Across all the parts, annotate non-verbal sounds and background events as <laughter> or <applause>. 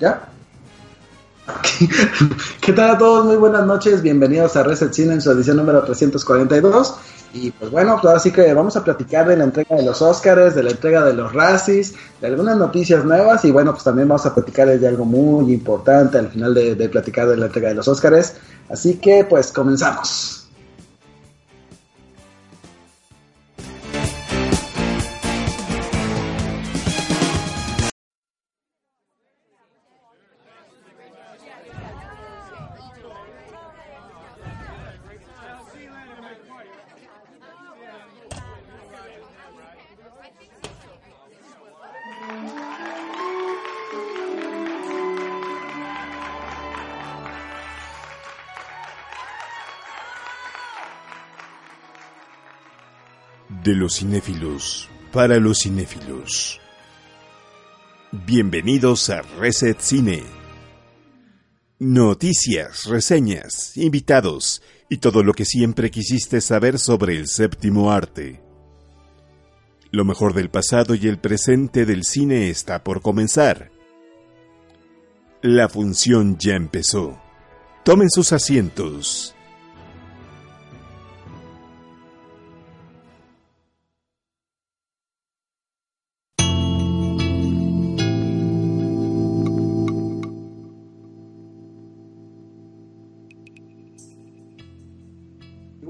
¿Ya? ¿Qué tal a todos? Muy buenas noches, bienvenidos a Reset Cine en su edición número 342. Y pues bueno, pues ahora que vamos a platicar de la entrega de los Oscars, de la entrega de los Razzies, de algunas noticias nuevas y bueno, pues también vamos a platicar de algo muy importante al final de, de platicar de la entrega de los Oscars. Así que pues comenzamos. De los cinéfilos para los cinéfilos. Bienvenidos a Reset Cine. Noticias, reseñas, invitados y todo lo que siempre quisiste saber sobre el séptimo arte. Lo mejor del pasado y el presente del cine está por comenzar. La función ya empezó. Tomen sus asientos.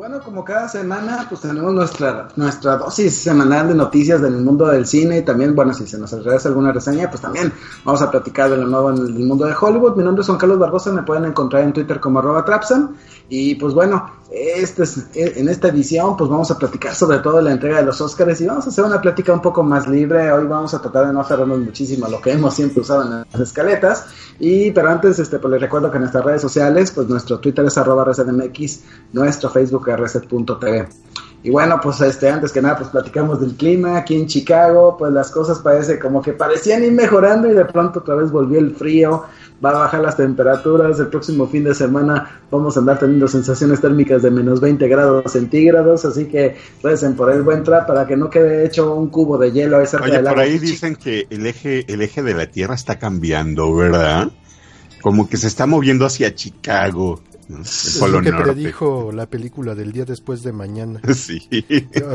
Bueno, como cada semana, pues tenemos nuestra, nuestra dosis semanal de noticias del mundo del cine y también, bueno, si se nos regresa alguna reseña, pues también vamos a platicar de lo nuevo en el mundo de Hollywood. Mi nombre es Juan Carlos Barbosa, me pueden encontrar en Twitter como arroba Trapsan. Y pues bueno, este es, en esta edición pues vamos a platicar sobre todo la entrega de los Oscars y vamos a hacer una plática un poco más libre. Hoy vamos a tratar de no aferrarnos muchísimo a lo que hemos siempre usado en las escaletas. Y pero antes, este, pues les recuerdo que en nuestras redes sociales, pues nuestro Twitter es arroba resetmx, nuestro Facebook es reset.tv. Y bueno, pues este, antes que nada, pues platicamos del clima aquí en Chicago, pues las cosas parece como que parecían ir mejorando y de pronto otra vez volvió el frío, va a bajar las temperaturas, el próximo fin de semana vamos a andar teniendo sensaciones térmicas de menos 20 grados centígrados, así que recen por el buen trap para que no quede hecho un cubo de hielo ahí cerca Oye, del por ahí dicen que el eje, el eje de la Tierra está cambiando, ¿verdad? Como que se está moviendo hacia Chicago, ¿no? el Es Polo lo que Norte. predijo la película del día después de mañana. <laughs> Sí.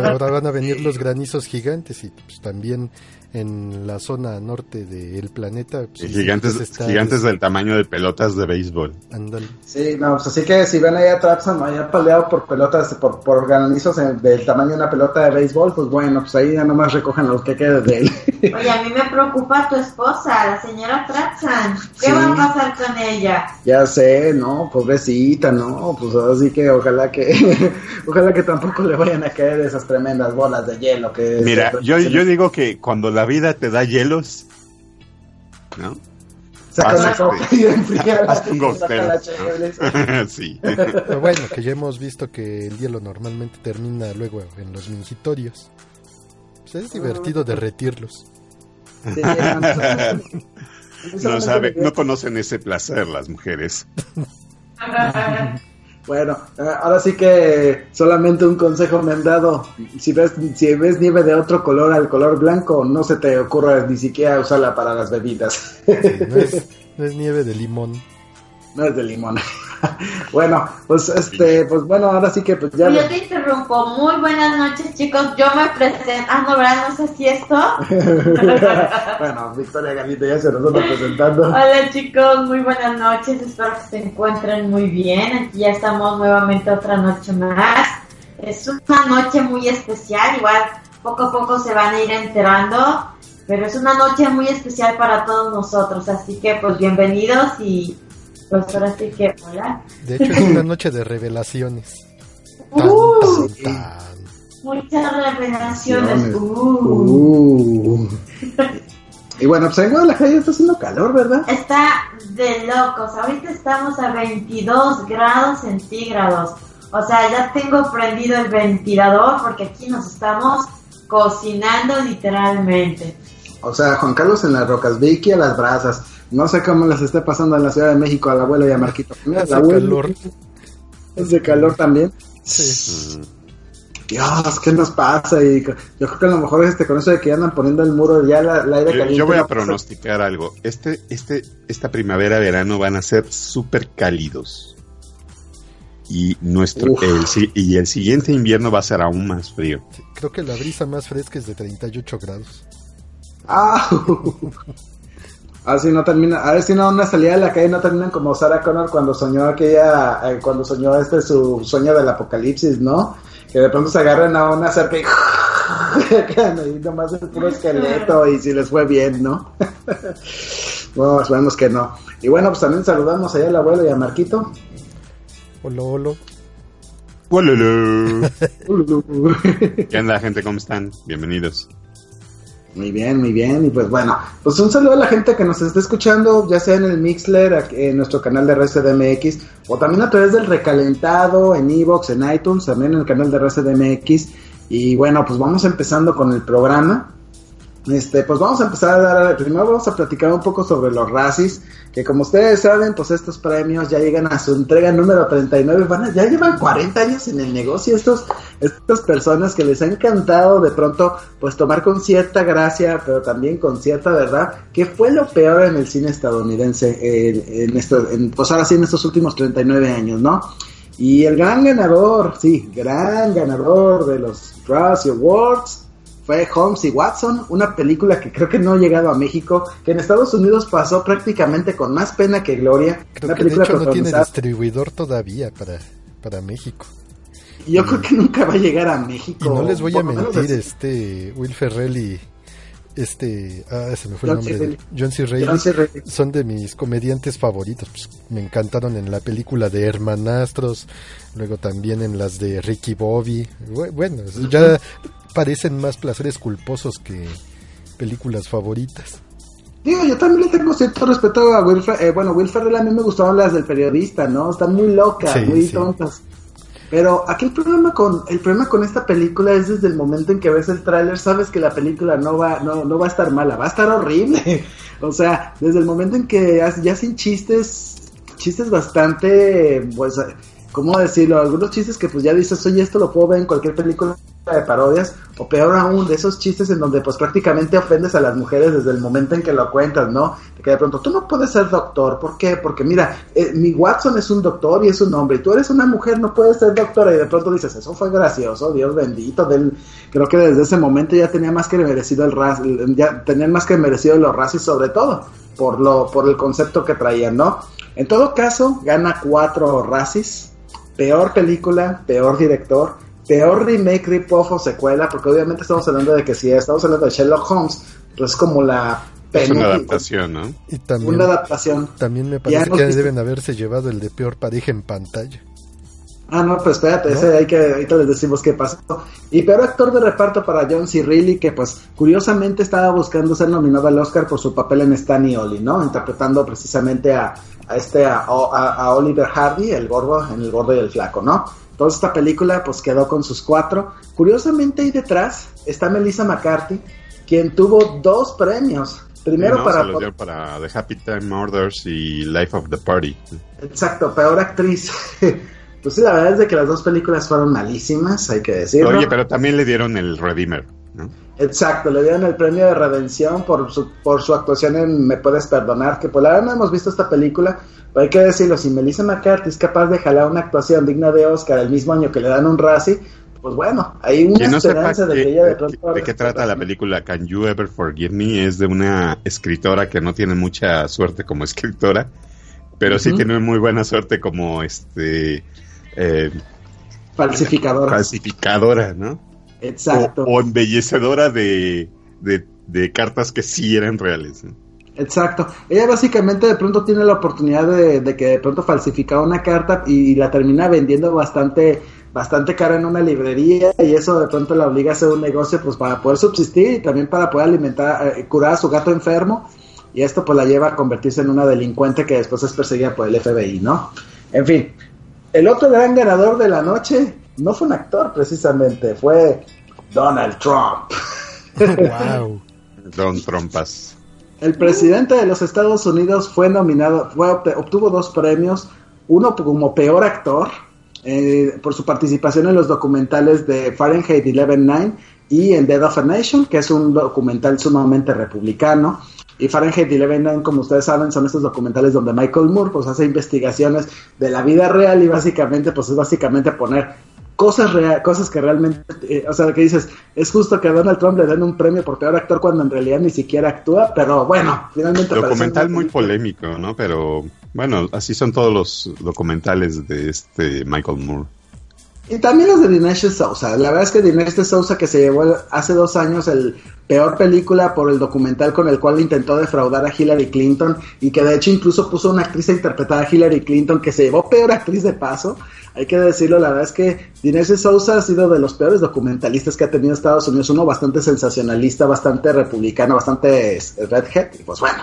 Ahora van a venir los granizos gigantes y pues, también en la zona norte del planeta. pues, gigantes, está gigantes des- del tamaño de pelotas de béisbol. Ándale. Sí, no, pues así que si ven ahí a Trapsan allá paleado por pelotas, por, por granizos en- del tamaño de una pelota de béisbol, pues bueno, pues ahí ya nomás recojan lo que quede de él. <laughs> Oye, a mí me preocupa tu esposa, la señora Traxan. ¿Qué Sí. va a pasar con ella? Ya sé, no, pobrecita, no, pues así que ojalá que, <laughs> ojalá que tampoco le vayan a caer esas tremendas bolas de hielo que... Mira, se- yo, se- yo digo que cuando la vida te da hielos, ¿no? saca Hazte- hazte un chévere. <laughs> sí. Pero bueno, que ya hemos visto que el hielo normalmente termina luego en los mingitorios. Pues es divertido derretirlos. No, pues, No sabe, no conocen ese placer las mujeres. Bueno, eh, ahora sí que solamente un consejo me han dado. Si ves, si ves nieve de otro color al color blanco, no se te ocurra ni siquiera usarla para las bebidas. Sí, no, es, <laughs> no es nieve de limón. no es de limón. <laughs> bueno, pues este, pues bueno, ahora sí que pues ya. Yo te interrumpo. Muy buenas noches, chicos. Yo me presento. Ah, no, ¿verdad? No sé si esto. <laughs> bueno, Victoria Galita ya se nos anda presentando. <laughs> Hola, chicos. Muy buenas noches. Espero que se encuentren muy bien. Aquí ya estamos nuevamente otra noche más. Es una noche muy especial. Igual, poco a poco se van a ir enterando. Pero es una noche muy especial para todos nosotros. Así que, pues, bienvenidos y. Pues ahora sí que, hola. De hecho, es una noche de revelaciones. Tan, Uh, tan, tan. muchas revelaciones. Uh. Uh. Y bueno, pues en Guadalajara ya está haciendo calor, ¿verdad? Está de locos. Ahorita estamos a 22 grados centígrados. O sea, ya tengo prendido el ventilador porque aquí nos estamos cocinando literalmente. O sea, Juan Carlos en las rocas, Vicky a las brasas. No sé cómo les esté pasando en la Ciudad de México a la abuela y a Marquito. Mira, Hace la abuela calor. Es de calor también. Sí. Dios, ¿qué nos pasa? Y yo creo que a lo mejor este, con eso de que andan poniendo el muro ya la, el aire Yo, caliente. yo voy a pronosticar algo. Este, este, esta primavera-verano van a ser súper cálidos. Y nuestro, el, y el siguiente invierno va a ser aún más frío. Sí, creo que la brisa más fresca es de 38 grados. Ah, <laughs> a ver si no termina, a ver si no una salida de la calle no terminan como Sarah Connor cuando soñó aquella, eh, cuando soñó este su sueño del apocalipsis, ¿no? Que de pronto se agarran a una serpiente y <laughs> quedan ahí nomás el puro esqueleto y si les fue bien, ¿no? <laughs> bueno, esperemos que no. Y bueno, pues también saludamos allá al abuelo y a Marquito. Olo, olo. ¡Ululú! ¿Qué onda, gente? ¿Cómo están? Bienvenidos. Muy bien, muy bien. Y pues bueno, pues un saludo a la gente que nos está escuchando, ya sea en el Mixler, en nuestro canal de RCDMX, o también a través del recalentado, en Evox, en iTunes, también en el canal de RCDMX. Y bueno, pues vamos empezando con el programa. Este, pues vamos a empezar a dar, primero vamos a platicar un poco sobre los Razzies, que como ustedes saben, pues estos premios ya llegan a su entrega número 39, van a- ya llevan 40 años en el negocio estos, estas personas que les ha encantado de pronto, pues tomar con cierta gracia, pero también con cierta verdad, que fue lo peor en el cine estadounidense, en esto, pues ahora sí en estos últimos 39 años, ¿no? Y el gran ganador, sí, gran ganador de los Razzie Awards, fue Holmes y Watson, una película que creo que no ha llegado a México, que en Estados Unidos pasó prácticamente con más pena que gloria. Creo una que de película hecho no tiene distribuidor todavía para, para México. yo creo que nunca va a llegar a México. Y no les voy a mentir, este Will Ferrell y este, ah, se me fue John el nombre, de John C. Reilly, John C. Reilly. son de mis comediantes favoritos. Pues, me encantaron en la película de Hermanastros, luego también en las de Ricky Bobby. Bu- Bueno, ya <laughs> parecen más placeres culposos que películas favoritas. Digo, yo también le tengo cierto respeto a Will Ferrell. bueno, Will Ferrell a mí me gustaban las del periodista, ¿no? Están muy locas, Sí, muy sí. tontas. Pero aquí el problema con el problema con esta película es desde el momento en que ves el tráiler sabes que la película no va no, no va a estar mala, va a estar horrible. <laughs> o sea, desde el momento en que ya, ya hacen chistes chistes bastante pues ¿cómo decirlo? Algunos chistes que pues ya dices, "Oye, esto lo puedo ver en cualquier película de parodias o peor aún de esos chistes en donde pues prácticamente ofendes a las mujeres desde el momento en que lo cuentas, ¿no? De que de pronto tú no puedes ser doctor, ¿por qué? Porque mira, eh, mi Watson es un doctor y es un hombre y tú eres una mujer, no puedes ser doctora y de pronto dices, eso fue gracioso, Dios bendito, del, creo que desde ese momento ya tenía más que merecido el ya tenían más que merecido los racis sobre todo por lo por el concepto que traían, ¿no? En todo caso, gana cuatro racis, peor película, peor director, peor remake, rip-off o secuela, porque obviamente estamos hablando de que si estamos hablando de Sherlock Holmes, pues es como la Es una penúltima- adaptación, ¿no? Y también, una adaptación. también me parece que visto- deben haberse llevado el de peor pareja en pantalla. Ah, no, pues espérate, ¿No? ese hay que, ahorita les decimos qué pasó. Y peor actor de reparto para John C. Reilly, que pues curiosamente estaba buscando ser nominado al Oscar por su papel en Stan y Ollie, ¿no? Interpretando precisamente a, a este, a, a- a Oliver Hardy, el gordo, en el gordo y el flaco, ¿no? Entonces esta película pues quedó con sus cuatro. Curiosamente ahí detrás está Melissa McCarthy, quien tuvo dos premios. Primero No, para... se los dio para The Happy Time Murders y Life of the Party. Exacto, peor actriz. <laughs> pues sí, la verdad es de que las dos películas fueron malísimas, hay que decirlo. Oye, pero también le dieron el Redeemer, ¿no? Exacto, le dieron el premio de redención por su, por su actuación en Me Puedes Perdonar, que por la verdad no hemos visto esta película, pero hay que decirlo, si Melissa McCarthy es capaz de jalar una actuación digna de Oscar el mismo año que le dan un Razzie, pues bueno, hay una no esperanza de que- que ella de pronto... de qué trata la película Can You Ever Forgive Me es de una escritora que no tiene mucha suerte como <laughs> escritora, pero sí tiene muy buena suerte como este eh, Falsificadora. falsificadora, ¿no? Exacto. O, o embellecedora de, de, de cartas que sí eran reales. ¿no? Exacto. Ella básicamente de pronto tiene la oportunidad de, de que de pronto falsifica una carta y, la termina vendiendo bastante bastante cara en una librería y eso de pronto la obliga a hacer un negocio pues para poder subsistir y también para poder alimentar, eh, curar a su gato enfermo y esto pues la lleva a convertirse en una delincuente que después es perseguida por el FBI, ¿no? En fin, el otro gran ganador de la noche no fue un actor precisamente, fue Donald Trump. wow. Don Trompas. El presidente de los Estados Unidos fue nominado, fue, obtuvo dos premios, uno como peor actor eh, por su participación en los documentales de Fahrenheit 11.9 y en Dead of a Nation, que es un documental sumamente republicano. Y Fahrenheit 11.9, como ustedes saben, son estos documentales donde Michael Moore pues hace investigaciones de la vida real y básicamente pues es básicamente poner cosas real, cosas que realmente, eh, o sea, que dices, es justo que a Donald Trump le den un premio por peor actor cuando en realidad ni siquiera actúa, pero bueno, finalmente... Documental muy polémico, ¿no? Pero bueno, así son todos los documentales de este Michael Moore. Y también los de Dinesh Sousa. La verdad es que Dinesh Sousa que se llevó hace dos años el peor película por el documental con el cual intentó defraudar a Hillary Clinton y que de hecho incluso puso una actriz a interpretar a Hillary Clinton que se llevó peor actriz de paso. Hay que decirlo, la verdad es que Dinesh Sousa ha sido de los peores documentalistas que ha tenido Estados Unidos. Uno bastante sensacionalista, bastante republicano, bastante redhead. Y pues bueno,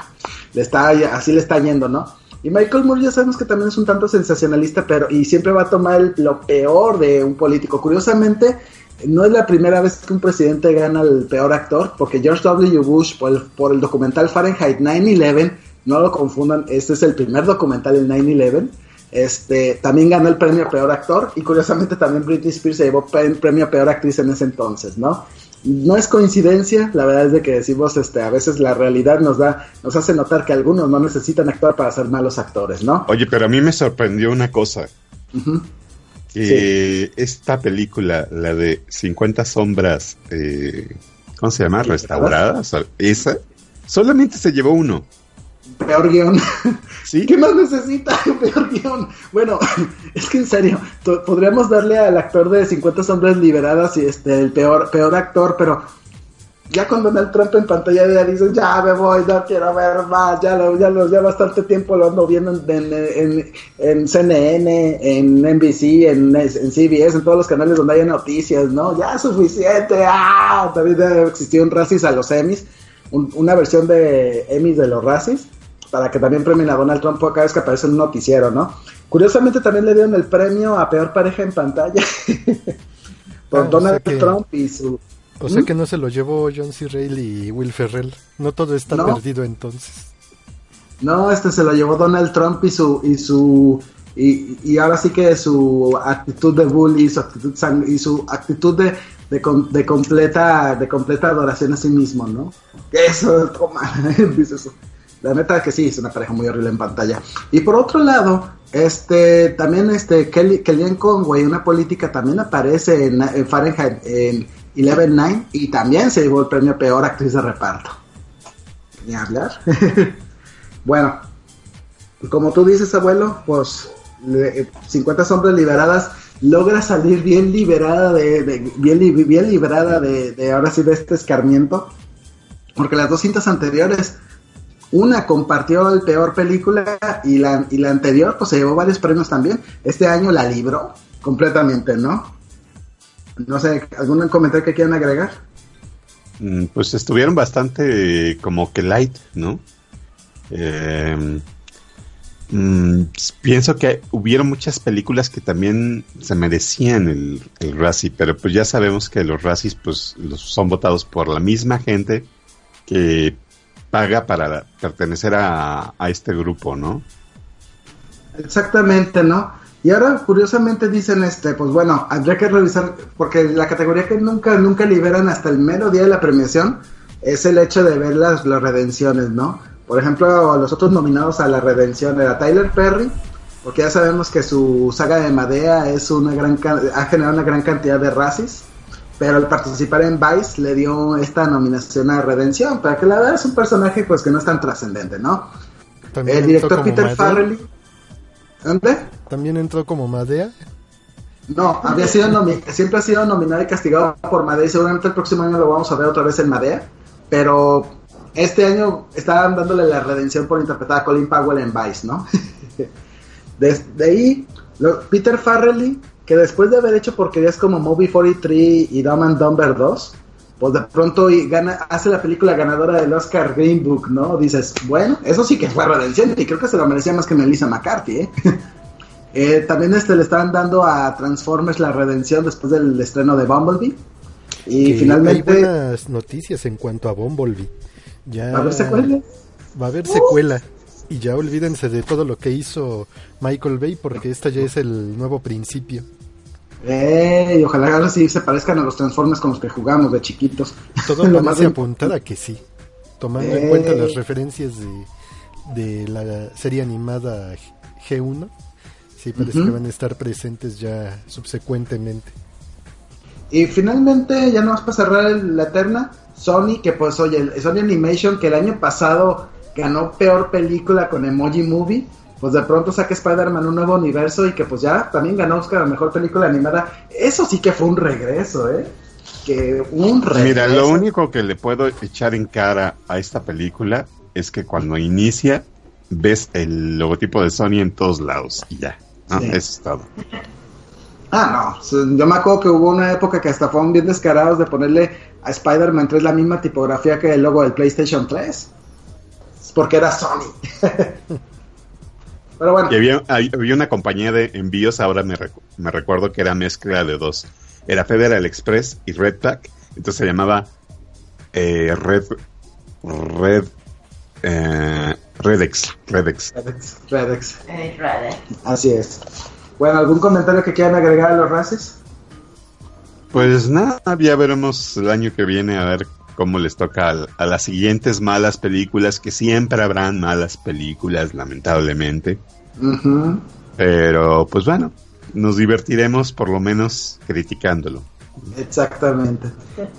le está, así le está yendo, ¿no? Y Michael Moore ya sabemos que también es un tanto sensacionalista, pero y siempre va a tomar lo peor de un político. Curiosamente, no es la primera vez que un presidente gana el peor actor, porque George W. Bush, por el, por el documental Fahrenheit 9-11, no lo confundan, este es el primer documental, el 9-11, este, también ganó el premio Peor Actor y curiosamente también Britney Spears se llevó el premio Peor Actriz en ese entonces, ¿no? No es coincidencia, la verdad es de que decimos, este, a veces la realidad nos da, nos hace notar que algunos no necesitan actuar para ser malos actores, ¿no? Oye, pero a mí me sorprendió una cosa. Que esta película, la de 50 sombras, eh, ¿cómo se llama? Restauradas, esa, solamente se llevó uno. Peor guion. ¿Sí? ¿Qué más necesita? <laughs> Peor guion. Bueno, <laughs> es que en serio, podríamos darle al actor de 50 sombras liberadas y este el peor, peor actor, pero ya con Donald Trump en pantalla ya dices, ya me voy, no quiero ver más, ya lo, ya lo, ya bastante tiempo lo ando viendo en, en, CNN, en NBC, en, en, CBS, en todos los canales donde haya noticias, ¿no? Ya suficiente, ah, también existió un racis a los Emmys, una versión de Emmys de los racis para que también premien a Donald Trump cada vez que aparece en un noticiero, ¿no? Curiosamente también le dieron el premio a peor pareja en pantalla <laughs> por ah, Donald Trump y su... O sea ¿Mm? que no se lo llevó John C. Reilly y Will Ferrell. No todo está perdido entonces. No, este se lo llevó Donald Trump y su y su y, y ahora sí que su actitud de bully, su actitud y su actitud de, de, de, completa de completa adoración a sí mismo, ¿no? Eso, toma, <laughs> dice eso. La neta que sí, es una pareja muy horrible en pantalla. Y por otro lado, este también este Kelly, Kellyanne Conway, una política, también aparece en, Fahrenheit en 11.9 y también se llevó el premio Peor Actriz de Reparto. Ni hablar. <laughs> bueno, como tú dices, abuelo, pues 50 sombras liberadas logra salir bien liberada de, bien, bien liberada de ahora sí de este escarmiento porque las dos cintas anteriores una compartió el peor película y la, y la anterior pues se llevó varios premios también. Este año la libró completamente, ¿no? No sé, ¿algún comentario que quieran agregar? Mm, pues estuvieron bastante como que light, ¿no? Eh, mm, pienso que hubieron muchas películas que también se merecían el, el Razzie, pero pues ya sabemos que los Razzies pues los son votados por la misma gente que paga para pertenecer a, este grupo, ¿no? Exactamente, ¿no? Y ahora curiosamente dicen este, pues bueno, habría que revisar, porque la categoría que nunca, nunca liberan hasta el mero día de la premiación es el hecho de ver las, las redenciones, ¿no? Por ejemplo, los otros nominados a la redención era Tyler Perry, porque ya sabemos que su saga de Madea es una gran ha generado una gran cantidad de racis pero al participar en Vice le dio esta nominación a Redención, para que la verdad es un personaje pues que no es tan trascendente, ¿no? El director Peter Farrelly. ¿Dónde? ¿También entró como Madea? No, había sido siempre ha sido nominado y castigado por Madea y seguramente el próximo año lo vamos a ver otra vez en Madea, pero este año estaban dándole la redención por interpretar a Colin Powell en Vice, ¿no? <laughs> Desde ahí, Peter Farrelly que después de haber hecho porquerías como Movie 43 y Dumb and Dumber 2, pues de pronto y gana, hace la película ganadora del Oscar Green Book, ¿no? Dices, bueno, eso sí que fue redención y creo que se lo merecía más que Melissa McCarthy, ¿eh? <laughs> eh también este le estaban dando a Transformers la redención después del estreno de Bumblebee. Y finalmente... Hay buenas noticias en cuanto a Bumblebee. Ya... ¿Va a haber secuela? Va a haber secuela. Y ya olvídense de todo lo que hizo Michael Bay porque esta ya es el nuevo principio. Eh, y ojalá ahora sí se parezcan a los Transformers con los que jugamos de chiquitos. Todo <laughs> lo más apuntada que sí. Tomando en cuenta las referencias de, de la serie animada G1, sí parece que van a estar presentes ya subsecuentemente. Y finalmente, ya no vas para cerrar la eterna, Sony, que pues oye, Sony Animation, que el año pasado ganó peor película con Emoji Movie, pues de pronto saca Spider-Man un nuevo universo y que pues ya también ganó Oscar a Mejor Película Animada. Eso sí que fue un regreso, ¿eh? Que un regreso. Mira, lo único que le puedo echar en cara a esta película es que cuando inicia ves el logotipo de Sony en todos lados y ya. Eso es todo. Ah, no. Yo me acuerdo que hubo una época que hasta fueron bien descarados de ponerle a Spider-Man 3 la misma tipografía que el logo del PlayStation 3. Porque era Sony. <laughs> Pero bueno. Y había, había, una compañía de envíos, ahora me, me, recuerdo que era mezcla de dos. Era Federal Express y Redpack. Entonces se llamaba eh, Red. Red. Eh, Redex. Redex. Redex. Redex. Redex. Así es. Bueno, ¿algún comentario que quieran agregar a los races? Pues nada, ya veremos el año que viene a ver cómo les toca a, las siguientes malas películas, que siempre habrán malas películas, lamentablemente. Pero pues bueno, nos divertiremos por lo menos criticándolo. Exactamente.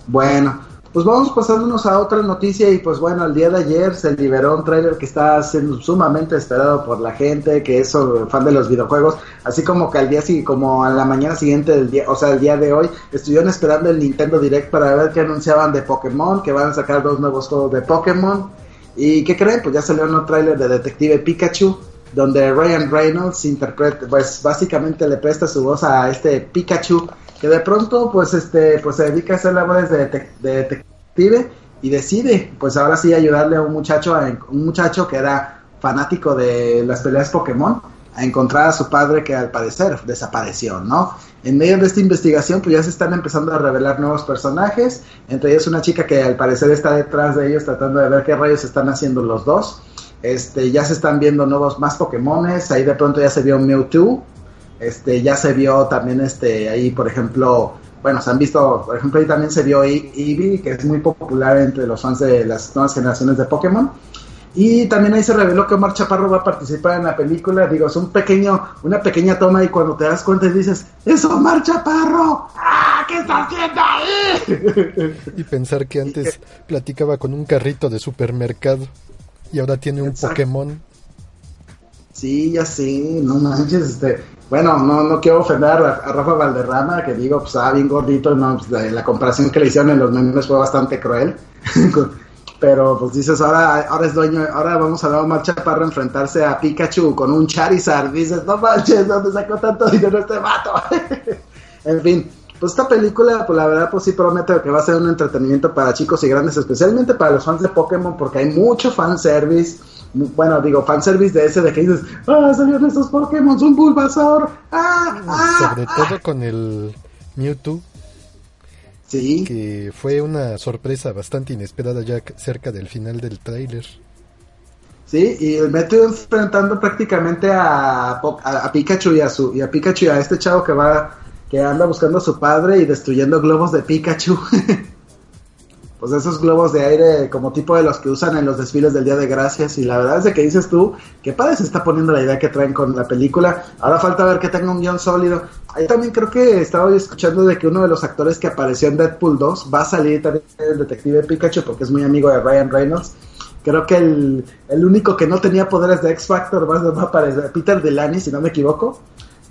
Bueno, pues vamos pasándonos a otra noticia y pues bueno, el día de ayer se liberó un trailer que está siendo sumamente esperado por la gente, que es fan de los videojuegos, así como que al día como a la mañana siguiente del día, o sea, el día de hoy, estuvieron esperando el Nintendo Direct para ver qué anunciaban de Pokémon, que van a sacar dos nuevos juegos de Pokémon. ¿Y qué creen? Pues ya salió un trailer de Detective Pikachu, donde Ryan Reynolds interpreta, pues básicamente le presta su voz a este Pikachu que de pronto pues este pues se dedica a hacer labores de, de, y decide pues ahora sí ayudarle a un muchacho a, un muchacho que era fanático de las peleas Pokémon a encontrar a su padre que al parecer desapareció, ¿no? En medio de esta investigación pues ya se están empezando a revelar nuevos personajes, entre ellos una chica que al parecer está detrás de ellos tratando de ver qué rayos están haciendo los dos. Este, ya se están viendo nuevos más Pokémones, ahí de pronto ya se vio Mewtwo, este, ya se vio también este, ahí, por ejemplo, bueno, se han visto, por ejemplo, ahí también se vio Eevee, que es muy popular entre los fans de las nuevas generaciones de Pokémon. Y también ahí se reveló que Omar Chaparro va a participar en la película. Digo, es un pequeño, una pequeña toma y cuando te das cuenta y dices, ¡Es Omar Chaparro! ¡Ah! ¿Qué está haciendo ahí? <laughs> Y pensar que antes platicaba con un carrito de supermercado y ahora tiene un Pokémon. Sí, ya sí, no manches, este, bueno, no, no quiero ofender a, Rafa Valderrama, que digo, pues ah, bien gordito, no, pues, la comparación que le hicieron en los memes fue bastante cruel. <laughs> Pero pues dices, ahora, ahora es dueño, ahora vamos a ver a Omar Chaparro enfrentarse a Pikachu con un Charizard. Dices, no manches, ¿dónde sacó tanto dinero este vato? <laughs> en fin, pues esta película, pues la verdad, pues sí promete que va a ser un entretenimiento para chicos y grandes, especialmente para los fans de Pokémon, porque hay mucho fanservice bueno, digo, fanservice de ese de que dices, ah, salieron estos Pokémon, un Bulbasaur, ah, ah, Sobre todo con el Mewtwo. Sí. Que fue una sorpresa bastante inesperada ya cerca del final del tráiler. Sí, y el Mewtwo enfrentando prácticamente a, a, Pikachu y a su y a Pikachu y a este chavo que va que anda buscando a su padre y destruyendo globos de Pikachu. <laughs> pues esos globos de aire como tipo de los que usan en los desfiles del Día de Gracias y la verdad es de que dices tú que padre se está poniendo la idea que traen con la película. Ahora falta ver que tenga un guion sólido. Ahí también creo que estaba escuchando de que uno de los actores que apareció en Deadpool 2 va a salir también el detective Pikachu porque es muy amigo de Ryan Reynolds. Creo que el, el único que no tenía poderes de X Factor va, a aparecer Peter Delany si no me equivoco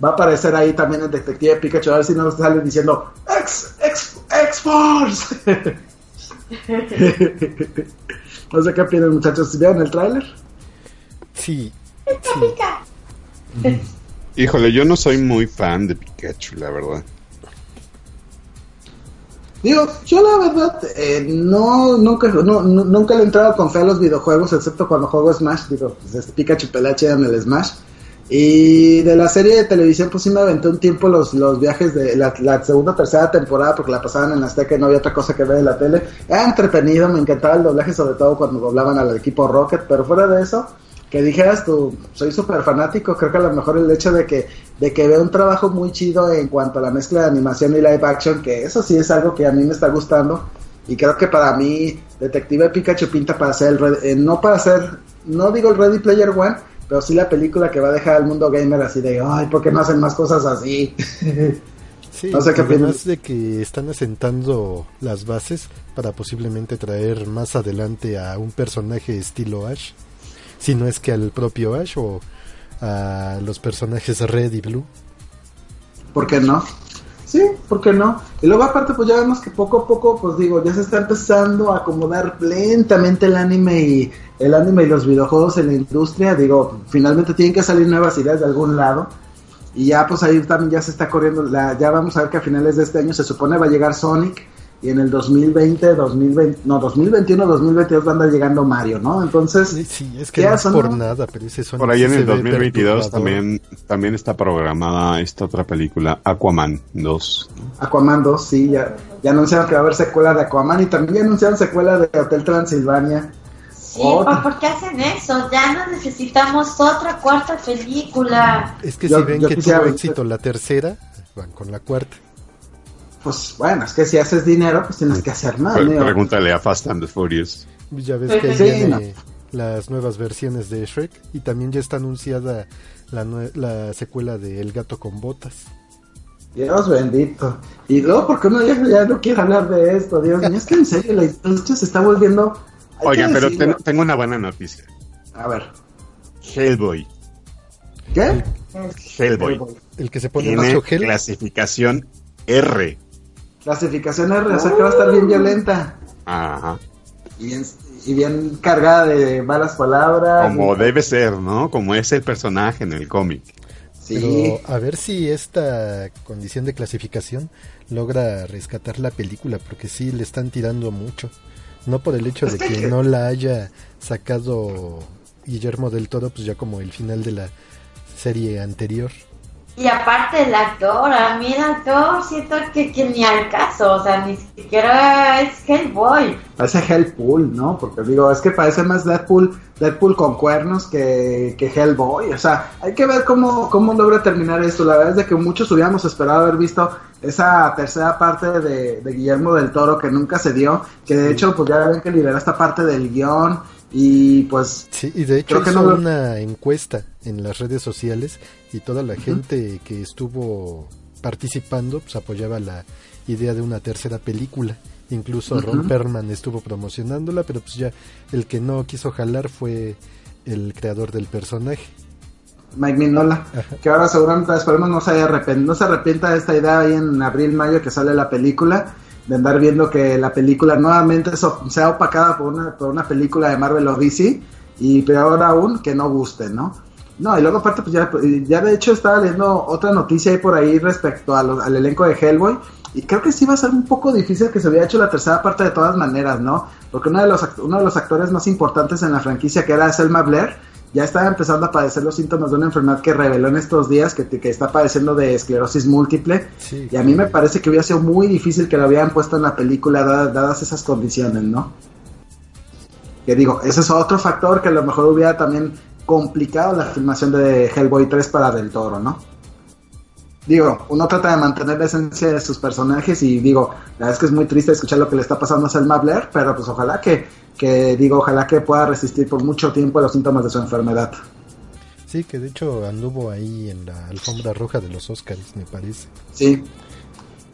va a aparecer ahí también el detective Pikachu. A ver si no sale diciendo X X X Force <laughs> <laughs> no sé qué opinan muchachos, ¿vieron el tráiler? Sí. <laughs> Híjole, yo no soy muy fan de Pikachu, la verdad. Digo, yo la verdad eh, no, nunca, no, nunca le he entrado con fe a los videojuegos, excepto cuando juego Smash. Digo, pues es Pikachu Pelache en el Smash. Y de la serie de televisión, pues sí me aventé un tiempo los, los viajes de la, segunda o tercera temporada, porque la pasaban en Azteca y no había otra cosa que ver en la tele. Era entretenido, me encantaba el doblaje, sobre todo cuando doblaban al equipo Rocket, pero fuera de eso, que dijeras tú, soy súper fanático, creo que a lo mejor el hecho de que, de que vea un trabajo muy chido en cuanto a la mezcla de animación y live action, que eso sí es algo que a mí me está gustando, y creo que para mí Detective Pikachu pinta para ser, el, eh, no para ser, no digo el Ready Player One, pero sí la película que va a dejar al mundo gamer así de, ay, ¿por qué no hacen más cosas así? <laughs> Sí, no sé qué además de que están asentando las bases para posiblemente traer más adelante a un personaje estilo Ash, si no es que al propio Ash o a los personajes Red y Blue. ¿Por qué no? Sí, ¿por qué no? Y luego aparte pues ya vemos que poco a poco pues digo, ya se está empezando a acomodar lentamente el anime y el anime y los videojuegos en la industria, digo, finalmente tienen que salir nuevas ideas de algún lado y ya pues ahí también ya se está corriendo, la, ya vamos a ver que a finales de este año se supone va a llegar Sonic y en el 2020, 2020, no, 2021, 2022 va a andar llegando Mario, ¿no? Entonces, sí, es que no es por nada, pero ese Por ahí en el 2022 también, también está programada esta otra película, Aquaman 2. Aquaman 2, sí, ya, ya anunciaron que va a haber secuela de Aquaman y también anunciaron secuela de Hotel Transilvania. Sí, ¿por qué hacen eso? Ya no necesitamos otra cuarta película. Es que si ven que tuvo éxito la tercera, van con la cuarta. Pues bueno, es que si haces dinero, pues tienes que hacer más. pregúntale a Fast and the Furious. Ya ves que hay las nuevas versiones de Shrek y también ya está anunciada la, la secuela de El gato con botas. Dios bendito. Y luego, porque uno ya, ya no quiere hablar de esto? Dios mío, es que en serio la industria se está volviendo Oigan, pero tengo una buena noticia. A ver. Hellboy. ¿Qué? Hellboy. El que se pone Tiene clasificación R. Clasificación R, o sea que va a estar bien violenta. Ajá. Y bien, y bien cargada de malas palabras. Como debe ser, ¿no? Como es el personaje en el cómic. Sí. Pero a ver si esta condición de clasificación logra rescatar la película, porque sí le están tirando mucho. No por el hecho de <laughs> que no la haya sacado Guillermo del Toro, pues ya como el final de la serie anterior. Y aparte el actor, a mí el actor siento que, que ni al caso, o sea, ni siquiera es Hellboy. Parece Hellpool, ¿no? Porque digo, es que parece más Deadpool, Deadpool con cuernos que, que Hellboy. O sea, hay que ver cómo, cómo logra terminar esto. La verdad es de que muchos hubiéramos esperado haber visto esa tercera parte de, de Guillermo del Toro que nunca se dio, que de hecho, pues ya ven que liberó esta parte del guion y pues... Sí, y de hecho hizo una encuesta en las redes sociales y toda la gente que estuvo participando pues apoyaba la idea de una tercera película. Incluso Ron Perlman estuvo promocionándola, pero pues ya el que no quiso jalar fue el creador del personaje. Mike Minola, que ahora seguramente esperemos no se, arrepienta, no se arrepienta de esta idea ahí en abril, mayo que sale la película de andar viendo que la película nuevamente sea opacada por una, por una película de Marvel o DC y peor aún que no guste, ¿no? No, y luego aparte pues ya, ya de hecho estaba leyendo otra noticia ahí por ahí respecto al elenco de Hellboy y creo que sí va a ser un poco difícil que se hubiera hecho la tercera parte de todas maneras, ¿no? Porque uno de los, uno de los actores más importantes en la franquicia que era Selma Blair ya estaba empezando a padecer los síntomas de una enfermedad que reveló en estos días, que, que está padeciendo de esclerosis múltiple. y a mí me parece que hubiera sido muy difícil que lo hubieran puesto en la película dadas, esas condiciones, ¿no? Que digo, ese es otro factor que a lo mejor hubiera también complicado la filmación de Hellboy 3 para Del Toro, ¿no? Digo, uno trata de mantener la esencia de sus personajes y digo, la verdad es que es muy triste escuchar lo que le está pasando a Selma Blair, pero pues ojalá que que digo, ojalá que pueda resistir por mucho tiempo los síntomas de su enfermedad. Sí, que de hecho anduvo ahí en la alfombra roja de los Oscars, me parece. Sí,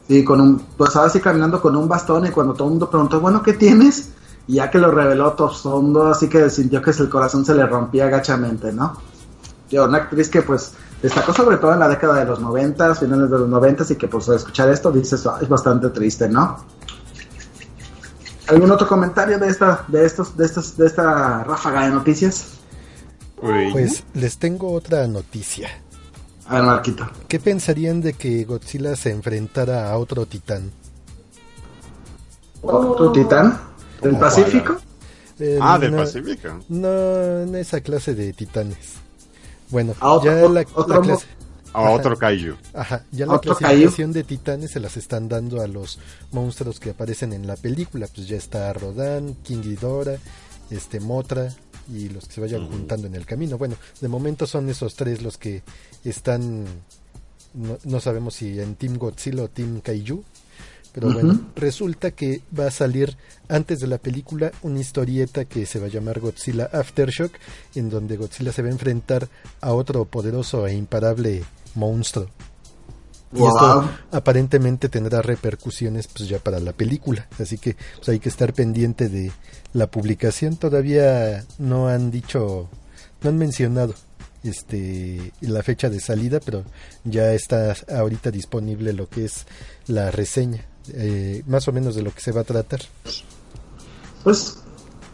sí, con un, pues ahora sí caminando con un bastón y cuando todo el mundo preguntó, bueno, ¿qué tienes? Y ya que lo reveló todo mundo, así que sintió que el corazón se le rompía gachamente, ¿no? Yo, una actriz que pues destacó sobre todo en la década de los noventas, finales de los noventas y que pues escuchar esto dices, es bastante triste, ¿no? ¿Algún otro comentario de esta, de estos, de estos, de esta ráfaga de noticias? Pues les tengo otra noticia. A ver, Marquito. ¿Qué pensarían de que Godzilla se enfrentara a otro titán? ¿Otro titán? ¿Del Pacífico? Eh, ah, del Pacífico. No, en esa clase de titanes. Bueno, ya la, la clase, a otro kaiju. Ajá, ya la clasificación de titanes se las están dando a los monstruos que aparecen en la película. Pues ya está Rodan, King Ghidorah, este Motra, y los que se vayan juntando en el camino. Bueno, de momento son esos tres los que están, no, no sabemos si en Team Godzilla o Team Kaiju, pero bueno, resulta que va a salir antes de la película una historieta que se va a llamar Godzilla Aftershock, en donde Godzilla se va a enfrentar a otro poderoso e imparable monstruo. Y esto aparentemente tendrá repercusiones pues ya para la película, así que pues, hay que estar pendiente de la publicación. Todavía no han dicho, no han mencionado este la fecha de salida, pero ya está ahorita disponible lo que es la reseña, eh, más o menos de lo que se va a tratar. Pues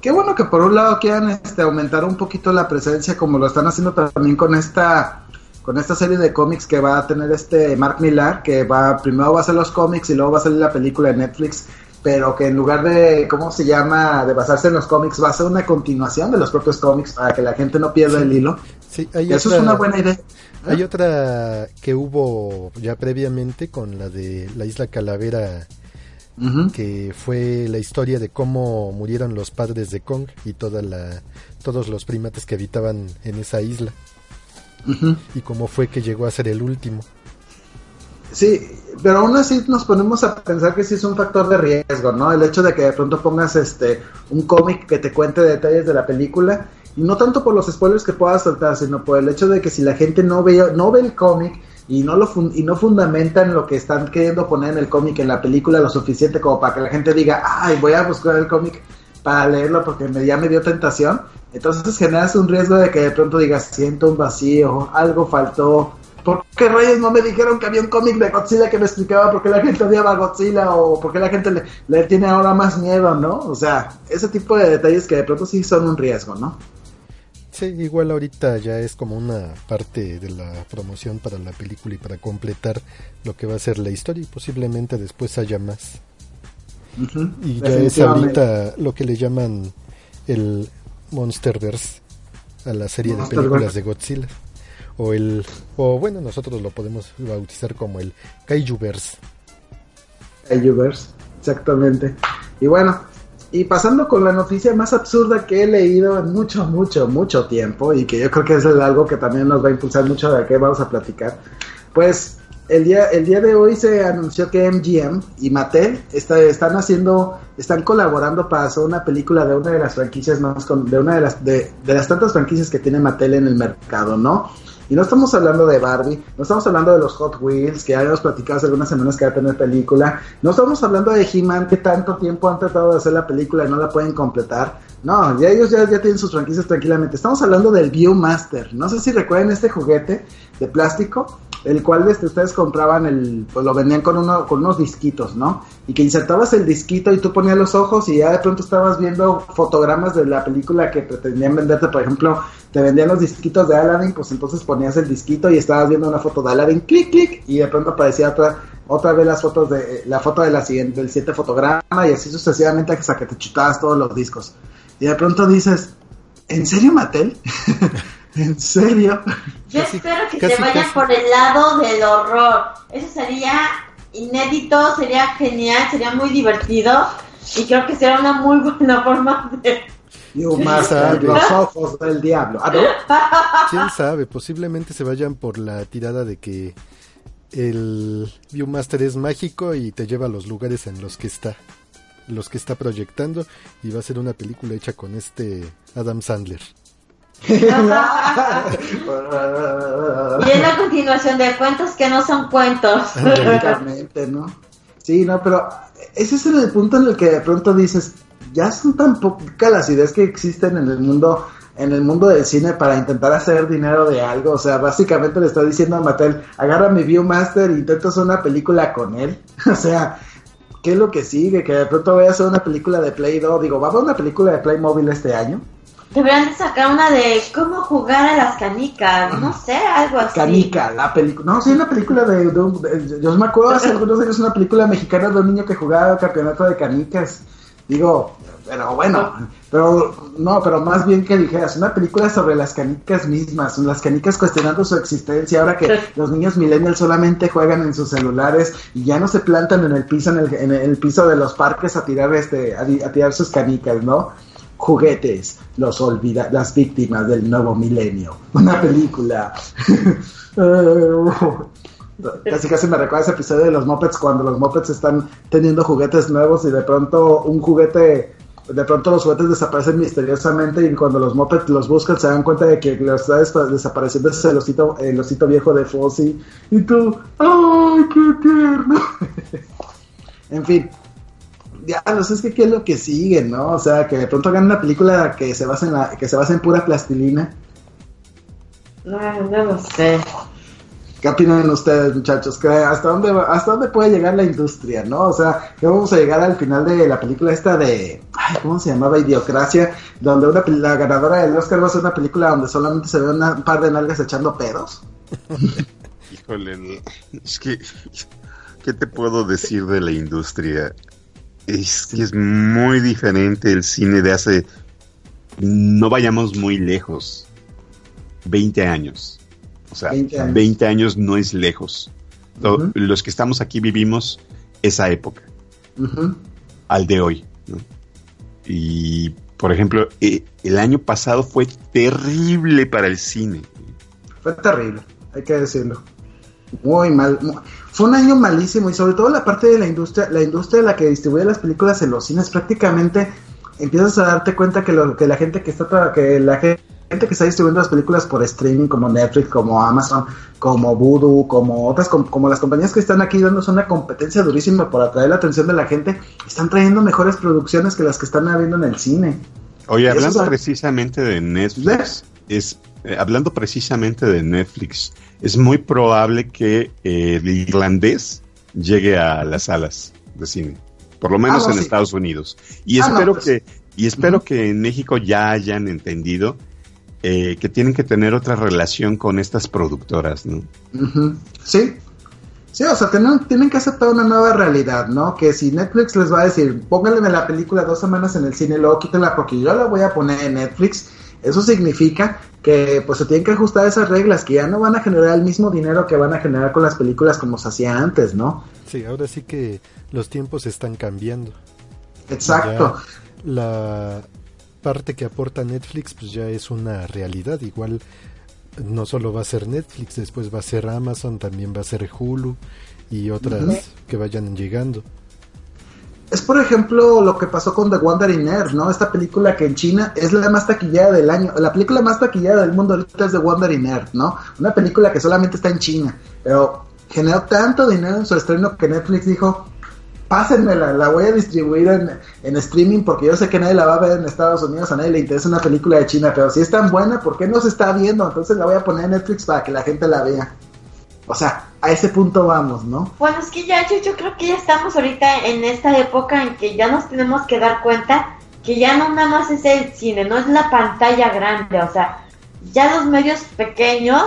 qué bueno que por un lado quieran este, aumentar un poquito la presencia, como lo están haciendo también con esta con esta serie de cómics que va a tener este Mark Millar, que va primero va a ser los cómics y luego va a salir la película de Netflix, pero que en lugar de, ¿cómo se llama?, de basarse en los cómics, va a ser una continuación de los propios cómics para que la gente no pierda el hilo. Sí, Eso es una buena idea. Hay otra que hubo ya previamente con la de la isla Calavera, que fue la historia de cómo murieron los padres de Kong y toda la, todos los primates que habitaban en esa isla y cómo fue que llegó a ser el último. Sí, pero aún así nos ponemos a pensar que sí es un factor de riesgo, ¿no? El hecho de que de pronto pongas este un cómic que te cuente detalles de la película no tanto por los spoilers que puedas soltar, sino por el hecho de que si la gente no ve no ve el cómic y no lo y no fundamentan lo que están queriendo poner en el cómic en la película lo suficiente como para que la gente diga, "Ay, voy a buscar el cómic para leerlo porque me, ya me dio tentación." Entonces generas un riesgo de que de pronto digas, siento un vacío, algo faltó. ¿Por qué reyes no me dijeron que había un cómic de Godzilla que me explicaba por qué la gente odiaba a Godzilla o por qué la gente le, tiene ahora más miedo, ¿no? O sea, ese tipo de detalles que de pronto sí son un riesgo, ¿no? Sí, igual ahorita ya es como una parte de la promoción para la película y para completar lo que va a ser la historia y posiblemente después haya más. y ya es ahorita lo que le llaman el Monsterverse a la serie de películas de Godzilla. O el o bueno nosotros lo podemos bautizar como el Kaijuverse. Kaijuverse exactamente. Y bueno y pasando con la noticia más absurda que he leído en mucho mucho mucho tiempo y que yo creo que es algo que también nos va a impulsar mucho de qué vamos a platicar pues el día, el día de hoy se anunció que MGM y Mattel está, están haciendo, están colaborando para hacer una película de una de las franquicias más, con, de una de las, de, de las tantas franquicias que tiene Mattel en el mercado, ¿no? Y no estamos hablando de Barbie, no estamos hablando de los Hot Wheels, que ya habíamos platicado hace algunas semanas que va a tener película, no estamos hablando de He-Man, que tanto tiempo han tratado de hacer la película y no la pueden completar. No, ya ellos ya, ya tienen sus franquicias tranquilamente. Estamos hablando del Viewmaster. No sé si recuerdan este juguete de plástico el cual desde ustedes compraban el, pues lo vendían con uno, con unos disquitos, ¿no? Y que insertabas el disquito y tú ponías los ojos y ya de pronto estabas viendo fotogramas de la película que pretendían venderte, por ejemplo, te vendían los disquitos de Aladdin, pues entonces ponías el disquito y estabas viendo una foto de Aladdin, clic, clic, y de pronto aparecía otra, otra vez las fotos de, la foto de la siguiente, del siguiente fotograma y así sucesivamente hasta que te chutabas todos los discos. Y de pronto dices, ¿en serio Mattel? <laughs> ¿En serio? Yo espero que se vayan por el lado del horror. Eso sería inédito, sería genial, sería muy divertido y creo que será una muy buena forma de... Viewmaster, los ojos del diablo. ¿Ah, <laughs> ¿Quién sabe? Posiblemente se vayan por la tirada de que el Viewmaster es mágico y te lleva a los lugares en los que está, los que está proyectando y va a ser una película hecha con este Adam Sandler y es la continuación de cuentos que no son cuentos. ¿no? Sí, no, pero ese es el punto en el que de pronto dices, ya son tan pocas las ideas que existen en el mundo en el mundo del cine para intentar hacer dinero de algo. O sea, básicamente le está diciendo a Mattel, agarra mi Viewmaster e intento hacer una película con él. <laughs> o sea, ¿qué es lo que sigue? Que de pronto voy a hacer una película de Play Doh. Digo, ¿va a haber una película de Playmobil este año? Deberían de sacar una de cómo jugar a las canicas, no sé, algo así. Canica, la película. No, sí, una película de, Yo me acuerdo hace algunos años una película mexicana de un niño que jugaba el campeonato de canicas. Digo, pero bueno, pero no, pero más bien que dijeras, una película sobre las canicas mismas, las canicas cuestionando su existencia, ahora que los niños millennials solamente juegan en sus celulares y ya no se plantan en el piso, en el, en el piso de los parques a tirar este, a tirar sus canicas, ¿no? Juguetes, los olvida las víctimas del nuevo milenio. Una película. <laughs> casi casi me recuerda ese episodio de los Muppets cuando los Muppets están teniendo juguetes nuevos y de pronto un juguete de pronto los juguetes desaparecen misteriosamente y cuando los Muppets los buscan se dan cuenta de que lo está desapareciendo ese el osito, el osito viejo de Fozzie y tú, ¡ay, qué tierno! <laughs> en fin, ya no sé es que qué es lo que sigue, ¿no? O sea, que de pronto hagan una película que se basa en la, que se basa en pura plastilina. No, no lo sé. ¿Qué opinan ustedes, muchachos? ¿Hasta dónde, ¿Hasta dónde puede llegar la industria, no? O sea, que vamos a llegar al final de la película esta de... Ay, ¿Cómo se llamaba? Idiocracia, donde una, la ganadora del Oscar va a ser una película donde solamente se ve un par de nalgas echando pedos. <laughs> Híjole, es que... ¿Qué te puedo decir de la industria? Es es muy diferente el cine de hace... No vayamos muy lejos. 20 años o sea, 20 años, no es lejos. Los que estamos aquí vivimos esa época, al de hoy. Y, por ejemplo, eh, el año pasado fue terrible para el cine. Fue terrible, hay que decirlo. Muy mal. Fue un año malísimo y sobre todo la parte de la industria, la industria de la que distribuye las películas en los cines prácticamente empiezas a darte cuenta que, lo, que la gente que está que la gente que está distribuyendo las películas por streaming como Netflix, como Amazon, como Voodoo, como otras, como, las compañías que están aquí dando una competencia durísima por atraer la atención de la gente, están trayendo mejores producciones que las que están habiendo en el cine. Oye, hablando precisamente de Netflix, es eh, hablando precisamente de Netflix, es muy probable que eh, el irlandés llegue a las salas de cine, por lo menos ah, en Estados Unidos. Y ah, espero pues. que y espero que en México ya hayan entendido eh, que tienen que tener otra relación con estas productoras, ¿no? Sí, sí, o sea, tienen, tienen, que aceptar una nueva realidad, ¿no? Que si Netflix les va a decir, pónganle la película dos semanas en el cine, luego quítenla porque yo la voy a poner en Netflix, eso significa que pues se tienen que ajustar esas reglas, que ya no van a generar el mismo dinero que van a generar con las películas como se hacía antes, ¿no? Sí, ahora sí que los tiempos están cambiando. Exacto. la, parte que aporta Netflix pues ya es una realidad. Igual no solo va a ser Netflix, después va a ser Amazon, también va a ser Hulu y otras que vayan llegando. Es por ejemplo lo que pasó con The Wandering Earth, ¿no? Esta película que en China es la más taquillada del año, la película más taquillada del mundo ahorita es The Wandering Earth, ¿no? Una película que solamente está en China, pero generó tanto dinero en su estreno que Netflix dijo, pásenmela, la voy a distribuir en, streaming porque yo sé que nadie la va a ver en Estados Unidos, a nadie le interesa una película de China, pero si es tan buena, ¿por qué no se está viendo? Entonces la voy a poner en Netflix para que la gente la vea. O sea, a ese punto vamos, ¿no? Bueno, es que ya yo, yo creo que ya estamos ahorita en esta época en que ya nos tenemos que dar cuenta que ya no nada más es el cine, no es la pantalla grande, o sea, ya los medios pequeños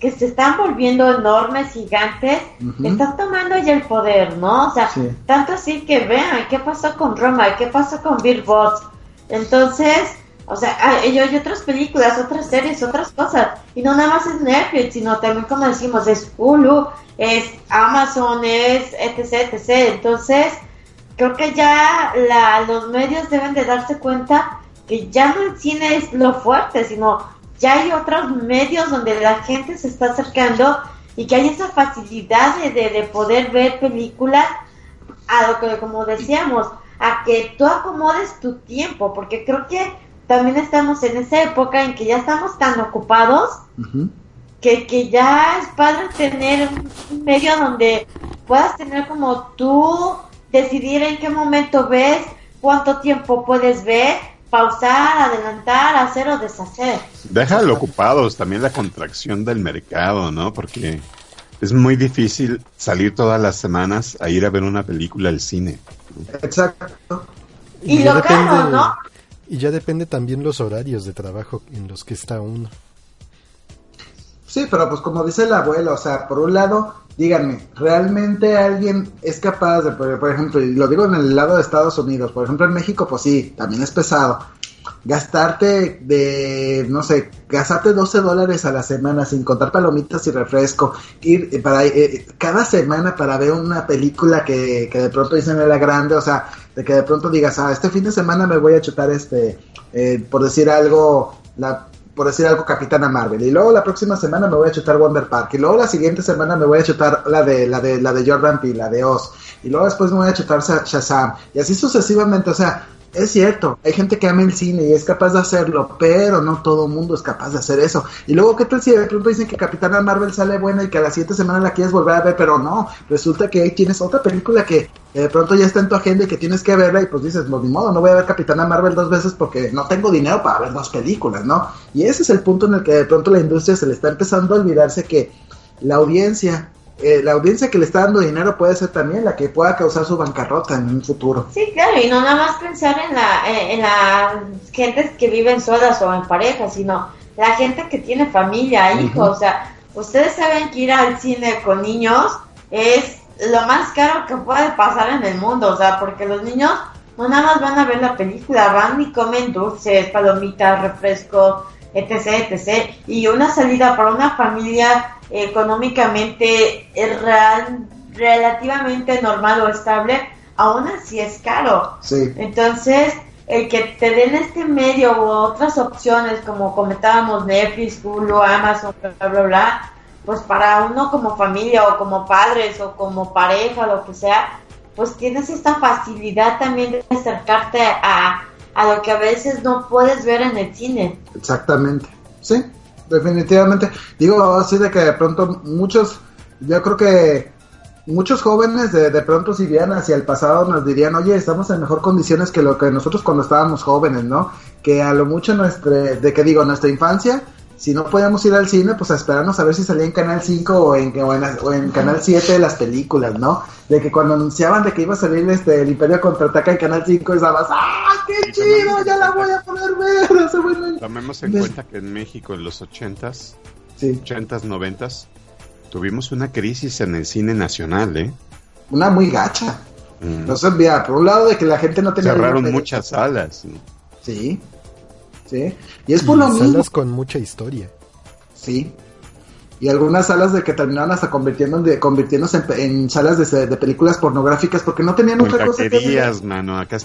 que se están volviendo enormes, gigantes, están tomando ya el poder, ¿no? O sea, tanto así que vean qué pasó con Roma, qué pasó con Bill Bots. Entonces, o sea, hay, hay, otras películas, otras series, otras cosas. Y no nada más es Netflix, sino también, como decimos, es Hulu, es Amazon, es etc, etc. Entonces, creo que ya la, los medios deben de darse cuenta que ya no el cine es lo fuerte, sino ya hay otros medios donde la gente se está acercando y que hay esa facilidad de, de, poder ver películas a lo que, como decíamos, a que tú acomodes tu tiempo, porque creo que también estamos en esa época en que ya estamos tan ocupados que, que ya es padre tener un medio donde puedas tener como tú decidir en qué momento ves, cuánto tiempo puedes ver pausar, adelantar, hacer o deshacer. Déjalo ocupados, también la contracción del mercado, ¿no? Porque es muy difícil salir todas las semanas a ir a ver una película al cine. Exacto. Y, lo caro, ¿no? Y ya depende también los horarios de trabajo en los que está uno. Sí, pero pues como dice el abuelo, o sea, por un lado, díganme, ¿realmente alguien es capaz de, por, ejemplo, y lo digo en el lado de Estados Unidos, por ejemplo en México, pues sí, también es pesado, gastarte de, no sé, gastarte 12 dólares a la semana sin contar palomitas y refresco, ir eh, para eh, cada semana para ver una película que, que de pronto dicen era grande, o sea, de que de pronto digas, ah, este fin de semana me voy a chutar este eh, por decir algo, la, por decir algo, Capitana Marvel. Y luego la próxima semana me voy a chutar Wonder Park. Y luego la siguiente semana me voy a chutar la de, la de, la de Jordan Peele, la de Oz. Y luego después me voy a chutar Shazam. Y así sucesivamente, o sea, es cierto, hay gente que ama el cine y es capaz de hacerlo, pero no todo mundo es capaz de hacer eso. Y luego, ¿qué tal si de pronto dicen que Capitana Marvel sale buena y que a la siguiente semana la quieres volver a ver, pero no? Resulta que ahí tienes otra película que de pronto ya está en tu agenda y que tienes que verla y pues dices, no, ni modo, no voy a ver Capitana Marvel dos veces porque no tengo dinero para ver dos películas, ¿no? Y ese es el punto en el que de pronto la industria se le está empezando a olvidarse que la audiencia eh, la audiencia que le está dando dinero puede ser también la que pueda causar su bancarrota en un futuro. Sí, claro, y no nada más pensar en la eh, en las gentes que viven solas o en pareja, sino la gente que tiene familia, hijos, o sea, ustedes saben que ir al cine con niños es lo más caro que puede pasar en el mundo, o sea, porque los niños no nada más van a ver la película, van y comen dulces, palomitas, refrescos, etc, etc. Y una salida para una familia económicamente real, relativamente normal o estable, aún así es caro. Entonces, el que te den este medio u otras opciones, como comentábamos, Netflix, Hulu, Amazon, bla, bla, bla, pues para uno como familia o como padres o como pareja, lo que sea, pues tienes esta facilidad también de acercarte a, a lo que a veces no puedes ver en el cine. Exactamente, sí definitivamente. Digo así de que de pronto muchos, yo creo que muchos jóvenes de, de pronto si vieran hacia el pasado nos dirían, oye, estamos en mejor condiciones que lo que nosotros cuando estábamos jóvenes, ¿no? Que a lo mucho nuestra, de que digo, nuestra infancia si no podíamos ir al cine, pues a esperarnos a ver si salía en Canal 5 o en, o en, Canal 7 las películas, ¿no? De que cuando anunciaban de que iba a salir este El Imperio Contraataca en Canal 5, estabas, ¡ah, qué chido! ¡Ya la voy a poder ver! <laughs> Tomemos en cuenta que en México en los 80s, sí. 80s, 90s, tuvimos una crisis en el cine nacional, ¿eh? Una muy gacha. Mm. No se por un lado de que la gente no tenía... Cerraron muchas salas. Sí. ¿Sí? Y es por lo mismo. Salas con mucha historia. Sí. Y algunas salas de que terminaron hasta convirtiendo de, convirtiéndose en, salas de, películas pornográficas porque no tenían otra cosa que hacer. mano. Acá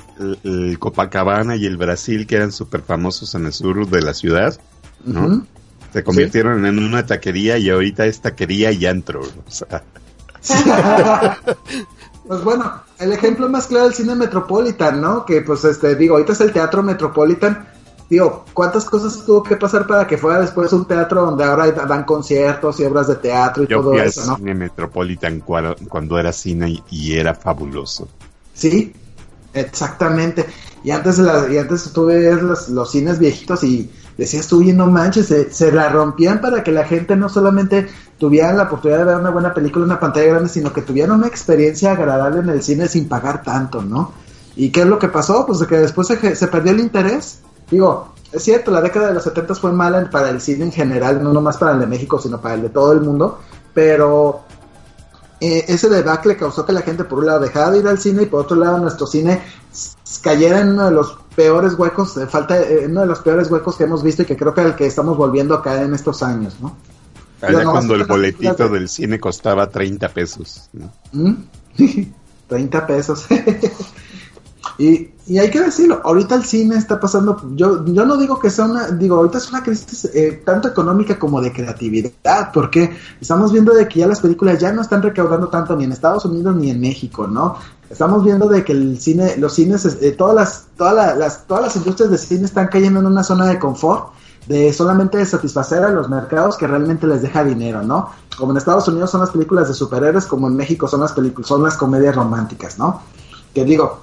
el, Copacabana y el Brasil, que eran súper famosos en el sur de la ciudad, ¿no? Se convirtieron en una taquería y ahorita es taquería y antro. <laughs> pues bueno, el ejemplo más claro es el cine Metropolitan, ¿no? Que pues este, digo, ahorita es el Teatro Metropolitan, digo, ¿cuántas cosas tuvo que pasar para que fuera después un teatro donde ahora dan conciertos y obras de teatro y todo eso, ¿no? cine Metropolitan cuando era cine y era fabuloso. Sí, exactamente. Y antes, y antes tú veías los, cines viejitos y decías tú, oye, no manches, se, se, la rompían para que la gente no solamente tuviera la oportunidad de ver una buena película en una pantalla grande, sino que tuviera una experiencia agradable en el cine sin pagar tanto, ¿no? ¿Y qué es lo que pasó? Pues de que después se, se perdió el interés Digo, es cierto, la década de los 70 fue mala para el cine en general, no nomás para el de México, sino para el de todo el mundo, pero eh, ese debacle causó que la gente por un lado dejara de ir al cine y por otro lado nuestro cine cayera en uno de los peores huecos, de falta, eh, uno de los peores huecos que hemos visto y que creo que el que estamos volviendo a caer en estos años, ¿no? Allá cuando el boletito del cine costaba 30 pesos. ¿no? <laughs> 30 pesos. <laughs> Y, y, hay que decirlo, ahorita el cine está pasando, yo, yo no digo que sea una, digo, ahorita es una crisis eh, tanto económica como de creatividad, porque estamos viendo de que ya las películas ya no están recaudando tanto ni en Estados Unidos ni en México, ¿no? Estamos viendo de que el cine, los cines, eh, todas las, todas las, todas las industrias de cine están cayendo en una zona de confort, de solamente satisfacer a los mercados que realmente les deja dinero, ¿no? Como en Estados Unidos son las películas de superhéroes, como en México son las películas, son las comedias románticas, ¿no? Que digo,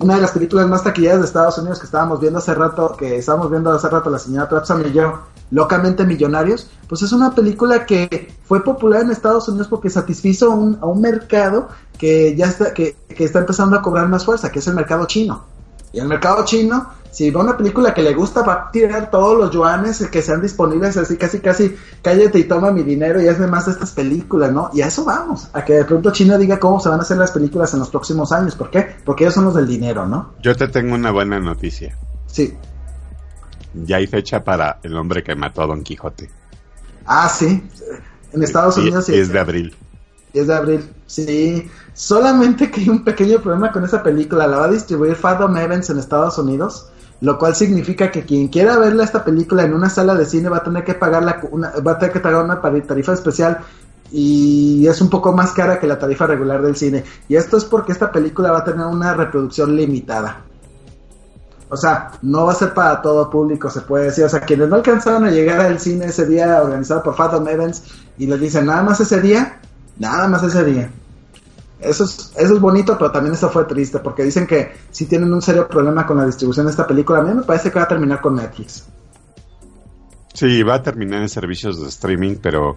una de las películas más taquilladas de Estados Unidos que estábamos viendo hace rato, que estábamos viendo hace rato la señora Trapsam y yo, Locamente Millonarios, pues es una película que fue popular en Estados Unidos porque satisfizo un, a un mercado que ya está, que, que está empezando a cobrar más fuerza, que es el mercado chino. Y el mercado chino si va una película que le gusta, va a tirar todos los yuanes que sean disponibles, así casi, casi, cállate y toma mi dinero y hazme más de estas películas, ¿no? Y a eso vamos, a que de pronto China diga cómo se van a hacer las películas en los próximos años. ¿Por qué? Porque ellos son los del dinero, ¿no? Yo te tengo una buena noticia. Sí. Ya hay fecha para El hombre que mató a Don Quijote. Ah, sí. En Estados Unidos sí. Es de abril. 10 de abril, sí. Solamente que hay un pequeño problema con esa película. La va a distribuir Fathom Evans en Estados Unidos lo cual significa que quien quiera verla esta película en una sala de cine va a tener que pagar la, una, va a tener que pagar una tarifa especial y es un poco más cara que la tarifa regular del cine. Y esto es porque esta película va a tener una reproducción limitada. O sea, no va a ser para todo público, se puede decir. O sea, quienes no alcanzaron a llegar al cine ese día organizado por Fathom Events y les dicen nada más ese día, nada más ese día. Eso es, eso es bonito, pero también eso fue triste, porque dicen que si tienen un serio problema con la distribución de esta película. A mí me parece que va a terminar con Netflix. Sí, va a terminar en servicios de streaming, pero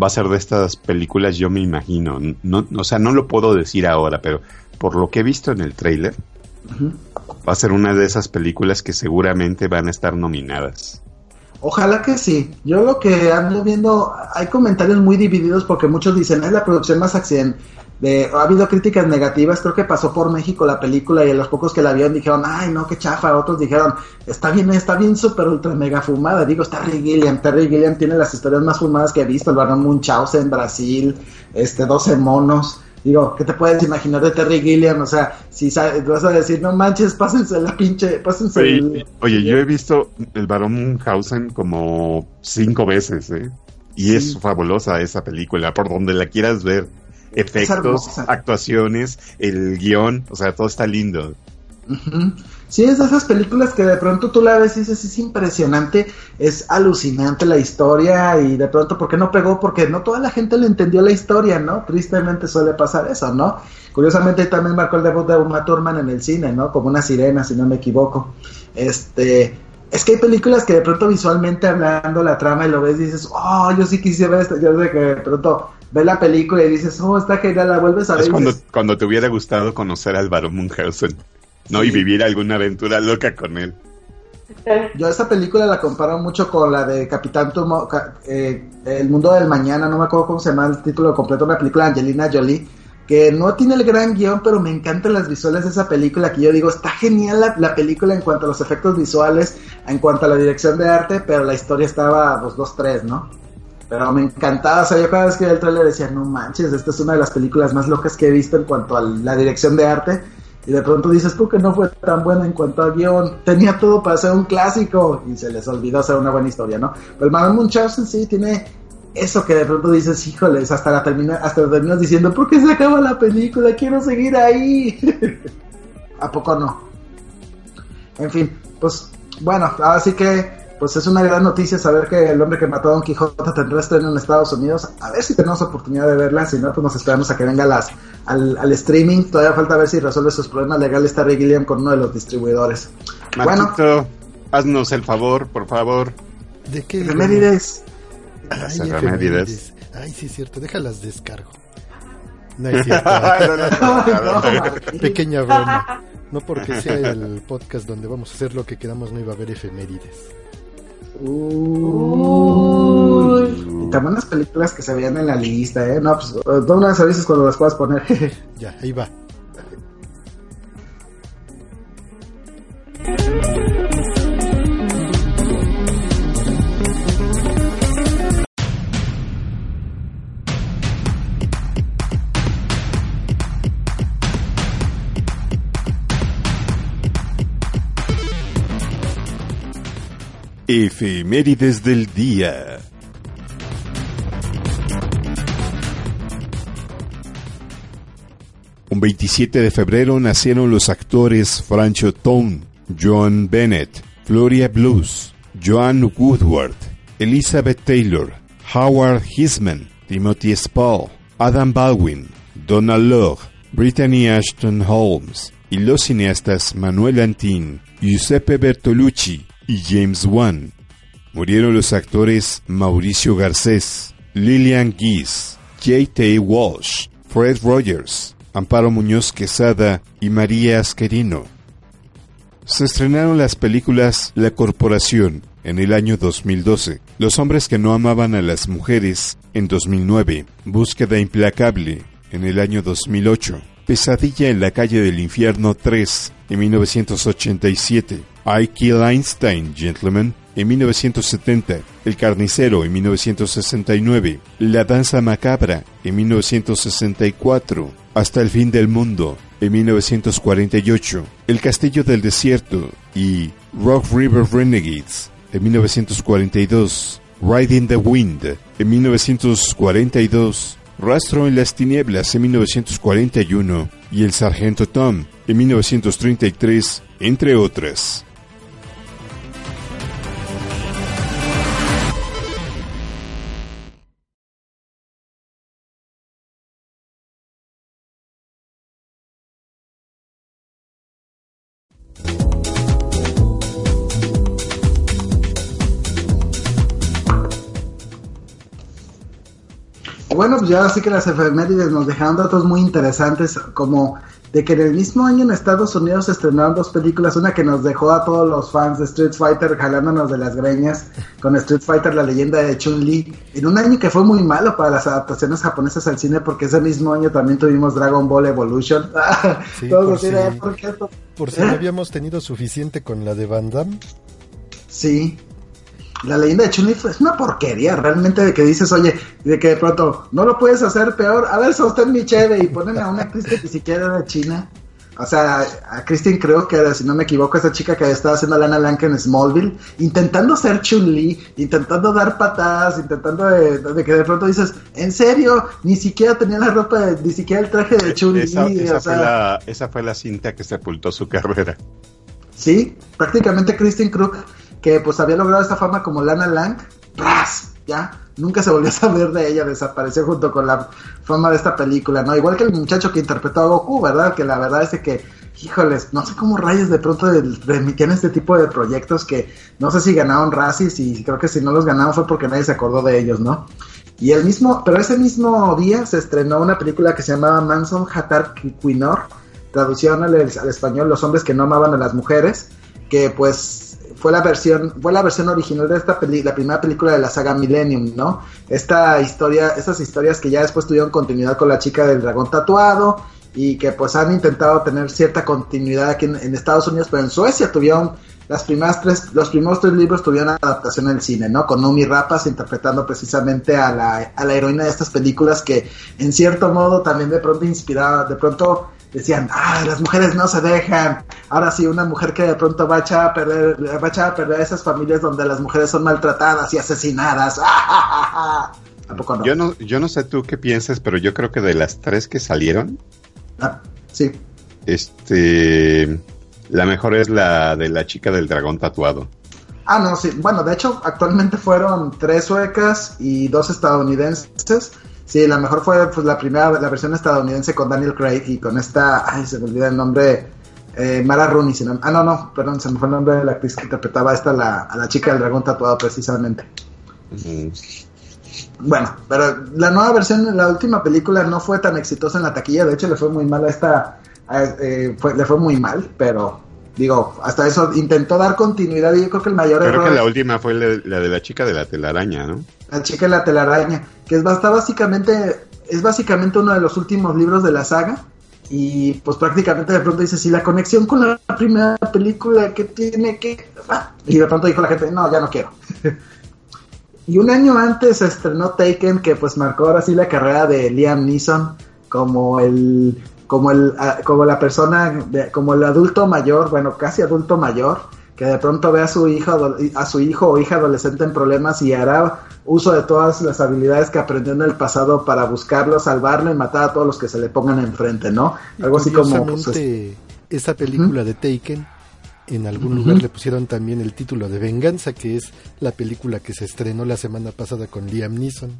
va a ser de estas películas, yo me imagino. No, o sea, no lo puedo decir ahora, pero por lo que he visto en el trailer, va a ser una de esas películas que seguramente van a estar nominadas. Ojalá que sí. Yo lo que ando viendo, hay comentarios muy divididos porque muchos dicen es la producción más accidente ha habido críticas negativas, creo que pasó por México la película y a los pocos que la vieron dijeron, ay no, qué chafa, otros dijeron, está bien, está bien súper ultra mega fumada, digo, está Terry Gilliam, Terry Gilliam tiene las historias más fumadas que he visto, el Barón Munchausen en Brasil, este, 12 monos, digo, ¿qué te puedes imaginar de Terry Gilliam? O sea, si vas a decir, no manches, pásense la pinche, pásense Oye, oye yo he visto el Barón Munchausen como cinco veces, ¿eh? Y es fabulosa esa película, por donde la quieras ver efectos, actuaciones, el guion, o sea, todo está lindo. Sí, es de esas películas que de pronto tú la ves y dices, es impresionante, es alucinante la historia y de pronto, ¿por qué no pegó? Porque no toda la gente le entendió la historia, ¿no? Tristemente suele pasar eso, ¿no? Curiosamente también marcó el debut de Uma Thurman en el cine, ¿no? Como una sirena, si no me equivoco. Este, es que hay películas que de pronto visualmente hablando la trama y lo ves y dices, oh, yo sí quisiera ver esto, yo sé que de pronto ves la película y dices, oh, está genial, la vuelves a ver. Es cuando, cuando te hubiera gustado conocer al Baron Munchausen, ¿no? Y vivir alguna aventura loca con él. Yo esta película la comparo mucho con la de Capitán Turmo, eh, El Mundo del Mañana, no me acuerdo cómo se llama el título completo, una película de Angelina Jolie, que no tiene el gran guion, pero me encantan las visuales de esa película, que yo digo, está genial la, la, película en cuanto a los efectos visuales, en cuanto a la dirección de arte, pero la historia estaba pues dos, tres, ¿no? Pero me encantaba, o sea, yo cada vez que veía el trailer decía, no manches, esta es una de las películas más locas que he visto en cuanto a la dirección de arte. Y de pronto dices, ¿por qué no fue tan buena en cuanto a guion? Tenía todo para ser un clásico y se les olvidó hacer una buena historia, ¿no? Pero el Madame Munchausen sí tiene eso que de pronto dices, híjoles, hasta la termina, hasta terminas diciendo, ¿por qué se acaba la película? Quiero seguir ahí. <laughs> ¿A poco no? En fin, pues bueno, así que pues es una gran noticia saber que el hombre que mató a Don Quijote tendrá estreno en Estados Unidos. A ver si tenemos oportunidad de verla, si no, pues nos esperamos a que venga las, al, streaming. Todavía falta ver si resuelve sus problemas legales Terry Gilliam con uno de los distribuidores. bueno, haznos el favor, por favor. ¿De qué? Remedides. Ay, Remedides. Ay, sí, es cierto, déjalas descargo. No es cierto. Pequeña broma. No porque sea el podcast donde vamos a hacer lo que quedamos, no iba a haber efemérides. Uy. Y también las películas que se veían en la lista, ¿eh? No, pues, todas unas veces cuando las puedas poner. <laughs> ya, ahí va. Efemérides del día. Un 27 de febrero nacieron los actores Francho Tone, Joan Bennett, Gloria Blues, Joan Woodward, Elizabeth Taylor, Howard Hisman, Timothy Spall, Adam Baldwin, Donald Logue, Brittany Ashton Holmes y los cineastas Manuel Antin, Giuseppe Bertolucci, y James Wan. Murieron los actores Mauricio Garcés, Lillian Gies, J.T. Walsh, Fred Rogers, Amparo Muñoz Quesada y María Asquerino. Se estrenaron las películas La Corporación en el año 2012, Los hombres que no amaban a las mujeres en 2009, Búsqueda implacable en el año 2008, Pesadilla en la calle del infierno 3 en 1987, I Kill Einstein, Gentlemen, en 1970, El Carnicero en 1969, La Danza Macabra en 1964, Hasta el Fin del Mundo en 1948, El Castillo del Desierto y Rock River Renegades en 1942, Riding the Wind en 1942, Rastro en las Tinieblas en 1941 y El Sargento Tom en 1933, entre otras. Bueno, pues ya sí que las efemérides nos dejaron datos muy interesantes, como de que en el mismo año en Estados Unidos se estrenaron dos películas, una que nos dejó a todos los fans de Street Fighter jalándonos de las greñas con Street Fighter, la leyenda de Chun-Li, en un año que fue muy malo para las adaptaciones japonesas al cine, porque ese mismo año también tuvimos Dragon Ball Evolution. <laughs> Sí, Todos por si- de, ¿por? Por si no habíamos tenido suficiente con la de Van Damme. Sí. La leyenda de Chun-Li es una porquería, realmente, de que dices, oye, de que de pronto, no lo puedes hacer peor, a ver, sostén mi cheve y ponen a una actriz que ni siquiera era china. O sea, a Christine creo que era, si no me equivoco, esa chica que estaba haciendo Lana Lang en Smallville, intentando ser Chun-Li, intentando dar patadas, intentando de, de que de pronto dices, en serio, ni siquiera tenía la ropa, de- ni siquiera el traje de Chun-Li. Esa, esa sea, fue la, esa fue la cinta que sepultó su carrera. Sí, prácticamente Kristen Krug, que pues había logrado esta fama como Lana Lang, ¡pras! Ya, nunca se volvió a saber de ella, desapareció junto con la fama de esta película, ¿no? Igual que el muchacho que interpretó a Goku, ¿verdad? Que la verdad es que, híjoles, no sé cómo rayos de pronto remitían este tipo de proyectos que no sé si ganaron Razzies y creo que si no los ganaron fue porque nadie se acordó de ellos, ¿no? Y el mismo, pero ese mismo día se estrenó una película que se llamaba Manson Hatar Quinor, traducción al español Los hombres que no amaban a las mujeres, que pues fue la versión fue la versión original de esta peli la primera película de la saga Millennium, ¿no? Esta historia, estas historias que ya después tuvieron continuidad con la chica del dragón tatuado y que pues han intentado tener cierta continuidad aquí en, Estados Unidos, pero en Suecia tuvieron las primeras tres, los primeros tres libros tuvieron adaptación el cine, ¿no? Con Numi Rapas interpretando precisamente a la, a la heroína de estas películas que en cierto modo también de pronto inspiraba, de pronto decían, ah, las mujeres no se dejan. Ahora sí, una mujer que de pronto va a echar a perder, va a echar a perder a esas familias donde las mujeres son maltratadas y asesinadas. <laughs> ¿A poco no? Yo no, yo no sé tú qué piensas, pero yo creo que de las tres que salieron, Ah, sí. este, la mejor es la de la chica del dragón tatuado. Ah, no, sí. Bueno, de hecho, actualmente fueron tres suecas y dos estadounidenses. Sí, la mejor fue pues, la primera, la versión estadounidense con Daniel Craig y con esta, ay, se me olvida el nombre, eh, Mara Rooney. si no- ah, no, no, perdón, se me fue el nombre de la actriz que interpretaba a esta, la, a la chica del dragón tatuado precisamente. Mm, Bueno, pero la nueva versión, la última película no fue tan exitosa en la taquilla, de hecho le fue muy mal a esta, a- eh, fue- le fue muy mal, pero digo, hasta eso intentó dar continuidad y yo creo que el mayor Creo error que la última fue la, de la chica de la telaraña, ¿no? la chica de la telaraña, que es, está básicamente, es básicamente uno de los últimos libros de la saga. Y pues prácticamente de pronto dice, si la conexión con la primera película que tiene que... ah", Y de pronto dijo la gente, no, ya no quiero. <laughs> y un año antes estrenó Taken, que pues marcó ahora sí la carrera de Liam Neeson como el... Como, el, como la persona, como el adulto mayor, bueno, casi adulto mayor, que de pronto ve a su hijo a su hijo o hija adolescente en problemas y hará uso de todas las habilidades que aprendió en el pasado para buscarlo, salvarlo y matar a todos los que se le pongan enfrente, ¿no? Algo así como pues, esa película de Taken, en algún lugar le pusieron también el título de Venganza, que es la película que se estrenó la semana pasada con Liam Neeson.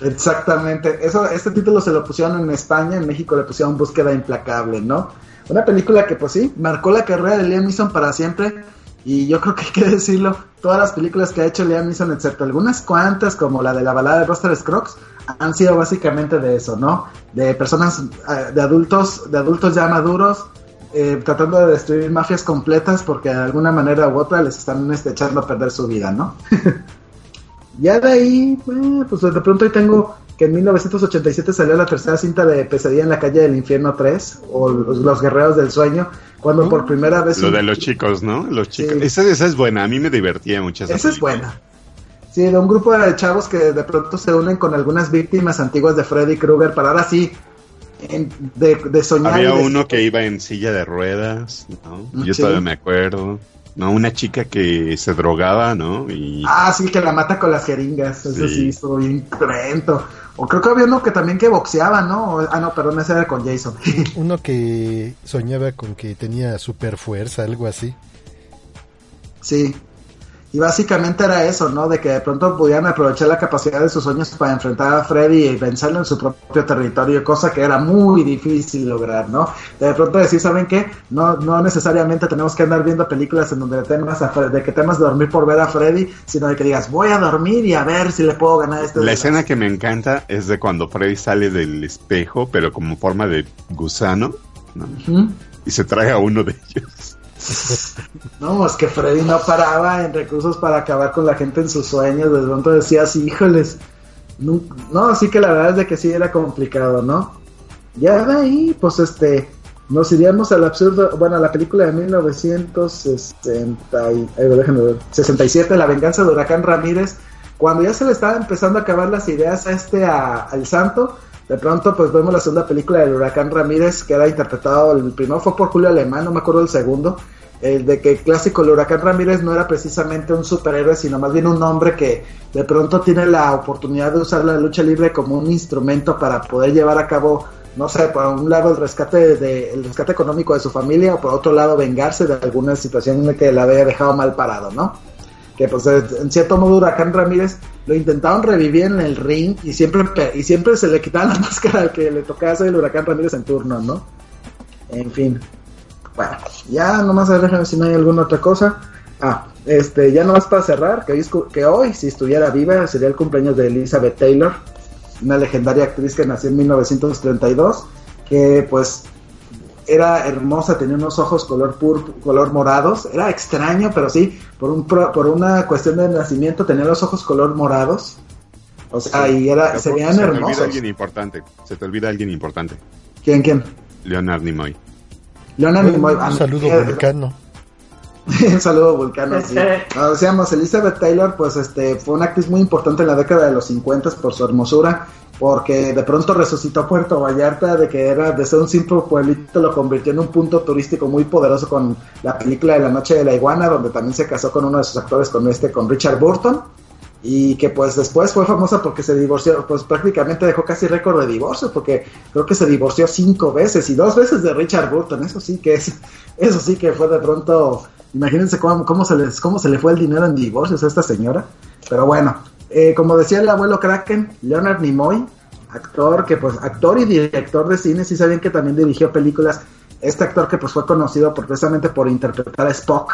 Exactamente. Eso, este título se lo pusieron en España, en México le pusieron Búsqueda Implacable, ¿no? Una película que, pues sí, marcó la carrera de Liam Neeson para siempre. Y yo creo que hay que decirlo, todas las películas que ha hecho Liam Neeson, excepto algunas cuantas, como la de la balada de Buster Scruggs, han sido básicamente de eso, ¿no? De personas, eh, de adultos, de adultos ya maduros, eh, tratando de destruir mafias completas porque de alguna manera u otra les están este, echando a perder su vida, ¿no? <laughs> Ya de ahí, eh, pues de pronto ahí tengo que en 1987 salió la tercera cinta de Pesadilla en la calle del infierno 3, o Los, Los Guerreros del Sueño, cuando por primera vez... Lo un- de los chicos, ¿no? Los chicos. Sí. Esa, esa es buena, a mí me divertía mucho esa Esa es buena. Sí, de un grupo de chavos que de pronto se unen con algunas víctimas antiguas de Freddy Krueger para ahora sí, en- de, de soñar. Había de- uno que iba en silla de ruedas, ¿no? Yo Sí. todavía me acuerdo. ¿No? Una chica que se drogaba, ¿no? Y... Ah, sí, que la mata con las jeringas. Eso sí, estuvo bien cruento. O creo que había uno que también que boxeaba, ¿no? ah, no, perdón, ese era con Jason. <laughs> uno que soñaba con que tenía super fuerza, algo así. Sí, y básicamente era eso, ¿no? De que de pronto pudieran aprovechar la capacidad de sus sueños para enfrentar a Freddy y vencerlo en su propio territorio, cosa que era muy difícil lograr, ¿no? De pronto decir, ¿saben qué? No, no necesariamente tenemos que andar viendo películas en donde temas de que temas de dormir por ver a Freddy, sino de que digas, voy a dormir y a ver si le puedo ganar este. La escena que me encanta es de cuando Freddy sale del espejo, pero como forma de gusano, ¿no? Y se trae a uno de ellos. No, es que Freddy no paraba en recursos para acabar con la gente en sus sueños. De pronto decías, híjoles. No, no, así que la verdad es que sí era complicado, ¿no? Ya de ahí, pues este, nos iríamos al absurdo, bueno, a la película de 1967, La venganza de Huracán Ramírez, cuando ya se le estaba empezando a acabar las ideas a este, al santo, de pronto pues vemos la segunda película del Huracán Ramírez, que era interpretado, el primero fue por Julio Alemán, no me acuerdo el segundo, el de que el clásico el Huracán Ramírez no era precisamente un superhéroe, sino más bien un hombre que de pronto tiene la oportunidad de usar la lucha libre como un instrumento para poder llevar a cabo, no sé, por un lado el rescate de, el rescate económico de su familia o por otro lado vengarse de alguna situación en la que la había dejado mal parado, ¿no? Que pues en cierto modo Huracán Ramírez lo intentaron revivir en el ring y siempre y siempre se le quitaba la <laughs> máscara al que le tocaba hacer el Huracán Ramírez en turno, ¿no? En fin. Bueno, ya nomás ver si no hay alguna otra cosa. Ah, este, ya nomás para cerrar, que hoy, que hoy, si estuviera viva, sería el cumpleaños de Elizabeth Taylor, una legendaria actriz que nació en 1932, que pues era hermosa, tenía unos ojos color pur color morados, era extraño, pero sí, por un por una cuestión de nacimiento tenía los ojos color morados. O sea, y era se veían hermosos. Se te olvida alguien importante, se te olvida alguien importante. ¿Quién quién? Leonard Nimoy. Leonard Un ah, saludo eh, vulcano. <laughs> un saludo vulcano, sí. decíamos, Elizabeth Taylor, pues este, fue una actriz muy importante en la década de los 50 por su hermosura, porque de pronto resucitó Puerto Vallarta, de que era de ser un simple pueblito, lo convirtió en un punto turístico muy poderoso con la película de La Noche de la Iguana, donde también se casó con uno de sus actores, con este, con Richard Burton y que pues después fue famosa porque se divorció, pues prácticamente dejó casi récord de divorcio, porque creo que se divorció cinco veces y dos veces de Richard Burton, eso sí que es, eso sí que fue de pronto, imagínense cómo, cómo se les, cómo se le fue el dinero en divorcios a esta señora, pero bueno, eh, como decía el abuelo Kraken, Leonard Nimoy, actor que pues, actor y director de cine, sí saben que también dirigió películas, este actor que pues fue conocido precisamente por interpretar a Spock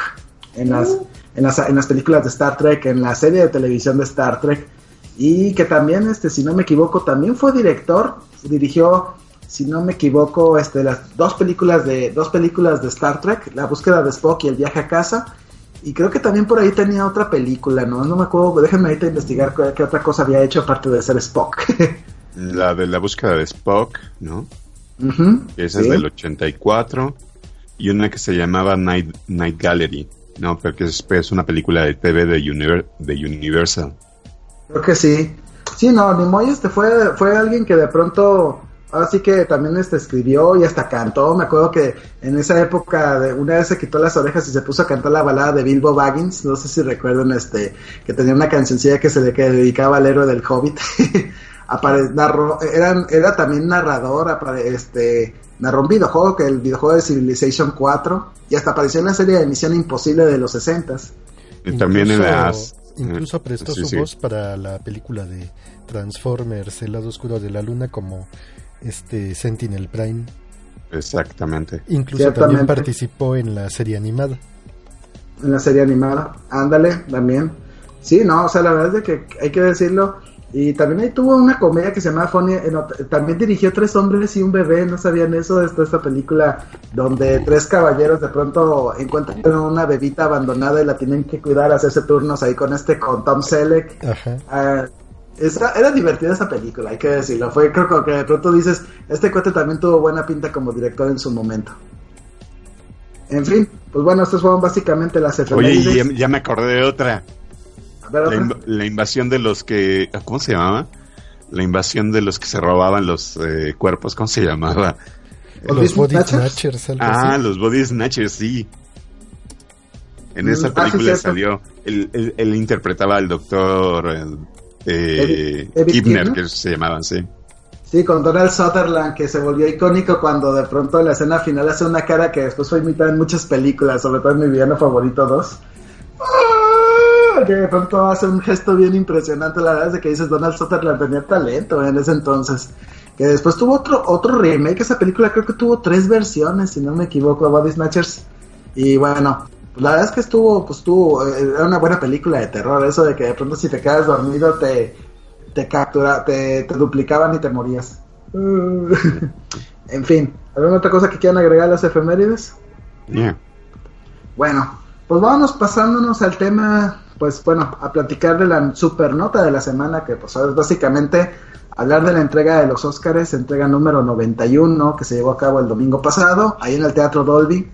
en las, en las, en las películas de Star Trek, en la serie de televisión de Star Trek, y que también, este, si no me equivoco, también fue director, dirigió, si no me equivoco, este, las dos películas de, dos películas de Star Trek, La búsqueda de Spock y El viaje a casa, y creo que también por ahí tenía otra película, ¿no? No me acuerdo, déjenme ahorita investigar qué, otra cosa había hecho aparte de ser Spock. <laughs> la de la búsqueda de Spock, ¿no? Esa es del 84. Y una que se llamaba Night, Night Gallery. No, pero que es, una película de TV de, de Universal. Creo que sí. Sí, no, Nimoy este fue, fue alguien que de pronto, así que también este escribió y hasta cantó. Me acuerdo que en esa época, de, una vez se quitó las orejas y se puso a cantar la balada de Bilbo Baggins. No sé si recuerdan este, que tenía una cancioncilla que se le que dedicaba al héroe del Hobbit. <laughs> Apare, narró, era, era también narrador, este, narró un videojuego, que el videojuego de Civilization 4, y hasta apareció en la serie de Misión Imposible de los 60 Y también en las... Incluso eh, prestó su voz para la película de Transformers, El lado oscuro de la luna, como este Sentinel Prime. Exactamente. Incluso también participó en la serie animada. En la serie animada, ándale, también. Sí, no, o sea, la verdad es que hay que decirlo, y también ahí tuvo una comedia que se llama Funny. también dirigió Tres hombres y un bebé. ¿No sabían eso? Esta, esta película donde tres caballeros de pronto encuentran una bebita abandonada y la tienen que cuidar, hacerse turnos ahí con este, con Tom Selleck. Ah, era divertida esa película, hay que decirlo. Fue, creo que de pronto dices, este cuate también tuvo buena pinta como director en su momento. En fin, pues bueno, estas fueron básicamente las Oye, ya me acordé de otra. La, invasión de los que. ¿Cómo se llamaba? La invasión de los que se robaban los eh, cuerpos, ¿cómo se llamaba? Los, body snatchers. ah, los body snatchers, sí. En esa Mm, ah, sí, película salió, él, él- él interpretaba al doctor eh, Kibner. que se llamaban, sí. Sí, con Donald Sutherland, que se volvió icónico cuando de pronto en la escena final hace una cara que después fue imitada en muchas películas, sobre todo en mi villano favorito 2. ¡Ah! Que de pronto hace un gesto bien impresionante, la verdad es que dices Donald Sutherland tenía talento en ese entonces. Que después tuvo otro otro remake, esa película creo que tuvo tres versiones, si no me equivoco, Body Snatchers. Y bueno, la verdad es que estuvo, pues estuvo, eh, era una buena película de terror, eso de que de pronto si te quedas dormido te, te captura, te, te duplicaban y te morías. <laughs> En fin, ¿alguna otra cosa que quieran agregar a las efemérides? Yeah. Bueno, pues vámonos pasándonos al tema, pues bueno, a platicar de la supernota de la semana, que pues es básicamente hablar de la entrega de los Óscares, entrega número 91, que se llevó a cabo el domingo pasado, ahí en el Teatro Dolby.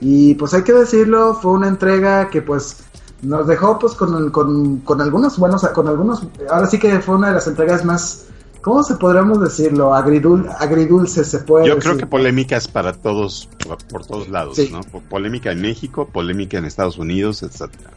Y pues hay que decirlo, fue una entrega que pues nos dejó pues con, con, con algunos buenos, con algunos, ahora sí que fue una de las entregas más, ¿cómo se podríamos decirlo? Agridul, agridulce se puede Yo decir. creo que polémicas para todos, por, por todos lados, Sí. ¿no? Po- Polémica en México, polémica en Estados Unidos, etcétera.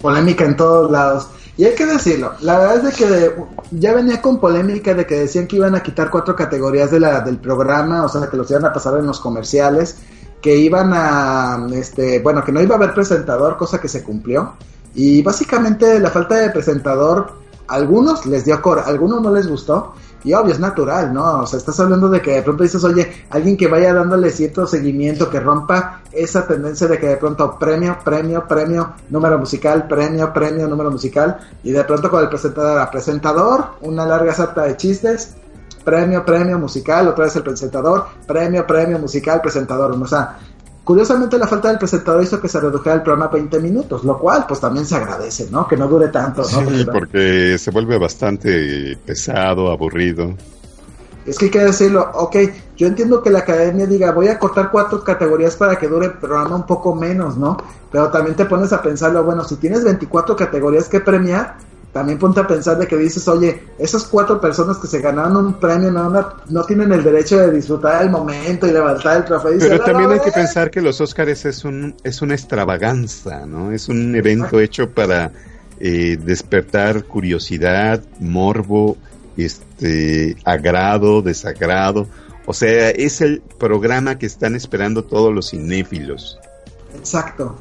polémica en todos lados. Y hay que decirlo, la verdad es de que ya venía con polémica de que decían que iban a quitar cuatro categorías de la, del programa, o sea, que los iban a pasar en los comerciales, que iban a, este, bueno, que no iba a haber presentador, cosa que se cumplió. Y básicamente la falta de presentador, algunos les dio cor, algunos no les gustó. Y obvio, es natural, ¿no? O sea, estás hablando de que de pronto dices, oye, alguien que vaya dándole cierto seguimiento, que rompa esa tendencia de que de pronto premio, premio, premio, número musical, premio, premio, número musical, y de pronto con el presentador, presentador, una larga sarta de chistes, premio, premio musical, otra vez el presentador, premio, premio musical, presentador, o sea, curiosamente la falta del presentador hizo que se redujera el programa a 20 minutos, lo cual pues también se agradece, ¿no? Que no dure tanto, ¿no? Sí, Porque- se vuelve bastante pesado, aburrido. Es que hay que decirlo, ok, yo entiendo que la academia diga, voy a cortar cuatro categorías para que dure el programa un poco menos, ¿no? Pero también te pones a pensarlo, bueno, si tienes 24 categorías que premiar, también ponte a pensar de que dices, oye, esas cuatro personas que se ganaron un premio no, no, no tienen el derecho de disfrutar el momento y levantar el trofeo. Pero "Ah, también hay que "Ah, pensar que los Óscares es un es una extravaganza, ¿no? Es un evento hecho para eh, despertar curiosidad, morbo, este agrado, desagrado. O sea, es el programa que están esperando todos los cinéfilos. Exacto.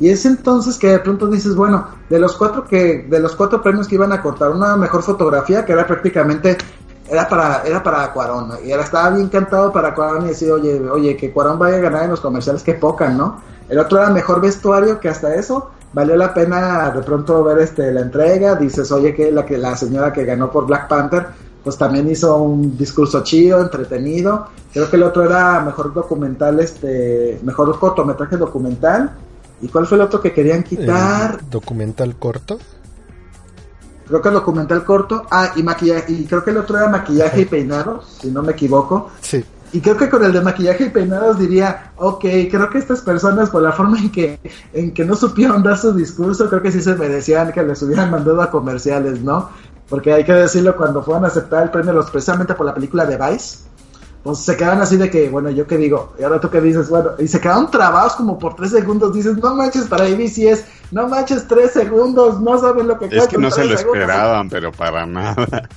Y es entonces que de pronto dices, bueno, de los cuatro que, de los cuatro premios que iban a cortar, una mejor fotografía, que era prácticamente, era para, era para Cuarón, y era, estaba bien cantado para Cuarón y decir, oye, oye, que Cuarón vaya a ganar en los comerciales, que poca, ¿no? El otro era mejor vestuario, que hasta eso valió la pena de pronto ver este la entrega, dices, oye, que la que la señora que ganó por Black Panther, pues también hizo un discurso chido, entretenido. Creo que el otro era mejor documental, este, mejor cortometraje documental. ¿Y cuál fue el otro que querían quitar? Eh, documental corto. Creo que el documental corto. Ah, y maquillaje. Y creo que el otro era maquillaje y peinados, si no me equivoco. Sí. Y creo que con el de maquillaje y peinados diría, ok, creo que estas personas por la forma en que, en que no supieron dar su discurso, creo que sí se merecían que les hubieran mandado a comerciales, ¿no? Porque hay que decirlo, cuando fueron a aceptar el premio, los, precisamente por la película de Vice, pues se quedaron así de que, bueno, yo qué digo, y ahora tú qué dices, bueno, y se quedaron trabados como por tres segundos, dices, no manches, para ABC es, no manches, tres segundos, no saben lo que Es que no se lo segundos". esperaban, pero para nada.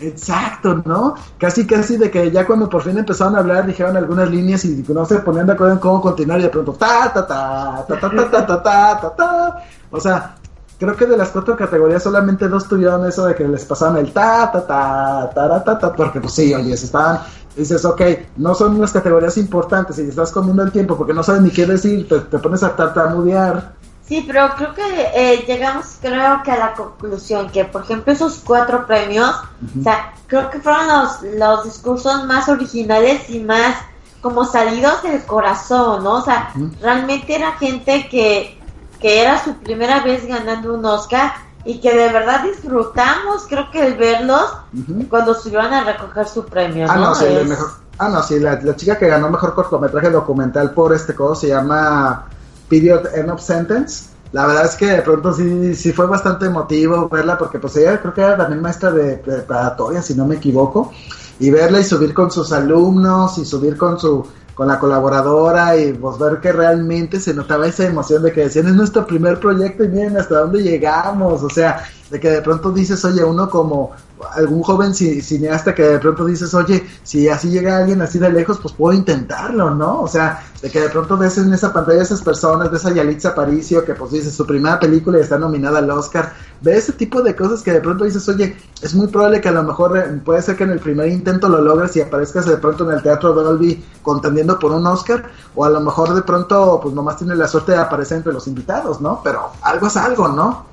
Exacto, ¿no? Casi, casi de que ya cuando por fin empezaron a hablar, dijeron algunas líneas y no se ponían de acuerdo en cómo continuar y de pronto ta ta ta ta ta ta ta ta ta ta ta o sea, creo que de las cuatro categorías solamente dos tuvieron eso de que les pasaban el ta ta ta ta ta ta, ta porque pues sí, oye, se estaban dices, ok, no son las categorías importantes y estás comiendo el tiempo porque no sabes ni qué decir, te, te pones a tartamudear. Sí, pero creo que eh, llegamos, creo que a la conclusión que, por ejemplo, esos cuatro premios, o sea, creo que fueron los, los discursos más originales y más como salidos del corazón, ¿no? O sea, realmente era gente que, que era su primera vez ganando un Oscar y que de verdad disfrutamos, creo que el verlos Ujú. cuando subieron a recoger su premio, Ah, ¿no? no, sí, el Es- mejor. Ah, no, sí, la, la chica que ganó mejor cortometraje documental por este codo se llama Period End of Sentence. La verdad es que de pronto sí, sí fue bastante emotivo verla porque pues ella creo que era también maestra de preparatoria, si no me equivoco. Y verla y subir con sus alumnos y subir con su con la colaboradora y pues ver que realmente se notaba esa emoción de que decían es nuestro primer proyecto y miren hasta dónde llegamos, o sea, de que de pronto dices, oye, uno como algún joven cineasta que de pronto dices, oye, si así llega alguien así de lejos, pues puedo intentarlo, ¿no? O sea, de que de pronto ves en esa pantalla esas personas, ves a Yalitza Aparicio, que pues dice su primera película y está nominada al Oscar, ve ese tipo de cosas que de pronto dices, oye, es muy probable que a lo mejor eh, puede ser que en el primer intento lo logres y aparezcas de pronto en el Teatro Dolby contendiendo por un Oscar, o a lo mejor de pronto pues nomás tienes la suerte de aparecer entre los invitados, ¿no? Pero algo es algo, ¿no?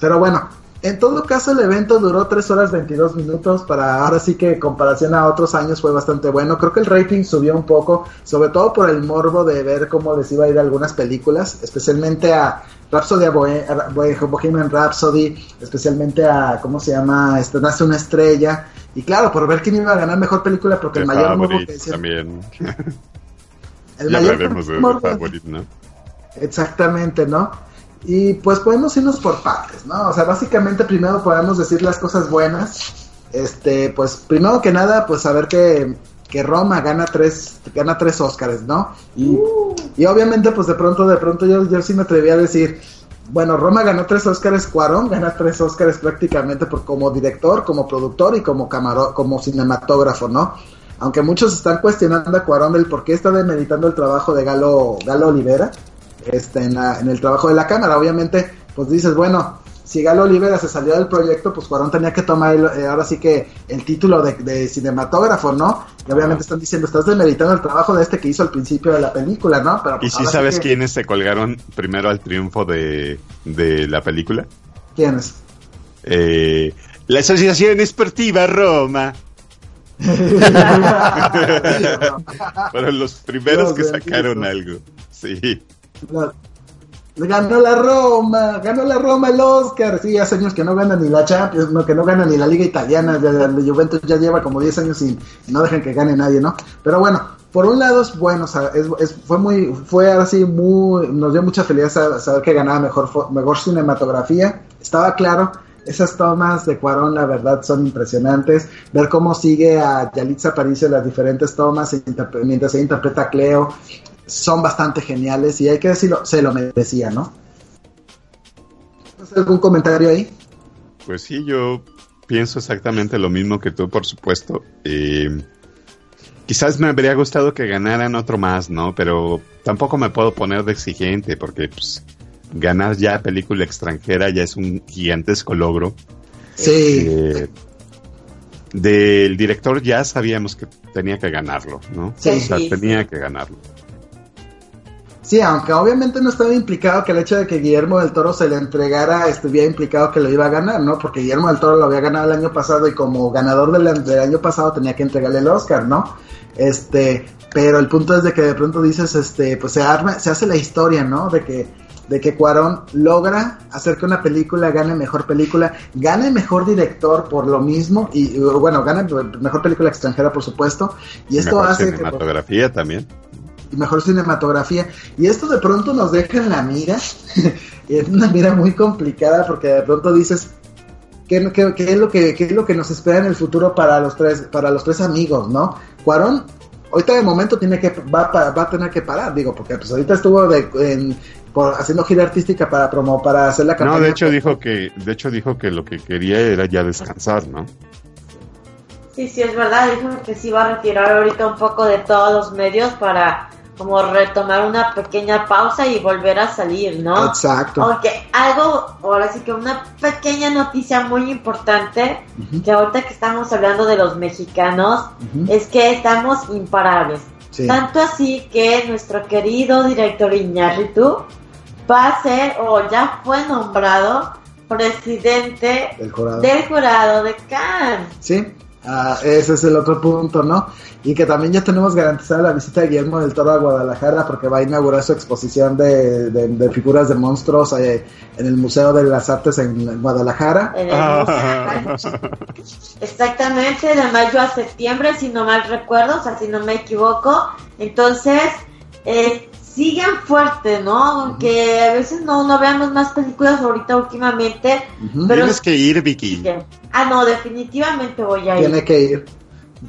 Pero bueno, en todo caso, el evento duró 3 horas 22 minutos. Para ahora sí que, en comparación a otros años, fue bastante bueno. Creo que el rating subió un poco, sobre todo por el morbo de ver cómo les iba a ir algunas películas, especialmente a Rhapsody, a Bohemian Rhapsody, especialmente a, ¿cómo se llama? Este, Nace una estrella. Y claro, por ver quién iba a ganar mejor película, porque el mayor morbo que decía, También. <laughs> El mayor de ¿no? Exactamente, ¿no? Y pues podemos irnos por partes, ¿no? O sea, básicamente primero podemos decir las cosas buenas. Este, pues primero que nada, pues saber que, que Roma gana tres, gana tres Óscares, ¿no? Y, y, obviamente, pues de pronto, de pronto yo, yo sí me atreví a decir, bueno, Roma ganó tres Óscares, Cuarón gana tres Óscares prácticamente por como director, como productor y como camaro, como cinematógrafo, ¿no? Aunque muchos están cuestionando a Cuarón del por qué está demeritando el trabajo de Galo, Galo Olivera este, en, en, el trabajo de la cámara. Obviamente, pues dices, bueno, si Galo Olivera se salió del proyecto, pues Cuarón tenía que tomar eh, ahora sí que el título de, cinematógrafo, ¿no? Y obviamente están diciendo, estás demeritando el trabajo de este que hizo al principio de la película, ¿no? Pero, ¿Y si sabes quiénes se colgaron primero al triunfo de, la película? ¿Quiénes? Eh, la Asociación Esportiva Roma. <laughs> <laughs> Fueron los primeros que sacaron algo. Sí ganó la Roma, ganó la Roma el Oscar. Sí, hace años que no gana ni la Champions, no, que no gana ni la Liga Italiana. De, Juventus ya lleva como 10 años y, no dejan que gane nadie, ¿no? Pero bueno, por un lado es bueno, es, fue muy, fue así muy, nos dio mucha felicidad saber que ganaba mejor, mejor cinematografía. Estaba claro, esas tomas de Cuarón, la verdad, son impresionantes. Ver cómo sigue a Yalitza Aparicio en las diferentes tomas mientras se interpreta a Cleo son bastante geniales y hay que decirlo, se lo merecía, ¿no? ¿Algún comentario ahí? Pues sí, yo pienso exactamente lo mismo que tú, por supuesto. Eh, quizás me habría gustado que ganaran otro más, ¿no? Pero tampoco me puedo poner de exigente porque pues, ganar ya película extranjera ya es un gigantesco logro. Sí. Eh, del director ya sabíamos que tenía que ganarlo, ¿no? Sí, o sea, tenía que ganarlo. Sí, aunque obviamente no estaba implicado que el hecho de que Guillermo del Toro se le entregara estuviera implicado que lo iba a ganar, ¿no? Porque Guillermo del Toro lo había ganado el año pasado y como ganador del, año pasado tenía que entregarle el Oscar, ¿no? Este, pero el punto es de que de pronto dices, este, pues se arma, se hace la historia, ¿no? De que de que Cuarón logra hacer que una película gane mejor película, gane mejor director por lo mismo y bueno, gane mejor película extranjera por supuesto y esto hace cinematografía también y mejor cinematografía. Y esto de pronto nos deja en la mira, <laughs> es una mira muy complicada porque de pronto dices, ¿qué, qué, qué es lo que, qué es lo que nos espera en el futuro para los tres, para los tres amigos, no? Cuarón, ahorita de momento tiene que, va, va a tener que parar, digo, porque pues ahorita estuvo de, por, haciendo gira artística para promo, para hacer la campaña. No, de hecho dijo que, de hecho dijo que lo que quería era ya descansar, ¿no? Sí, sí, es verdad, dijo que se iba a retirar ahorita un poco de todos los medios para como retomar una pequeña pausa y volver a salir, ¿no? Exacto. Aunque algo, ahora sí que una pequeña noticia muy importante, que ahorita que estamos hablando de los mexicanos, es que estamos imparables. Tanto así que nuestro querido director Iñárritu va a ser o ya fue nombrado presidente del jurado, del jurado de Cannes. Sí, Ah, ese es el otro punto, ¿no? Y que también ya tenemos garantizada la visita de Guillermo del Toro a Guadalajara porque va a inaugurar su exposición de, figuras de monstruos eh, en el Museo de las Artes en Guadalajara. Exactamente, de mayo a septiembre, si no mal recuerdo, o sea, si no me equivoco. Entonces, eh, sigan fuerte, ¿no? Aunque a veces no, no veamos más películas ahorita últimamente. pero Tienes que ir, Vicky. Ah, no, definitivamente voy a ir. Tiene que ir.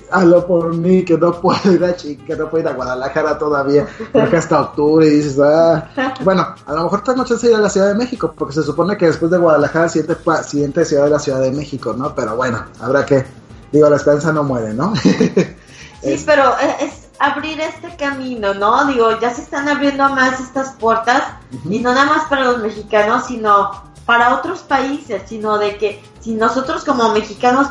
Hazlo por mí, que no puedo ir a, que no puedo ir a Guadalajara todavía, creo hasta octubre, y dices, ah, bueno, a lo mejor tengo chance de ir a la Ciudad de México, porque se supone que después de Guadalajara, siguiente, siguiente ciudad de la Ciudad de México, ¿no? Pero bueno, habrá que, digo, la esperanza no muere, ¿no? sí, <laughs> pero es abrir este camino, ¿no? Digo, ya se están abriendo más estas puertas, y no nada más para los mexicanos, sino para otros países, sino de que si nosotros como mexicanos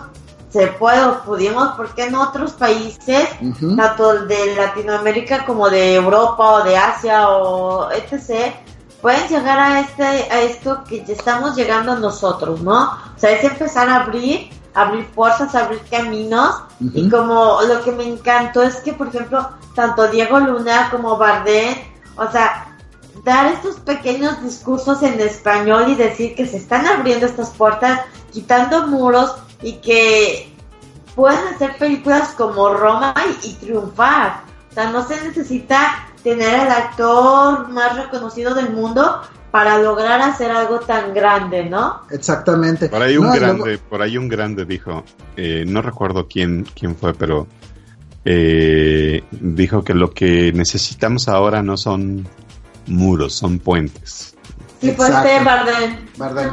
se puede o pudimos, porque en otros países, tanto de Latinoamérica como de Europa o de Asia o etc., pueden llegar a este a esto que ya estamos llegando nosotros, ¿no? O sea, es empezar a abrir, abrir puertas, abrir caminos y como lo que me encantó es que, por ejemplo, tanto Diego Luna como Bardem, o sea, dar estos pequeños discursos en español y decir que se están abriendo estas puertas, quitando muros y que pueden hacer películas como Roma y, triunfar. O sea, no se necesita tener al actor más reconocido del mundo para lograr hacer algo tan grande, ¿no? Exactamente. Por ahí un grande, por ahí un grande dijo, eh, no recuerdo quién, quién fue, pero eh, dijo que lo que necesitamos ahora no son muros, son puentes. Sí, pues este Bardem. Bardem,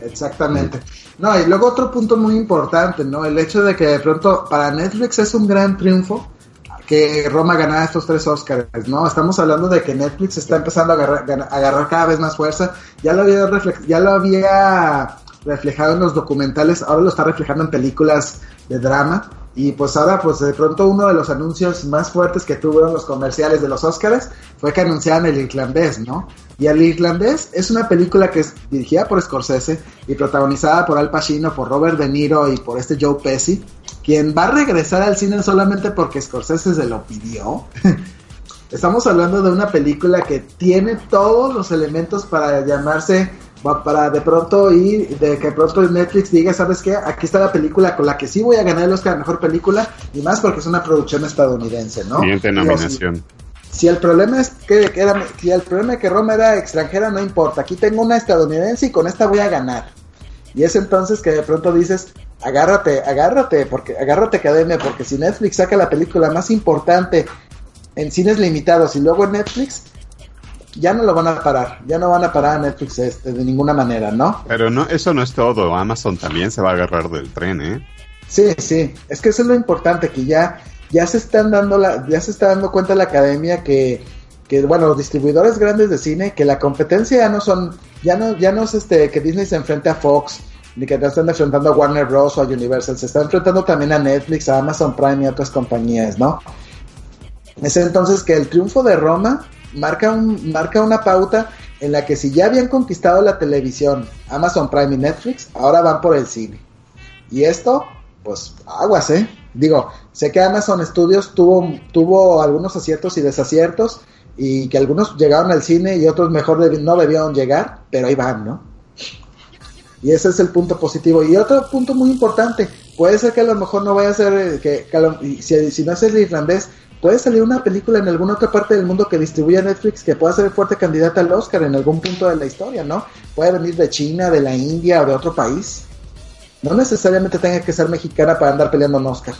exactamente. No, y luego otro punto muy importante, ¿no? El hecho de que de pronto para Netflix es un gran triunfo que Roma ganara estos tres Oscars, ¿no? Estamos hablando de que Netflix está empezando a agarrar, cada vez más fuerza. Ya lo había ya lo había reflejado en los documentales, ahora lo está reflejando en películas de drama. Y pues ahora, pues de pronto uno de los anuncios más fuertes que tuvieron los comerciales de los Oscars fue que anunciaban El Irlandés, ¿no? Y El Irlandés es una película que es dirigida por Scorsese y protagonizada por Al Pacino, por Robert De Niro y por este Joe Pesci, quien va a regresar al cine solamente porque Scorsese se lo pidió. <laughs> Estamos hablando de una película que tiene todos los elementos para llamarse para de pronto ir, de que pronto Netflix diga, ¿sabes qué? Aquí está la película con la que sí voy a ganar el Oscar a Mejor Película, y más porque es una producción estadounidense, ¿no? Siguiente nominación. Si, el problema es que, era, si el problema es que Roma era extranjera, no importa, aquí tengo una estadounidense y con esta voy a ganar. Y es entonces que de pronto dices, agárrate, agárrate, porque agárrate academia, porque si Netflix saca la película más importante en cines limitados y luego en Netflix, ya no lo van a parar, ya no van a parar a Netflix este, de ninguna manera, ¿no? Pero no, eso no es todo, Amazon también se va a agarrar del tren, ¿eh? Sí, sí, es que eso es lo importante, que ya, ya se están dando la, ya se está dando cuenta la academia que, que bueno, los distribuidores grandes de cine, que la competencia ya no son, ya no, ya no es este, que Disney se enfrente a Fox, ni que te están enfrentando a Warner Bros. o a Universal, se está enfrentando también a Netflix, a Amazon Prime y a otras compañías, ¿no? Es entonces que el triunfo de Roma marca, un, marca una pauta en la que si ya habían conquistado la televisión, Amazon Prime y Netflix, ahora van por el cine. Y esto, pues aguas, ¿eh? Digo, sé que Amazon Studios tuvo, tuvo algunos aciertos y desaciertos y que algunos llegaron al cine y otros mejor no debieron llegar, pero ahí van, ¿no? Y ese es el punto positivo. Y otro punto muy importante, puede ser que a lo mejor no vaya a ser, eh, que, si, no es el irlandés, puede salir una película en alguna otra parte del mundo que distribuya Netflix que pueda ser fuerte candidata al Oscar en algún punto de la historia, ¿no? Puede venir de China, de la India o de otro país. No necesariamente tenga que ser mexicana para andar peleando un Oscar.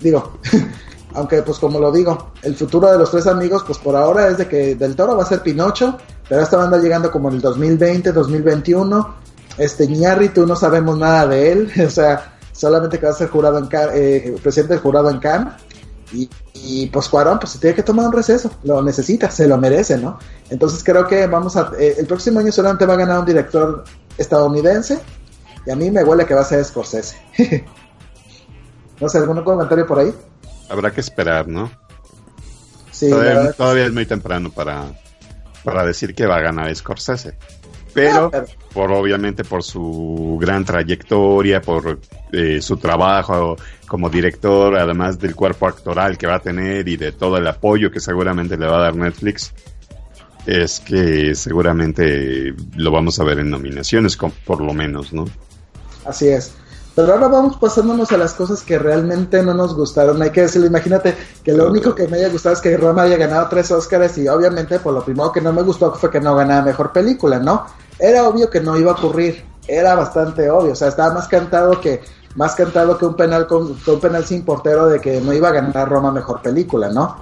Digo, <laughs> aunque pues como lo digo, el futuro de los tres amigos pues por ahora es de que Del Toro va a ser Pinocho, pero esta banda llegando como en el 2020, 2021. Este tú no sabemos nada de él, <laughs> o sea, solamente que va a ser jurado en eh, presidente del jurado en Cannes y, pues Cuarón pues se tiene que tomar un receso, lo necesita, se lo merece, ¿no? Entonces creo que vamos a, eh, el próximo año solamente va a ganar un director estadounidense y a mí me huele que va a ser Scorsese. <laughs> no sé, ¿algún comentario por ahí? Habrá que esperar, ¿no? Sí, todavía, todavía es muy temprano para, para decir que va a ganar Scorsese. Pero, por obviamente por su gran trayectoria, por eh, su trabajo como director, además del cuerpo actoral que va a tener y de todo el apoyo que seguramente le va a dar Netflix, es que seguramente lo vamos a ver en nominaciones, por lo menos, ¿no? Así es. Pero ahora vamos pasándonos a las cosas que realmente no nos gustaron. Hay que decirlo, imagínate que lo único que me haya gustado es que Roma haya ganado tres Oscars y obviamente por lo primero que no me gustó fue que no ganaba mejor película, ¿no? Era obvio que no iba a ocurrir, era bastante obvio, o sea, estaba más cantado que más cantado que un penal con, un penal sin portero de que no iba a ganar Roma mejor película, ¿no?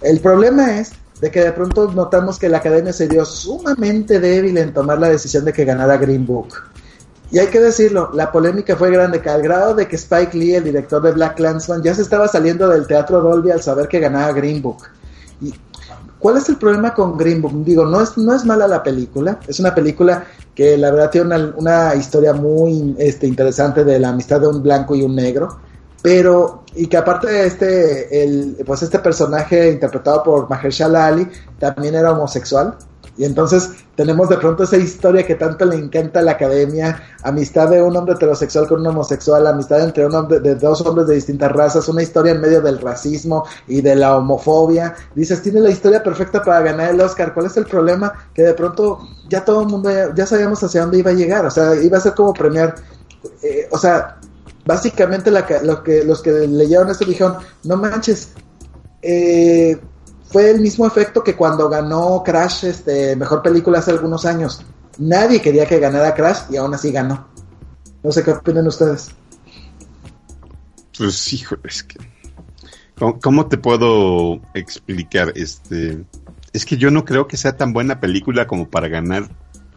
El problema es de que de pronto notamos que la academia se dio sumamente débil en tomar la decisión de que ganara Green Book. Y hay que decirlo, la polémica fue grande, al grado de que Spike Lee, el director de Black Clansman, ya se estaba saliendo del teatro Dolby al saber que ganaba Green Book. Y ¿Cuál es el problema con Green Book? Digo, no es, no es mala la película, es una película que la verdad tiene una, historia muy este, interesante de la amistad de un blanco y un negro, pero y que aparte este el pues este personaje interpretado por Mahershala Ali también era homosexual y entonces tenemos de pronto esa historia que tanto le encanta a la academia, amistad de un hombre heterosexual con un homosexual, amistad entre un hombre, de dos hombres de distintas razas, una historia en medio del racismo y de la homofobia. Dices, tiene la historia perfecta para ganar el Oscar. ¿Cuál es el problema? Que de pronto ya todo el mundo, ya, sabíamos hacia dónde iba a llegar. O sea, iba a ser como premiar, eh, o sea, básicamente la, lo que, los que leyeron esto dijeron, no manches, eh, fue el mismo efecto que cuando ganó Crash, este, mejor película hace algunos años. Nadie quería que ganara Crash y aún así ganó. No sé qué opinan ustedes. Pues híjole, es que. ¿cómo, te puedo explicar? Este. Es que yo no creo que sea tan buena película como para ganar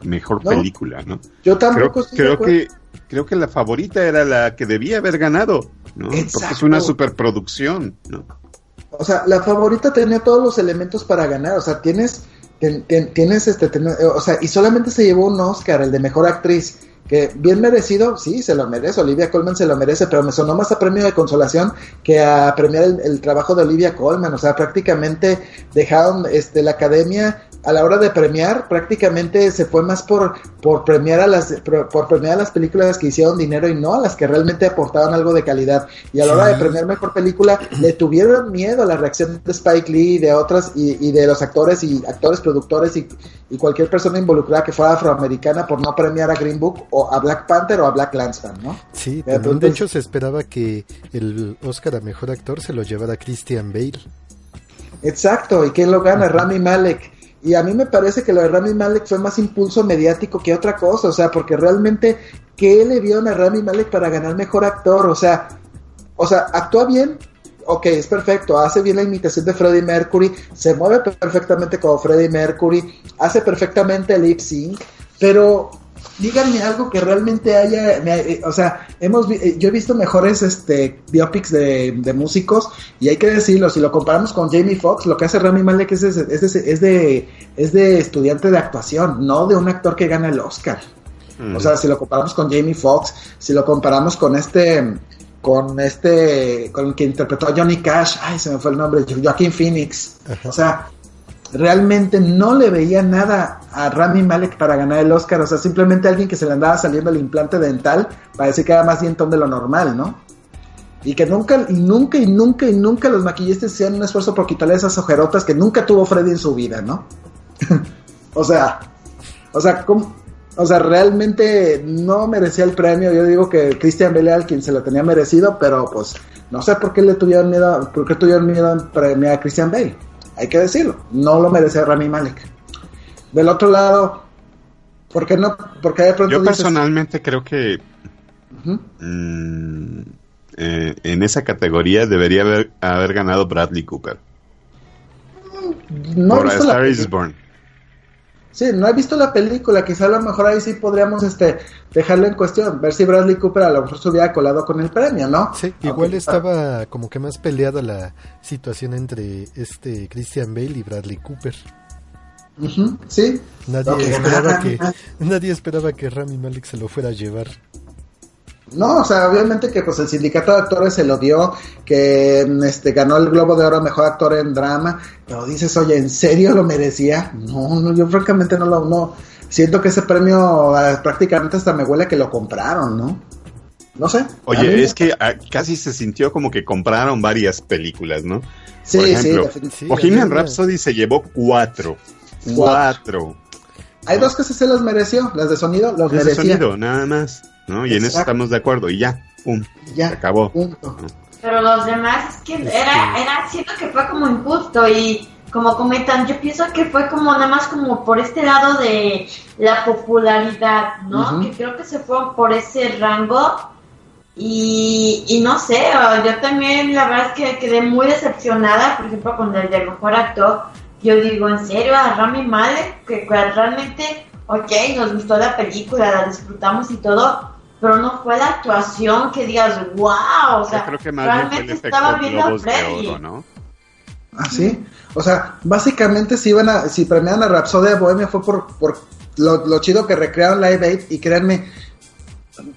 mejor película, ¿no? Yo tampoco creo, creo que creo que la favorita era la que debía haber ganado, ¿no? Porque es una superproducción, ¿no? O sea, la favorita tenía todos los elementos para ganar, o sea, tienes, tienes este, o sea, y solamente se llevó un Oscar, el de mejor actriz, que bien merecido, sí, se lo merece, Olivia Colman se lo merece, pero me sonó más a premio de consolación que a premiar el, el trabajo de Olivia Colman, o sea, prácticamente dejaron este, la academia a la hora de premiar prácticamente se fue más por, por premiar a las por, premiar a las películas que hicieron dinero y no a las que realmente aportaban algo de calidad. Y a la hora de premiar mejor película le tuvieron miedo a la reacción de Spike Lee y de otras y, de los actores y actores productores y, cualquier persona involucrada que fuera afroamericana por no premiar a Green Book o a Black Panther o a Black Landsman, ¿no? Sí, de hecho se esperaba que el Oscar a mejor actor se lo llevara Christian Bale. Exacto, ¿y quién lo gana? Rami Malek y a mí me parece que lo de Rami Malek fue más impulso mediático que otra cosa, o sea, porque realmente, ¿qué le vieron a Rami Malek para ganar mejor actor? O sea, o sea, actúa bien, ok, es perfecto, hace bien la imitación de Freddie Mercury, se mueve perfectamente como Freddie Mercury, hace perfectamente el lip sync, pero díganme algo que realmente haya, eh, o sea, hemos eh, yo he visto mejores este biopics de, músicos y hay que decirlo, si lo comparamos con Jamie Foxx, lo que hace Rami Malek es, es, de, es de estudiante de actuación, no de un actor que gana el Oscar. O sea, si lo comparamos con Jamie Foxx, si lo comparamos con este con este con el que interpretó a Johnny Cash, ay, se me fue el nombre, Joaquin Phoenix. O sea, realmente no le veía nada a Rami Malek para ganar el Oscar, o sea, simplemente alguien que se le andaba saliendo el implante dental para decir que era más dientón de lo normal, ¿no? Y que nunca, y nunca, y nunca, y nunca los maquillistas hacían un esfuerzo por quitarle esas ojerotas que nunca tuvo Freddy en su vida, ¿no? <laughs> o sea, o sea, o sea, realmente no merecía el premio. Yo digo que Christian Bale era quien se lo tenía merecido, pero pues no sé por qué le tuvieron miedo, por qué tuvieron miedo premiar a Christian Bale hay que decirlo, no lo merece Rami Malek. Del otro lado, ¿por qué no? Porque de pronto Yo personalmente creo que mm, eh, en esa categoría debería haber, haber ganado Bradley Cooper. No Por Star is Born. Sí, no he visto la película, quizá a lo mejor ahí sí podríamos este dejarlo en cuestión, ver si Bradley Cooper a lo mejor se hubiera colado con el premio, ¿no? Sí, igual estaba como que más peleada la situación entre este Christian Bale y Bradley Cooper. sí. Nadie esperaba <laughs> que nadie esperaba que Rami Malek se lo fuera a llevar. No, o sea, obviamente que pues el sindicato de actores se lo dio, que este ganó el Globo de Oro mejor actor en drama, pero dices, oye, ¿en serio lo merecía? No, no yo francamente no lo, no, siento que ese premio ah, prácticamente hasta me huele que lo compraron, ¿no? No sé. Oye, es que ah, casi se sintió como que compraron varias películas, ¿no? Sí, Por ejemplo, sí, Bohemian Rhapsody se llevó cuatro. Cuatro. Hay dos que se las mereció, las de sonido, los las de sonido, nada más. ¿No? Y en eso estamos de acuerdo, y ya, pum, ya, se acabó. Pero los demás, es que era, era, siento que fue como injusto y como comentan, yo pienso que fue como nada más como por este lado de la popularidad, ¿no? Que creo que se fue por ese rango Y, y no sé, yo también la verdad es que quedé muy decepcionada, por ejemplo, con el de mejor actor. Yo digo, en serio, a Rami Malek, que realmente, ok, nos gustó la película, la disfrutamos y todo, pero no fue la actuación que digas, wow, o sea, creo que más realmente estaba viendo a Freddy. ¿no? ¿Ah, sí? O sea, básicamente si iban a, si premiaron a Rapsodia Bohemia fue por, por lo, lo chido que recrearon Live Aid y créanme,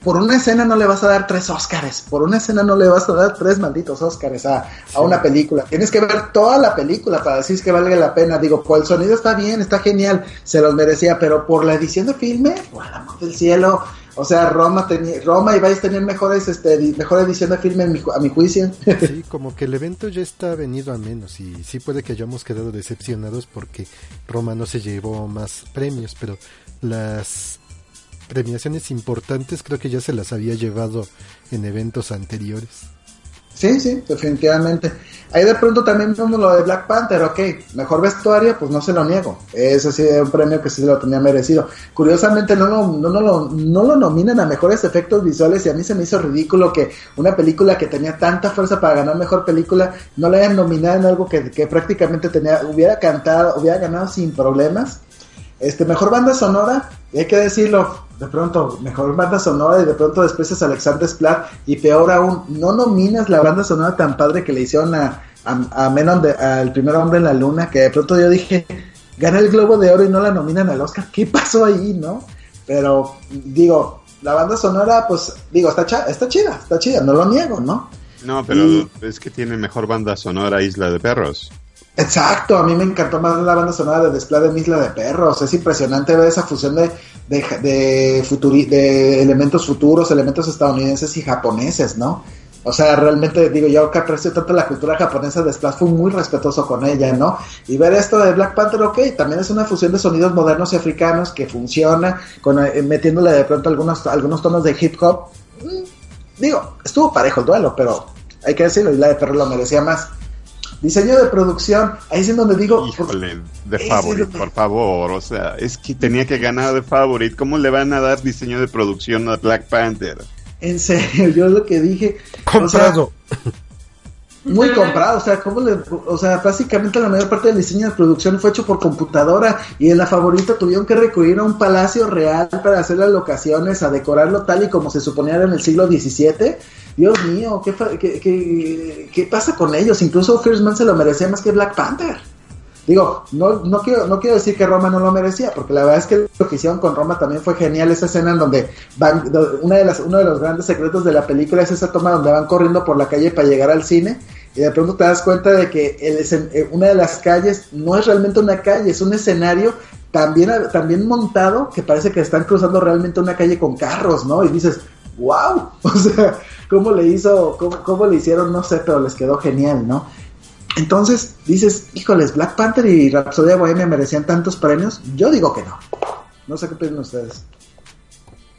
por una escena no le vas a dar tres Óscares, por una escena no le vas a dar tres malditos Óscares a, a una película. Tienes que ver toda la película para decir que valga la pena. Digo, pues el sonido está bien, está genial, se los merecía, pero por la edición de filme, por el amor del cielo, o sea, Roma tenía, Roma y Vice tenían mejores, este, mejor edición de filme a mi juicio. <laughs> Sí, como que el evento ya está venido a menos y sí puede que hayamos quedado decepcionados porque Roma no se llevó más premios, pero las premiaciones importantes creo que ya se las había llevado en eventos anteriores. Sí, sí, definitivamente. Ahí de pronto también vemos lo de Black Panther, ok, mejor vestuario, pues no se lo niego. Ese sí es un premio que sí lo tenía merecido. Curiosamente no lo, no, lo, no lo nominan a mejores efectos visuales y a mí se me hizo ridículo que una película que tenía tanta fuerza para ganar mejor película no la hayan nominado en algo que, que prácticamente tenía, hubiera cantado, hubiera ganado sin problemas. Este, mejor banda sonora, hay que decirlo, de pronto, mejor banda sonora y de pronto después es Alexander Splat y peor aún, no nominas la banda sonora tan padre que le hicieron a, a, a Menon de, al primer hombre en la luna, que de pronto yo dije, gana el Globo de Oro y no la nominan al Oscar, ¿qué pasó ahí, no? Pero digo, la banda sonora, pues digo, está, cha está chida, está chida, no lo niego, ¿no? No, pero y... es que tiene mejor banda sonora Isla de Perros. Exacto, a mí me encantó más la banda sonora de Desplade en Isla de Perros. Es impresionante ver esa fusión de, de, elementos futuros, elementos estadounidenses y japoneses, ¿no? O sea, realmente digo, yo que aprecio tanto la cultura japonesa de Splash, muy respetuoso con ella, ¿no? Y ver esto de Black Panther, ok, también es una fusión de sonidos modernos y africanos que funciona, con, eh, metiéndole de pronto algunos, algunos tonos de hip hop. Mm, digo, estuvo parejo el duelo, pero hay que decirlo, y la de Perro lo merecía más. Diseño de producción, ahí es en donde digo. Híjole, de Favorite, por favor. O sea, es que tenía que ganar de Favorite. ¿Cómo le van a dar diseño de producción a Black Panther? En serio, <laughs> yo lo que dije. Comprado. O sea, muy comprado, o sea, ¿cómo le, o sea, básicamente la mayor parte del diseño de producción fue hecho por computadora y en la favorita tuvieron que recurrir a un palacio real para hacer las locaciones, a decorarlo tal y como se suponía en el siglo XVII. Dios mío, ¿qué, qué, qué, qué pasa con ellos? Incluso First Man se lo merecía más que Black Panther. Digo, no, no, quiero, no quiero decir que Roma no lo merecía, porque la verdad es que lo que hicieron con Roma también fue genial, esa escena en donde van, una de las, uno de los grandes secretos de la película es esa toma donde van corriendo por la calle para llegar al cine, y de pronto te das cuenta de que el, una de las calles no es realmente una calle, es un escenario también, también montado que parece que están cruzando realmente una calle con carros, ¿no? Y dices, wow, <laughs> o sea, ¿cómo le hizo, cómo, cómo le hicieron? No sé, pero les quedó genial, ¿no? Entonces dices, híjoles, Black Panther y Rapsodia Bohemia merecían tantos premios. Yo digo que no. No sé qué piensan ustedes.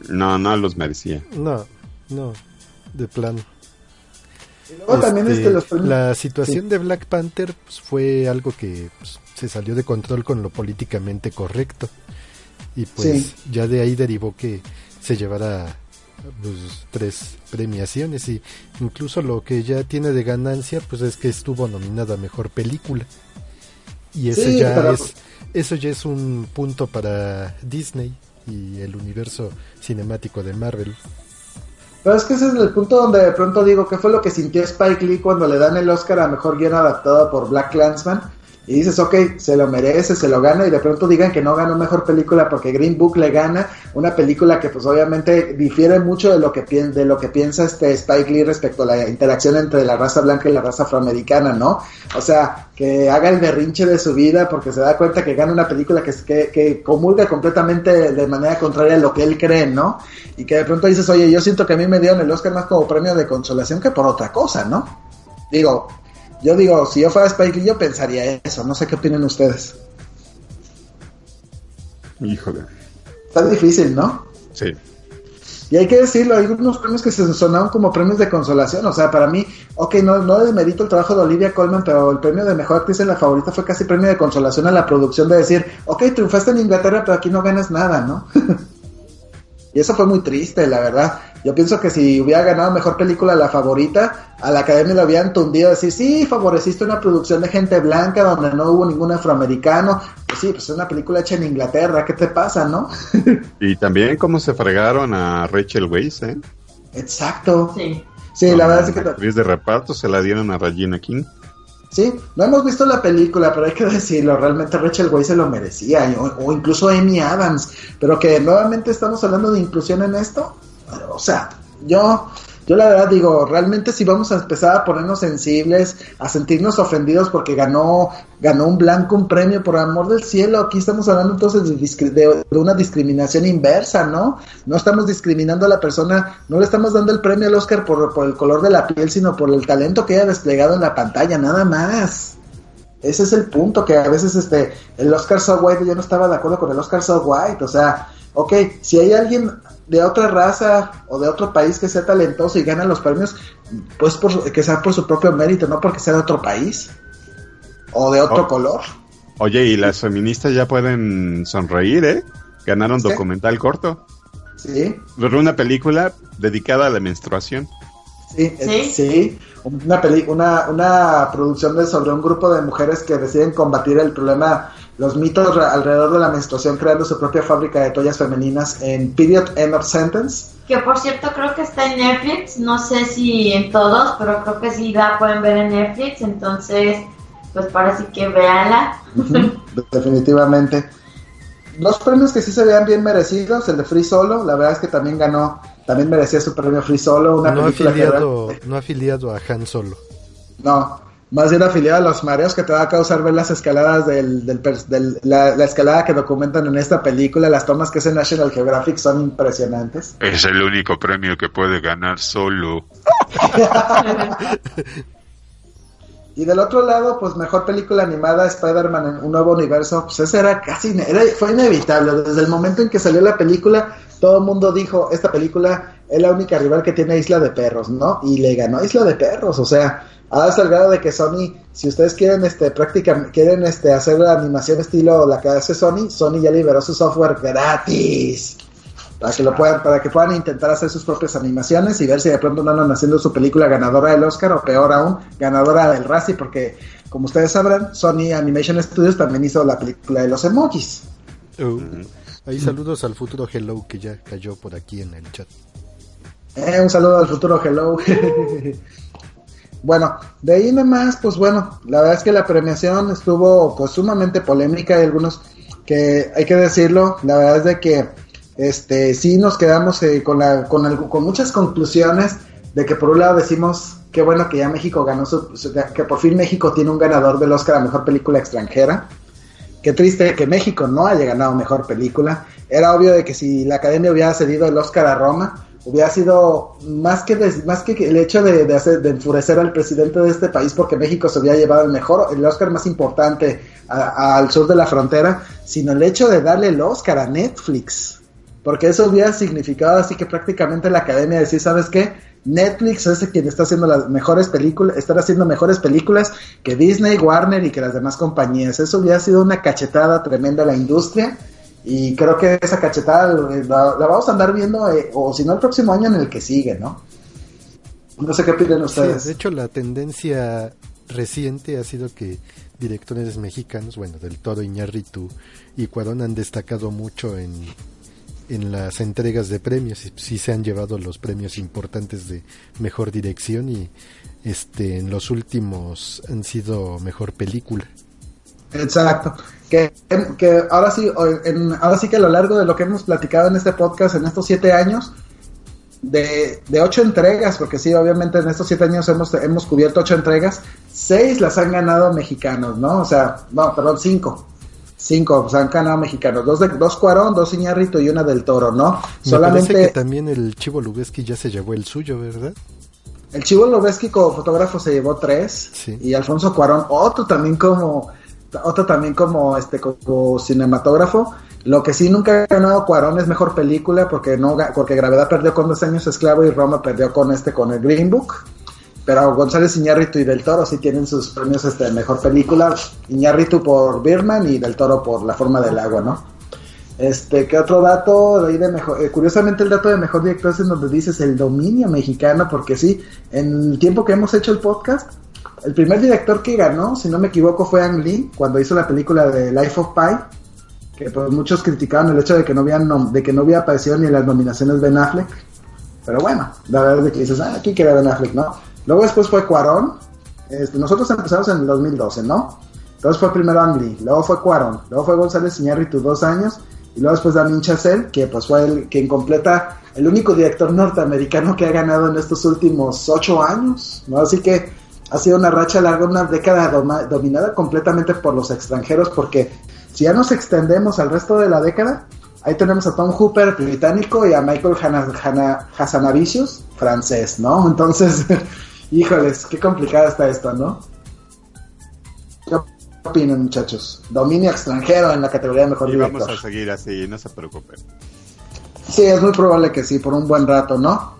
No, no los merecía. No, no, de plano. Y luego este, también este, los premios... La situación sí. de Black Panther pues, fue algo que pues, se salió de control con lo políticamente correcto. Y pues sí. ya de ahí derivó que se llevara pues, tres premiaciones y incluso lo que ya tiene de ganancia pues es que estuvo nominada a mejor película. Y eso sí, ya pero... es eso ya es un punto para Disney y el universo cinemático de Marvel. Pero es que ese es el punto donde de pronto digo qué fue lo que sintió Spike Lee cuando le dan el Oscar a mejor guion adaptado por Black Clansman y dices, ok, se lo merece, se lo gana, y de pronto digan que no ganó mejor película porque Green Book le gana, una película que pues obviamente difiere mucho de lo que, pi de lo que piensa este Spike Lee respecto a la interacción entre la raza blanca y la raza afroamericana, ¿no? O sea, que haga el berrinche de su vida porque se da cuenta que gana una película que, que, que comulga completamente de manera contraria a lo que él cree, ¿no? Y que de pronto dices, oye, yo siento que a mí me dieron el Oscar más como premio de consolación que por otra cosa, ¿no? Digo, yo digo, si yo fuera Spike Lee, yo pensaría eso. No sé qué opinan ustedes. Híjole. Está difícil, ¿no? Sí. Y hay que decirlo, hay unos premios que se sonaron como premios de consolación. O sea, para mí, ok, no, no desmerito el trabajo de Olivia Colman, pero el premio de mejor actriz en la favorita fue casi premio de consolación a la producción de decir, ok, triunfaste en Inglaterra, pero aquí no ganas nada, ¿no? <laughs> y eso fue muy triste, la verdad. Yo pienso que si hubiera ganado mejor película la favorita, a la academia le habían tundido decir, sí, favoreciste una producción de gente blanca donde no hubo ningún afroamericano. Pues sí, pues es una película hecha en Inglaterra, ¿qué te pasa, no? <laughs> y también cómo se fregaron a Rachel Weisz, ¿eh? Exacto. Sí. Sí, la verdad es que... La actriz de reparto se la dieron a Regina King. Sí, no hemos visto la película, pero hay que decirlo, realmente Rachel Weisz se lo merecía, o, incluso Amy Adams, pero que nuevamente estamos hablando de inclusión en esto, o sea, yo yo la verdad digo, realmente si vamos a empezar a ponernos sensibles, a sentirnos ofendidos porque ganó, ganó un blanco un premio, por amor del cielo, aquí estamos hablando entonces de, una discriminación inversa, ¿no? No estamos discriminando a la persona, no le estamos dando el premio al Oscar por, por el color de la piel, sino por el talento que haya desplegado en la pantalla, nada más. Ese es el punto, que a veces este, el Oscar So White, yo no estaba de acuerdo con el Oscar So White, o sea, ok, si hay alguien de otra raza o de otro país que sea talentoso y gana los premios, pues por, que sea por su propio mérito, no porque sea de otro país o de otro color. Oye, y las feministas ya pueden sonreír, ¿eh? Ganaron documental corto. Sí. Una película dedicada a la menstruación. Sí, sí. Una, una, una producción de, sobre un grupo de mujeres que deciden combatir el problema los mitos alrededor de la menstruación creando su propia fábrica de toallas femeninas en Period End of Sentence. Que por cierto creo que está en Netflix, no sé si en todos, pero creo que sí la pueden ver en Netflix, entonces pues parece que véanla. <laughs> definitivamente. Dos premios que sí se vean bien merecidos, el de Free Solo, la verdad es que también ganó, también merecía su premio Free Solo, una no afiliado, no afiliado a Han Solo. No, más bien afiliado a los mareos que te va a causar ver las escaladas del, del, la, escalada que documentan en esta película, las tomas que hace National Geographic son impresionantes. Es el único premio que puede ganar solo. <laughs> y del otro lado, pues mejor película animada, Spider-Man en un nuevo universo, pues ese era casi, era, fue inevitable. Desde el momento en que salió la película, todo el mundo dijo, esta película es la única rival que tiene Isla de Perros, ¿no? Y le ganó Isla de Perros, o sea, hasta el grado de que Sony, si ustedes quieren este prácticamente quieren este hacer la animación estilo la que hace Sony, Sony ya liberó su software gratis para que lo puedan para que puedan intentar hacer sus propias animaciones y ver si de pronto no andan haciendo su película ganadora del Oscar o peor aún, ganadora del Razzie porque como ustedes sabrán, Sony Animation Studios también hizo la película de los emojis. Uh, ahí saludos al futuro Hello que ya cayó por aquí en el chat. Eh, un saludo al futuro Hello. <laughs> Bueno, de ahí nomás, pues bueno, la verdad es que la premiación estuvo pues sumamente polémica. Hay algunos que hay que decirlo, la verdad es de que este sí nos quedamos eh, con, la, con, con muchas conclusiones de que por un lado decimos qué bueno que ya México ganó su, que por fin México tiene un ganador del Oscar a mejor película extranjera. Qué triste que México no haya ganado mejor película. Era obvio de que si la Academia hubiera cedido el Oscar a Roma, hubiera sido más que más que el hecho de, hacer, de enfurecer al presidente de este país porque México se hubiera llevado el mejor el Oscar más importante al sur de la frontera sino el hecho de darle el Oscar a Netflix. Porque eso hubiera significado así que prácticamente la academia decir sabes qué Netflix es quien está haciendo las mejores películas, estar haciendo mejores películas que Disney, Warner y que las demás compañías. Eso hubiera sido una cachetada tremenda a la industria y creo que esa cachetada la, vamos a andar viendo, eh, o si no, el próximo año en el que sigue, ¿no? No sé qué piden ustedes. de hecho, la tendencia reciente ha sido que directores mexicanos, bueno, del Toro, Iñárritu y Cuarón han destacado mucho en, en las entregas de premios y sí se han llevado los premios importantes de mejor dirección y este en los últimos han sido mejor película. Exacto que, que ahora sí, en, ahora sí que a lo largo de lo que hemos platicado en este podcast en estos siete años, de, de, ocho entregas, porque sí, obviamente en estos siete años hemos, hemos cubierto ocho entregas, seis las han ganado mexicanos, ¿no? O sea, no, perdón, cinco. Cinco, pues han ganado mexicanos. Dos, de, dos Cuarón, dos Iñarrito y una del Toro, ¿no? Solamente. que también el Chivo Lubeski ya se llevó el suyo, ¿verdad? El Chivo Lubeski como fotógrafo se llevó tres. Y Alfonso Cuarón, otro también como otro también como este como cinematógrafo. Lo que sí nunca ha ganado Cuarón es mejor película porque no porque Gravedad perdió con dos años esclavo y Roma perdió con este con el Green Book. Pero González Iñárritu y Del Toro sí tienen sus premios este mejor película. Iñárritu por Birman y Del Toro por La forma del agua, ¿no? Este, ¿qué otro dato? De mejor, eh, curiosamente el dato de mejor director es donde dices el dominio mexicano, porque sí, en el tiempo que hemos hecho el podcast, el primer director que ganó, si no me equivoco, fue Ang Lee, cuando hizo la película de Life of Pi, que pues muchos criticaban el hecho de que no habían de que no había aparecido ni en las nominaciones Ben Affleck. Pero bueno, la verdad es que dices, ah, aquí queda Ben Affleck, ¿no? Luego después fue Cuarón. Este, nosotros empezamos en el 2012, ¿no? Entonces fue primero Ang Lee, luego fue Cuarón, luego fue González Iñárritu dos años, y luego después Damien Chazelle, que pues fue el quien completa el único director norteamericano que ha ganado en estos últimos ocho años, ¿no? Así que ha sido una racha larga, una década dominada completamente por los extranjeros, porque si ya nos extendemos al resto de la década, ahí tenemos a Tom Hooper, británico, y a Michael Hassanavicius, francés, ¿no? <laughs> Entonces, híjoles, qué complicado está esto, ¿no? ¿Qué opinan, muchachos? Dominio extranjero en la categoría de mejor y vamos a seguir así, no se preocupen. Sí, es muy probable que sí, por un buen rato, ¿no?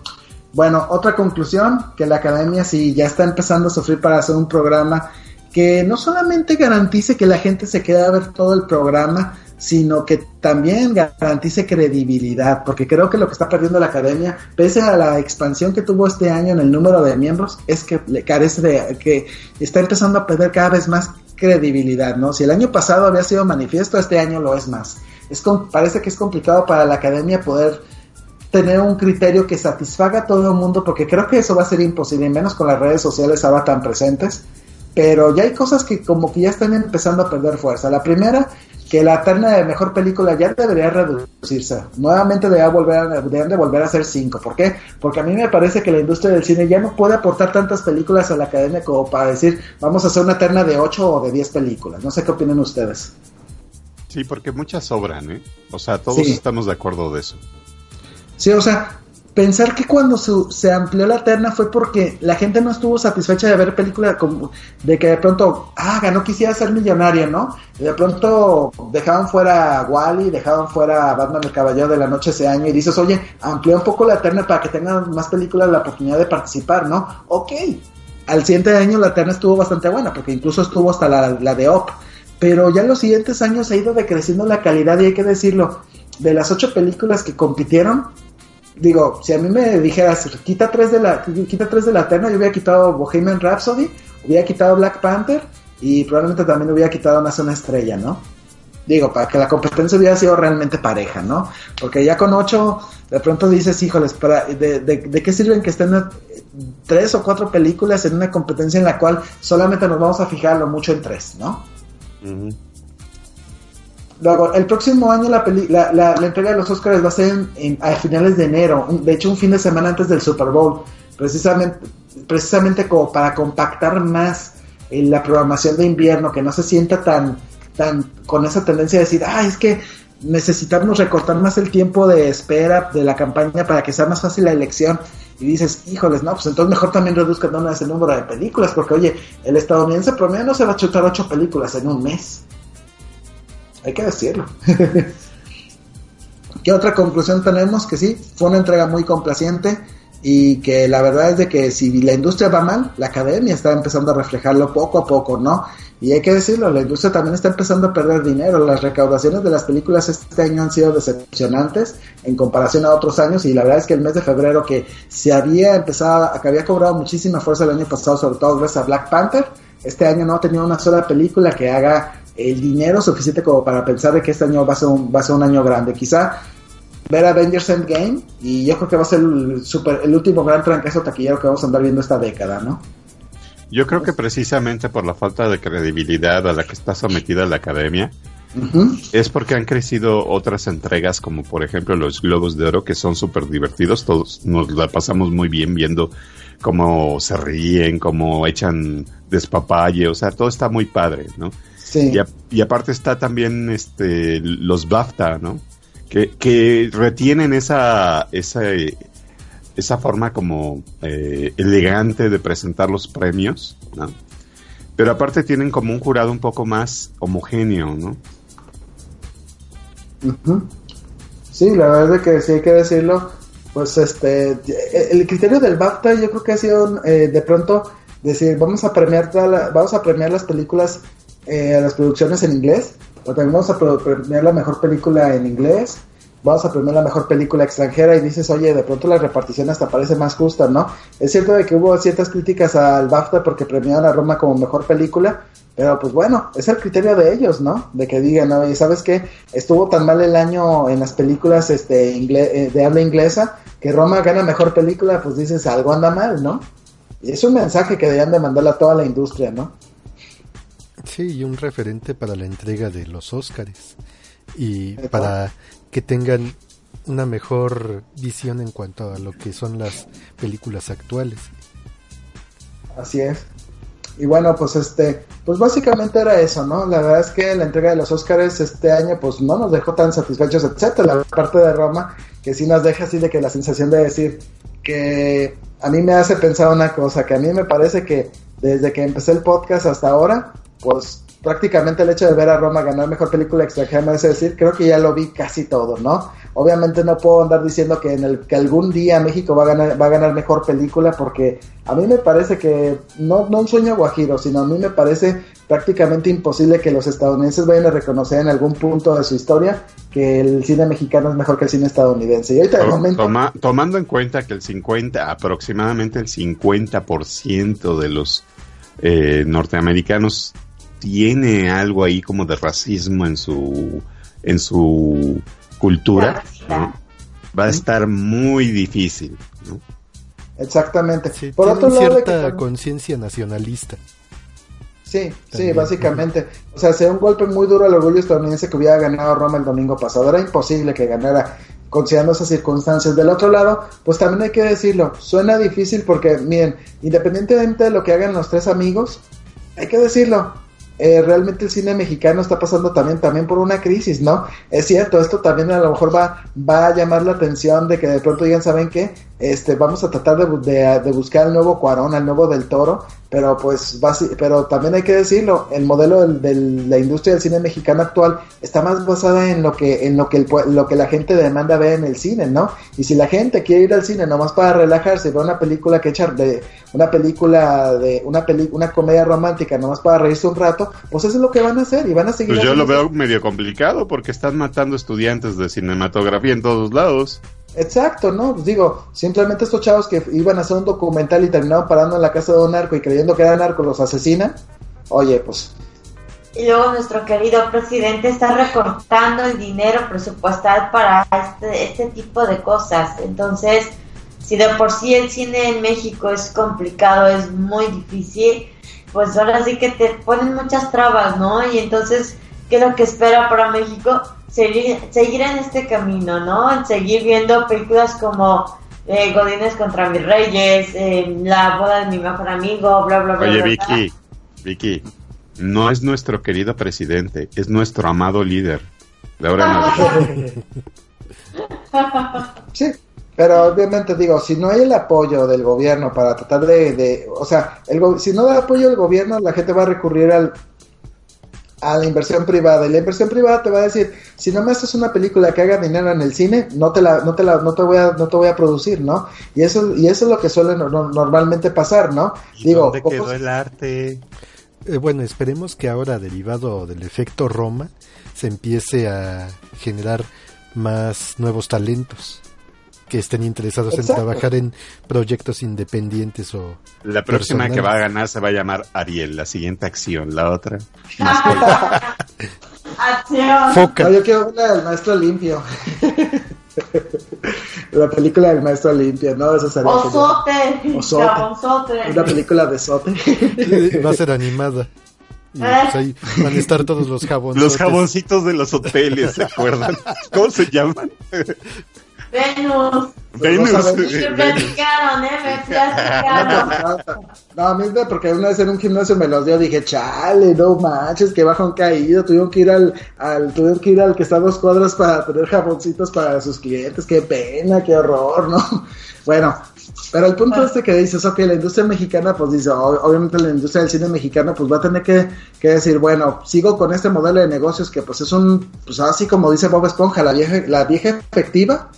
Bueno, otra conclusión, que la academia sí ya está empezando a sufrir para hacer un programa que no solamente garantice que la gente se quede a ver todo el programa, sino que también garantice credibilidad, porque creo que lo que está perdiendo la academia, pese a la expansión que tuvo este año en el número de miembros, es que le carece de que está empezando a perder cada vez más credibilidad, ¿no? Si el año pasado había sido manifiesto, este año lo es más. Es parece que es complicado para la academia poder tener un criterio que satisfaga a todo el mundo, porque creo que eso va a ser imposible, y menos con las redes sociales ahora tan presentes pero ya hay cosas que como que ya están empezando a perder fuerza. La primera, que la terna de mejor película ya debería reducirse. Nuevamente debería volver a, deberían de volver a ser cinco. ¿Por qué? Porque a mí me parece que la industria del cine ya no puede aportar tantas películas a la academia como para decir, vamos a hacer una terna de ocho o de diez películas. No sé qué opinan ustedes. Sí, porque muchas sobran, ¿eh? O sea, todos estamos de acuerdo de eso. Sí, o sea, pensar que cuando se, amplió la terna fue porque la gente no estuvo satisfecha de ver películas como de que de pronto, ah, ganó quisiera ser millonario, ¿no? De pronto dejaban fuera a Wally, dejaban fuera a Batman el Caballero de la Noche ese año y dices, oye, amplía un poco la terna para que tengan más películas la oportunidad de participar, ¿no? Ok. Al siguiente año la terna estuvo bastante buena, porque incluso estuvo hasta la, la de Op. Pero ya en los siguientes años ha ido decreciendo la calidad y hay que decirlo, de las ocho películas que compitieron, digo, si a mí me dijeras, quita tres de la, quita tres de la terna, yo hubiera quitado Bohemian Rhapsody, hubiera quitado Black Panther y probablemente también hubiera quitado una zona estrella, ¿no? Digo, para que la competencia hubiera sido realmente pareja, ¿no? Porque ya con ocho, de pronto dices, híjoles, para, de, de, qué sirven que estén tres o cuatro películas en una competencia en la cual solamente nos vamos a fijar lo mucho en tres, ¿no? Luego, el próximo año la, la, entrega de los Oscars va a ser a finales de enero, de hecho un fin de semana antes del Super Bowl, precisamente, precisamente como para compactar más eh, la programación de invierno, que no se sienta tan, tan con esa tendencia de decir, ah, es que necesitamos recortar más el tiempo de espera de la campaña para que sea más fácil la elección. Y dices, híjoles, no, pues entonces mejor también reduzcan el número de películas, porque oye, el estadounidense promedio no se va a chutar ocho películas en un mes hay que decirlo. <laughs> ¿Qué otra conclusión tenemos? Que sí, fue una entrega muy complaciente y que la verdad es de que si la industria va mal, la academia está empezando a reflejarlo poco a poco, ¿no? Y hay que decirlo, la industria también está empezando a perder dinero. Las recaudaciones de las películas este año han sido decepcionantes en comparación a otros años y la verdad es que el mes de febrero que se había empezado, que había cobrado muchísima fuerza el año pasado, sobre todo gracias a Black Panther, este año no ha tenido una sola película que haga el dinero suficiente como para pensar de que este año va a ser un, va a ser un año grande. Quizá ver Avengers Endgame y yo creo que va a ser el, super, el último gran trancazo taquillero que vamos a andar viendo esta década, ¿no? Yo creo que precisamente por la falta de credibilidad a la que está sometida la academia, es porque han crecido otras entregas como por ejemplo los Globos de Oro que son súper divertidos, todos nos la pasamos muy bien viendo cómo se ríen, cómo echan despapalle, o sea, todo está muy padre, ¿no? Y, aparte está también este los BAFTA, ¿no? Que, retienen esa, esa, esa forma como eh, elegante de presentar los premios, ¿no? Pero aparte tienen como un jurado un poco más homogéneo, ¿no? Sí, la verdad es que sí hay que decirlo. Pues este, el criterio del BAFTA yo creo que ha sido eh, de pronto decir, vamos a premiar vamos a premiar las películas eh, las producciones en inglés, o también vamos a premiar la mejor película en inglés, vamos a premiar la mejor película extranjera y dices, oye, de pronto la repartición hasta parece más justa, ¿no? Es cierto de que hubo ciertas críticas al BAFTA porque premiaron a Roma como mejor película, pero pues bueno, es el criterio de ellos, ¿no? De que digan, oye, ¿sabes qué? Estuvo tan mal el año en las películas este, eh, de habla inglesa que Roma gana mejor película, pues dices, algo anda mal, ¿no? Y es un mensaje que deberían de mandarle a toda la industria, ¿no? Sí, y un referente para la entrega de los Óscares. Y para que tengan una mejor visión en cuanto a lo que son las películas actuales. Así es. Y bueno, pues este, pues básicamente era eso, ¿no? La verdad es que la entrega de los Oscars este año pues no nos dejó tan satisfechos, etcétera. La parte de Roma que sí nos deja así de que la sensación de decir que a mí me hace pensar una cosa, que a mí me parece que desde que empecé el podcast hasta ahora, pues prácticamente el hecho de ver a Roma ganar mejor película extranjera me hace decir, creo que ya lo vi casi todo, ¿no? Obviamente no puedo andar diciendo que en el que algún día México va a ganar va a ganar mejor película porque a mí me parece que no no un sueño guajiro, sino a mí me parece prácticamente imposible que los estadounidenses vayan a reconocer en algún punto de su historia que el cine mexicano es mejor que el cine estadounidense. Y ahorita momento... tomando en cuenta que el 50, aproximadamente el 50% de los eh, norteamericanos tiene algo ahí como de racismo en su en su cultura, va a estar muy difícil. Exactamente. Por otro lado, cierta conciencia nacionalista. Sí, sí, básicamente. O sea, sea un golpe muy duro al orgullo estadounidense que hubiera ganado Roma el domingo pasado. Era imposible que ganara considerando esas circunstancias. Del otro lado, pues también hay que decirlo, suena difícil porque, miren, independientemente de lo que hagan los tres amigos, hay que decirlo, eh, realmente el cine mexicano está pasando también, también por una crisis, ¿no? Es cierto, esto también a lo mejor va, va a llamar la atención de que de pronto digan, ¿saben qué? Este, vamos a tratar de, de, buscar el nuevo Cuarón, el nuevo del Toro, pero pues pero también hay que decirlo, el modelo de la industria del cine mexicano actual está más basada en lo que en lo que el, lo que la gente demanda ver en el cine, ¿no? Y si la gente quiere ir al cine nomás para relajarse, ver una película que echar de una película de una peli, una comedia romántica nomás para reírse un rato, pues eso es lo que van a hacer y van a seguir. Pues yo lo veo medio complicado porque están matando estudiantes de cinematografía en todos lados. Exacto, ¿no? Pues digo, simplemente estos chavos que iban a hacer un documental y terminaron parando en la casa de un narco y creyendo que era narco los asesinan, oye, pues... Y luego nuestro querido presidente está recortando el dinero presupuestal para este, este tipo de cosas. Entonces, si de por sí el cine en México es complicado, es muy difícil, pues ahora sí que te ponen muchas trabas, ¿no? Y entonces, ¿qué es lo que espera para México? Seguir, seguir en este camino, ¿no? En seguir viendo películas como eh, Godines contra mis reyes, eh, La boda de mi mejor amigo, bla, bla, bla. Oye, Vicky, Vicky, no es nuestro querido presidente, es nuestro amado líder. De ahora <laughs> sí, pero obviamente digo, si no hay el apoyo del gobierno para tratar de, de o sea, el, si no da apoyo del gobierno, la gente va a recurrir al a la inversión privada. Y la inversión privada te va a decir, si no me haces una película que haga dinero en el cine, no te la, no te la, no te voy a, no te voy a producir, ¿no? Y eso, y eso es lo que suele normalmente pasar, ¿no? Digo, ¿dónde quedó el arte? Eh, bueno, esperemos que ahora, derivado del efecto Roma, se empiece a generar más nuevos talentos que estén interesados en trabajar en proyectos independientes o la próxima que va a ganar se va a llamar Ariel la siguiente acción la otra <laughs> acción Foca. yo quiero la del maestro limpio <laughs> la película del maestro limpio no eso sería Osote. Osote. una película de Sote va a ser animada y pues ahí van a estar todos los jaboncitos. Los jaboncitos de los hoteles, ¿se acuerdan? ¿Cómo se llaman? <laughs> Venus. Venus. Me platicaron, ¿eh? Me platicaron. <laughs> No, a mí porque una vez en un gimnasio me los dio, dije, chale, no manches, que bajo un caído, tuvieron que ir al, al, tuvieron que ir al que está a dos cuadras para tener jaboncitos para sus clientes, qué pena, qué horror, ¿no? Bueno, pero el punto este que dices, ok, la industria mexicana, pues dice, obviamente la industria del cine mexicano, pues va a tener que, que, decir, bueno, sigo con este modelo de negocios que pues es un, pues así como dice Bob Esponja, la vieja, la vieja efectiva,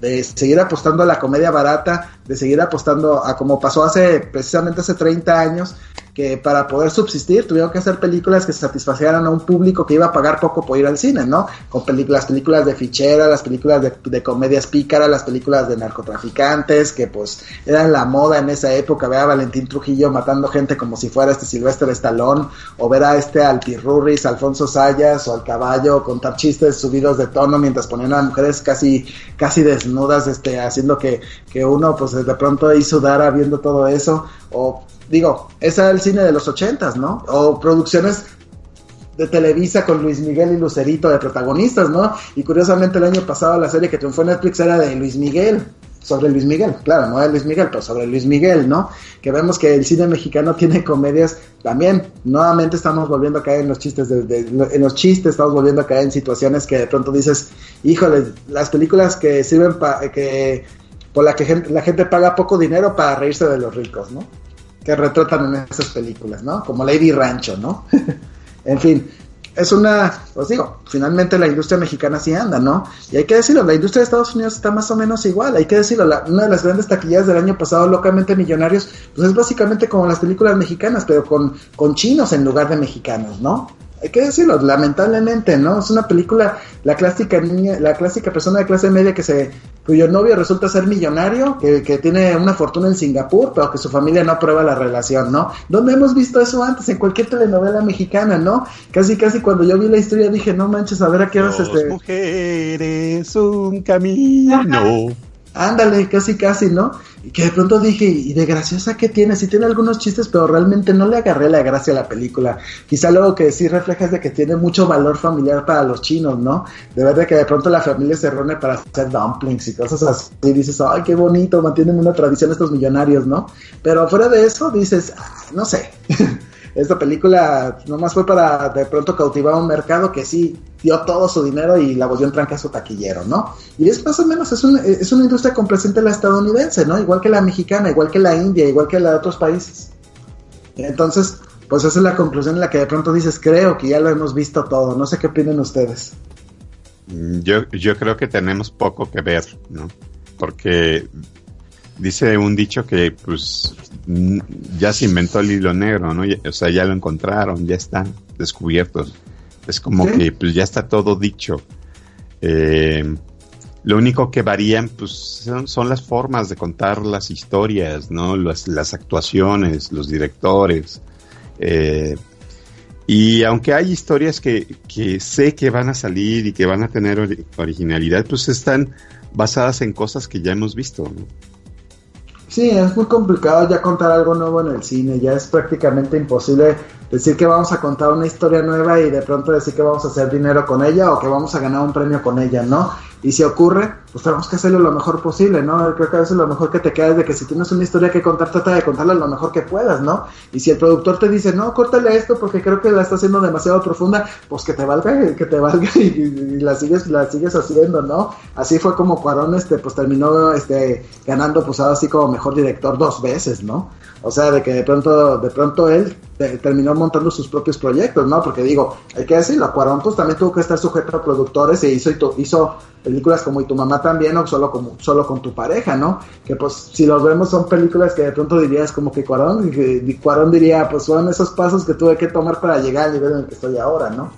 de seguir apostando a la comedia barata, de seguir apostando a como pasó hace precisamente hace 30 años, que para poder subsistir tuvieron que hacer películas que satisfacieran a un público que iba a pagar poco por ir al cine, ¿no? Con películas, películas de fichera, las películas de, comedias pícaras, las películas de narcotraficantes, que pues eran la moda en esa época, ver a Valentín Trujillo matando gente como si fuera este Silvestre Stallone, o ver a este Altirurris, Alfonso Sayas, o al caballo, contar chistes subidos de tono mientras ponían a mujeres casi, casi desnudas, este, haciendo que, que uno pues de pronto ahí sudara viendo todo eso, o digo, ese era el cine de los ochentas, ¿no? O producciones de Televisa con Luis Miguel y Lucerito de protagonistas, ¿no? Y curiosamente el año pasado la serie que triunfó en Netflix era de Luis Miguel, sobre Luis Miguel, claro, no de Luis Miguel, pero sobre Luis Miguel, ¿no? Que vemos que el cine mexicano <laughs> tiene comedias también, nuevamente estamos volviendo a caer en los chistes, de, en los chistes estamos volviendo a caer en situaciones que de pronto dices, híjole, las películas que sirven para que por la que la gente paga poco dinero para reírse de los ricos, ¿no? que retratan en esas películas, ¿no? Como Lady Rancho, ¿no? <laughs> en fin, es una, os digo, finalmente la industria mexicana sí anda, ¿no? Y hay que decirlo, la industria de Estados Unidos está más o menos igual, hay que decirlo, una de las grandes taquillas del año pasado, locamente millonarios, pues es básicamente como las películas mexicanas, pero con, con chinos en lugar de mexicanos, ¿no? Hay que decirlo, lamentablemente, ¿no? Es una película, la clásica niña, la clásica persona de clase media que se, cuyo novio resulta ser millonario, que, que tiene una fortuna en Singapur, pero que su familia no aprueba la relación, ¿no? ¿Dónde hemos visto eso antes? En cualquier telenovela mexicana, ¿no? Casi, casi cuando yo vi la historia dije, no manches, a ver a qué horas este. mujeres, un camino. Ándale, casi, casi, ¿no? Y que de pronto dije, ¿y de graciosa qué tiene? Sí tiene algunos chistes, pero realmente no le agarré la gracia a la película. Quizá luego que sí refleja es de que tiene mucho valor familiar para los chinos, ¿no? De verdad que de pronto la familia se reúne para hacer dumplings y cosas así. Y dices, ay, qué bonito, mantienen una tradición estos millonarios, ¿no? Pero fuera de eso, dices, ah, no sé. <laughs> esta película nomás fue para de pronto cautivar un mercado que sí dio todo su dinero y la volvió en su taquillero, ¿no? Y es más o menos, es, es una industria complaciente la estadounidense, ¿no? Igual que la mexicana, igual que la india, igual que la de otros países. Entonces, pues esa es la conclusión en la que de pronto dices, creo que ya lo hemos visto todo, no sé qué opinan ustedes. Mm, yo, yo creo que tenemos poco que ver, ¿no? Porque dice un dicho que pues ya se inventó el hilo negro, ¿no? O sea, ya lo encontraron, ya están descubiertos. Es como que pues ya está todo dicho. Eh, lo único que varían pues son, las formas de contar las historias, ¿no? Las, las actuaciones, los directores. Eh, y aunque hay historias que, que, sé que van a salir y que van a tener originalidad, pues están basadas en cosas que ya hemos visto, ¿no? Sí, es muy complicado ya contar algo nuevo en el cine, ya es prácticamente imposible decir que vamos a contar una historia nueva y de pronto decir que vamos a hacer dinero con ella o que vamos a ganar un premio con ella, ¿no? Y si ocurre, pues tenemos que hacerlo lo mejor posible, ¿no? Creo que a veces lo mejor que te queda es de que si tienes una historia que contar, trata de contarla lo mejor que puedas, ¿no? Y si el productor te dice, no, córtale esto porque creo que la está haciendo demasiado profunda, pues que te valga, que te valga <laughs> y, la sigues, la sigues haciendo, ¿no? Así fue como Cuarón, este, pues terminó, este, ganando, pues así como mejor director dos veces, ¿no? O sea, de que de pronto, de pronto él terminó montando sus propios proyectos, ¿no? Porque digo, hay que decirlo, Cuarón pues también tuvo que estar sujeto a productores e hizo, películas como Y tu mamá también o solo, como, solo con tu pareja, ¿no? Que pues si los vemos son películas que de pronto dirías como que Cuarón, y Cuarón diría, pues son esos pasos que tuve que tomar para llegar al nivel en el que estoy ahora, ¿no?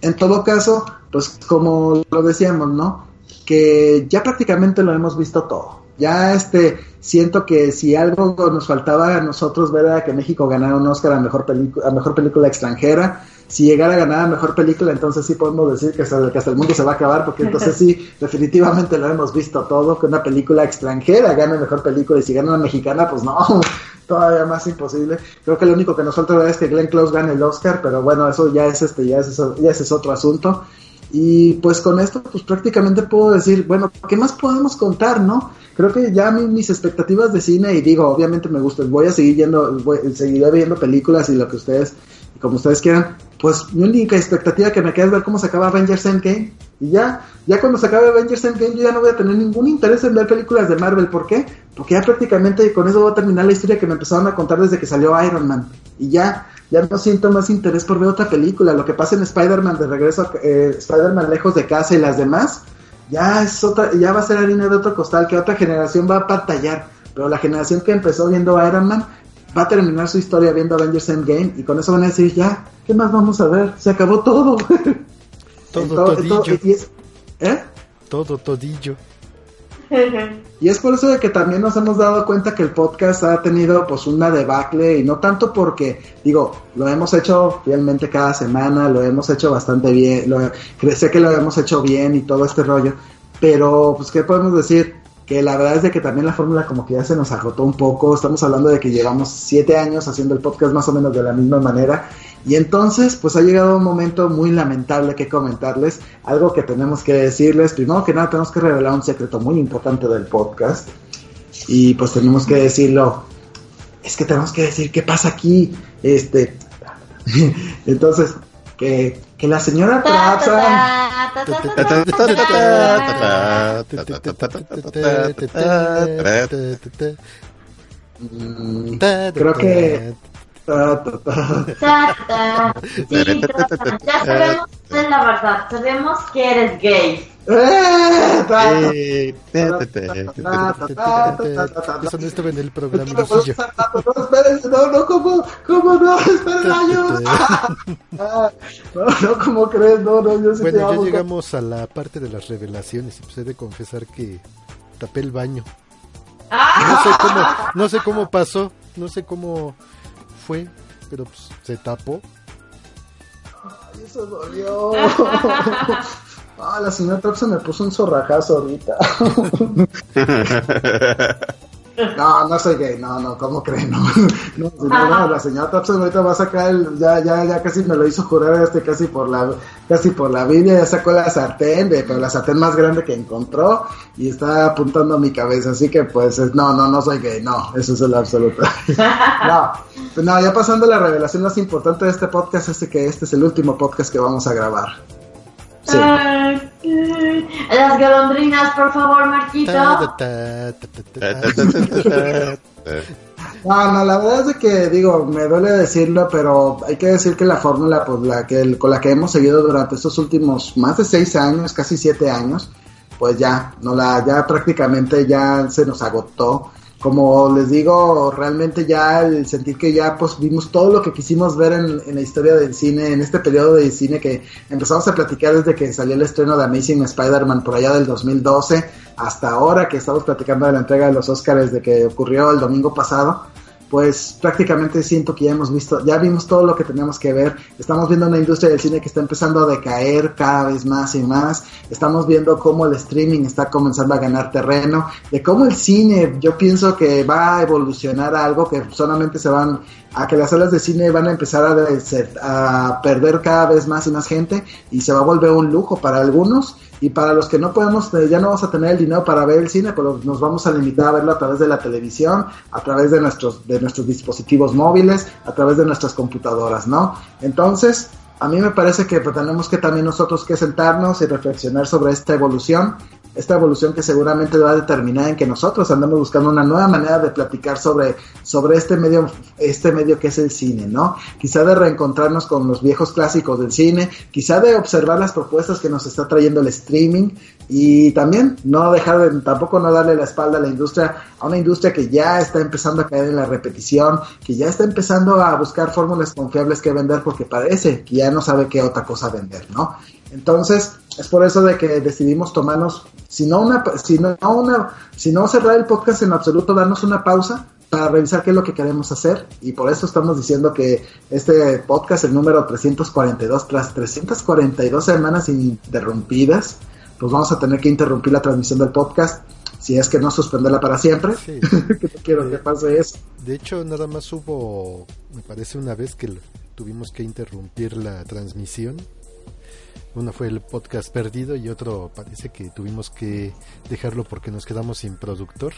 En todo caso, pues como lo decíamos, ¿no? Que ya prácticamente lo hemos visto todo ya este siento que si algo nos faltaba a nosotros ver era que México ganara un Oscar a mejor película a mejor película extranjera. Si llegara a ganar a mejor película entonces sí podemos decir que hasta, que hasta el mundo se va a acabar porque entonces sí <laughs> definitivamente lo hemos visto todo que una película extranjera gane mejor película y si gana una mexicana pues no <laughs> todavía más imposible. Creo que lo único que nos falta es que Glenn Close gane el Oscar pero bueno eso ya es este ya es ya ese es otro asunto. Y pues con esto, pues prácticamente puedo decir, bueno, ¿qué más podemos contar, no? Creo que ya mis expectativas de cine, y digo, obviamente me gustan, voy a seguir yendo, voy, seguiré viendo películas y lo que ustedes, como ustedes quieran, pues mi única expectativa que me queda es ver cómo se acaba Avengers Endgame. Y ya, ya cuando se acabe Avengers Endgame, yo ya no voy a tener ningún interés en ver películas de Marvel. ¿Por qué? Porque ya prácticamente con eso va a terminar la historia que me empezaron a contar desde que salió Iron Man. Y ya, ya no siento más interés por ver otra película. Lo que pasa en Spider-Man de regreso, eh, Spider-Man lejos de casa y las demás, ya es otra, ya va a ser harina de otro costal, que otra generación va a batallar, pero la generación que empezó viendo Iron Man va a terminar su historia viendo Avengers Endgame y con eso van a decir, ya, ¿qué más vamos a ver? Se acabó todo. Todo todillo. es- ¿eh? Todo todillo. Y es por eso de que también nos hemos dado cuenta que el podcast ha tenido pues una debacle y no tanto porque, digo, lo hemos hecho fielmente cada semana, lo hemos hecho bastante bien, lo, sé que lo hemos hecho bien y todo este rollo, pero pues qué podemos decir, que la verdad es de que también la fórmula como que ya se nos agotó un poco, estamos hablando de que llevamos siete años haciendo el podcast más o menos de la misma manera. Y entonces pues ha llegado un momento muy lamentable que comentarles, algo que tenemos que decirles, primero que nada tenemos que revelar un secreto muy importante del podcast. Y pues tenemos que decirlo, es que tenemos que decir qué pasa aquí, este, <laughs> entonces que, que la señora Ta, Trapsan... ta, ta, ta, ta, ta, ta, ta. Mm, creo que. Sí. Ya sabemos es la verdad, sabemos que eres gay. ¡Eh! Ta, Eh. Eso no estaba en el programa, No, no, no, espérense, no, no, ¿cómo? ¿Cómo no? <laughs> Ah, No, no, ¿cómo crees? No, no, yo sí Bueno, ya amo. llegamos a la parte de las revelaciones y pues he de confesar que tapé el baño. No ¡Ah! sé cómo, no sé cómo pasó, no sé cómo fue, pero pues se tapó. Ay, eso dolió. <laughs> Ah, la señora Thompson me puso un zorrajazo ahorita. <laughs> No, no soy gay, no, no, ¿cómo creen? No, no, no, la señora Thompson ahorita va a sacar el, ya, ya, ya casi me lo hizo jurar este casi por la, casi por la Biblia, ya sacó la sartén, de, pero la sartén más grande que encontró y está apuntando a mi cabeza, así que pues, es- no, no, no soy gay, no, eso es el absoluto. <laughs> No, no, ya pasando la revelación más importante de este podcast, es que este es el último podcast que vamos a grabar. Sí. Las golondrinas, por favor, Marquito. No, no, la verdad es de que digo, me duele decirlo, pero hay que decir que la fórmula pues, la que, con la que hemos seguido durante estos últimos más de seis años, casi siete años, pues ya, no la, ya prácticamente ya se nos agotó. Como les digo, realmente ya el sentir que ya pues vimos todo lo que quisimos ver en, en la historia del cine, en este periodo de cine que empezamos a platicar desde que salió el estreno de Amazing Spider-Man por allá del 2012 hasta ahora que estamos platicando de la entrega de los Oscars de que ocurrió el domingo pasado, pues prácticamente siento que ya hemos visto, ya vimos todo lo que teníamos que ver. Estamos viendo una industria del cine que está empezando a decaer cada vez más y más. Estamos viendo cómo el streaming está comenzando a ganar terreno, de cómo el cine, yo pienso que va a evolucionar a algo que solamente se van a que las salas de cine van a empezar a, a perder cada vez más y más gente y se va a volver un lujo para algunos y para los que no podemos, eh, ya no vamos a tener el dinero para ver el cine, pero nos vamos a limitar a verlo a través de la televisión, a través de nuestros, de nuestros dispositivos móviles, a través de nuestras computadoras, ¿no? Entonces, a mí me parece que pues, tenemos que también nosotros que sentarnos y reflexionar sobre esta evolución, esta evolución que seguramente va a determinar en que nosotros andamos buscando una nueva manera de platicar sobre, sobre este medio, este medio que es el cine, ¿no? Quizá de reencontrarnos con los viejos clásicos del cine, quizá de observar las propuestas que nos está trayendo el streaming y también no dejar de, tampoco no darle la espalda a la industria, a una industria que ya está empezando a caer en la repetición, que ya está empezando a buscar fórmulas confiables que vender porque parece que ya no sabe qué otra cosa vender, ¿no? Entonces, es por eso de que decidimos tomarnos, si no una, si no una, si no cerrar el podcast en absoluto, darnos una pausa para revisar qué es lo que queremos hacer y por eso estamos diciendo que este podcast, el número 342, tras 342 semanas ininterrumpidas, pues vamos a tener que interrumpir la transmisión del podcast si es que no suspenderla para siempre, Sí. <laughs> que no quiero que pase eso. De hecho, nada más hubo, me parece una vez que tuvimos que interrumpir la transmisión. Uno fue el podcast perdido y otro parece que tuvimos que dejarlo porque nos quedamos sin productor.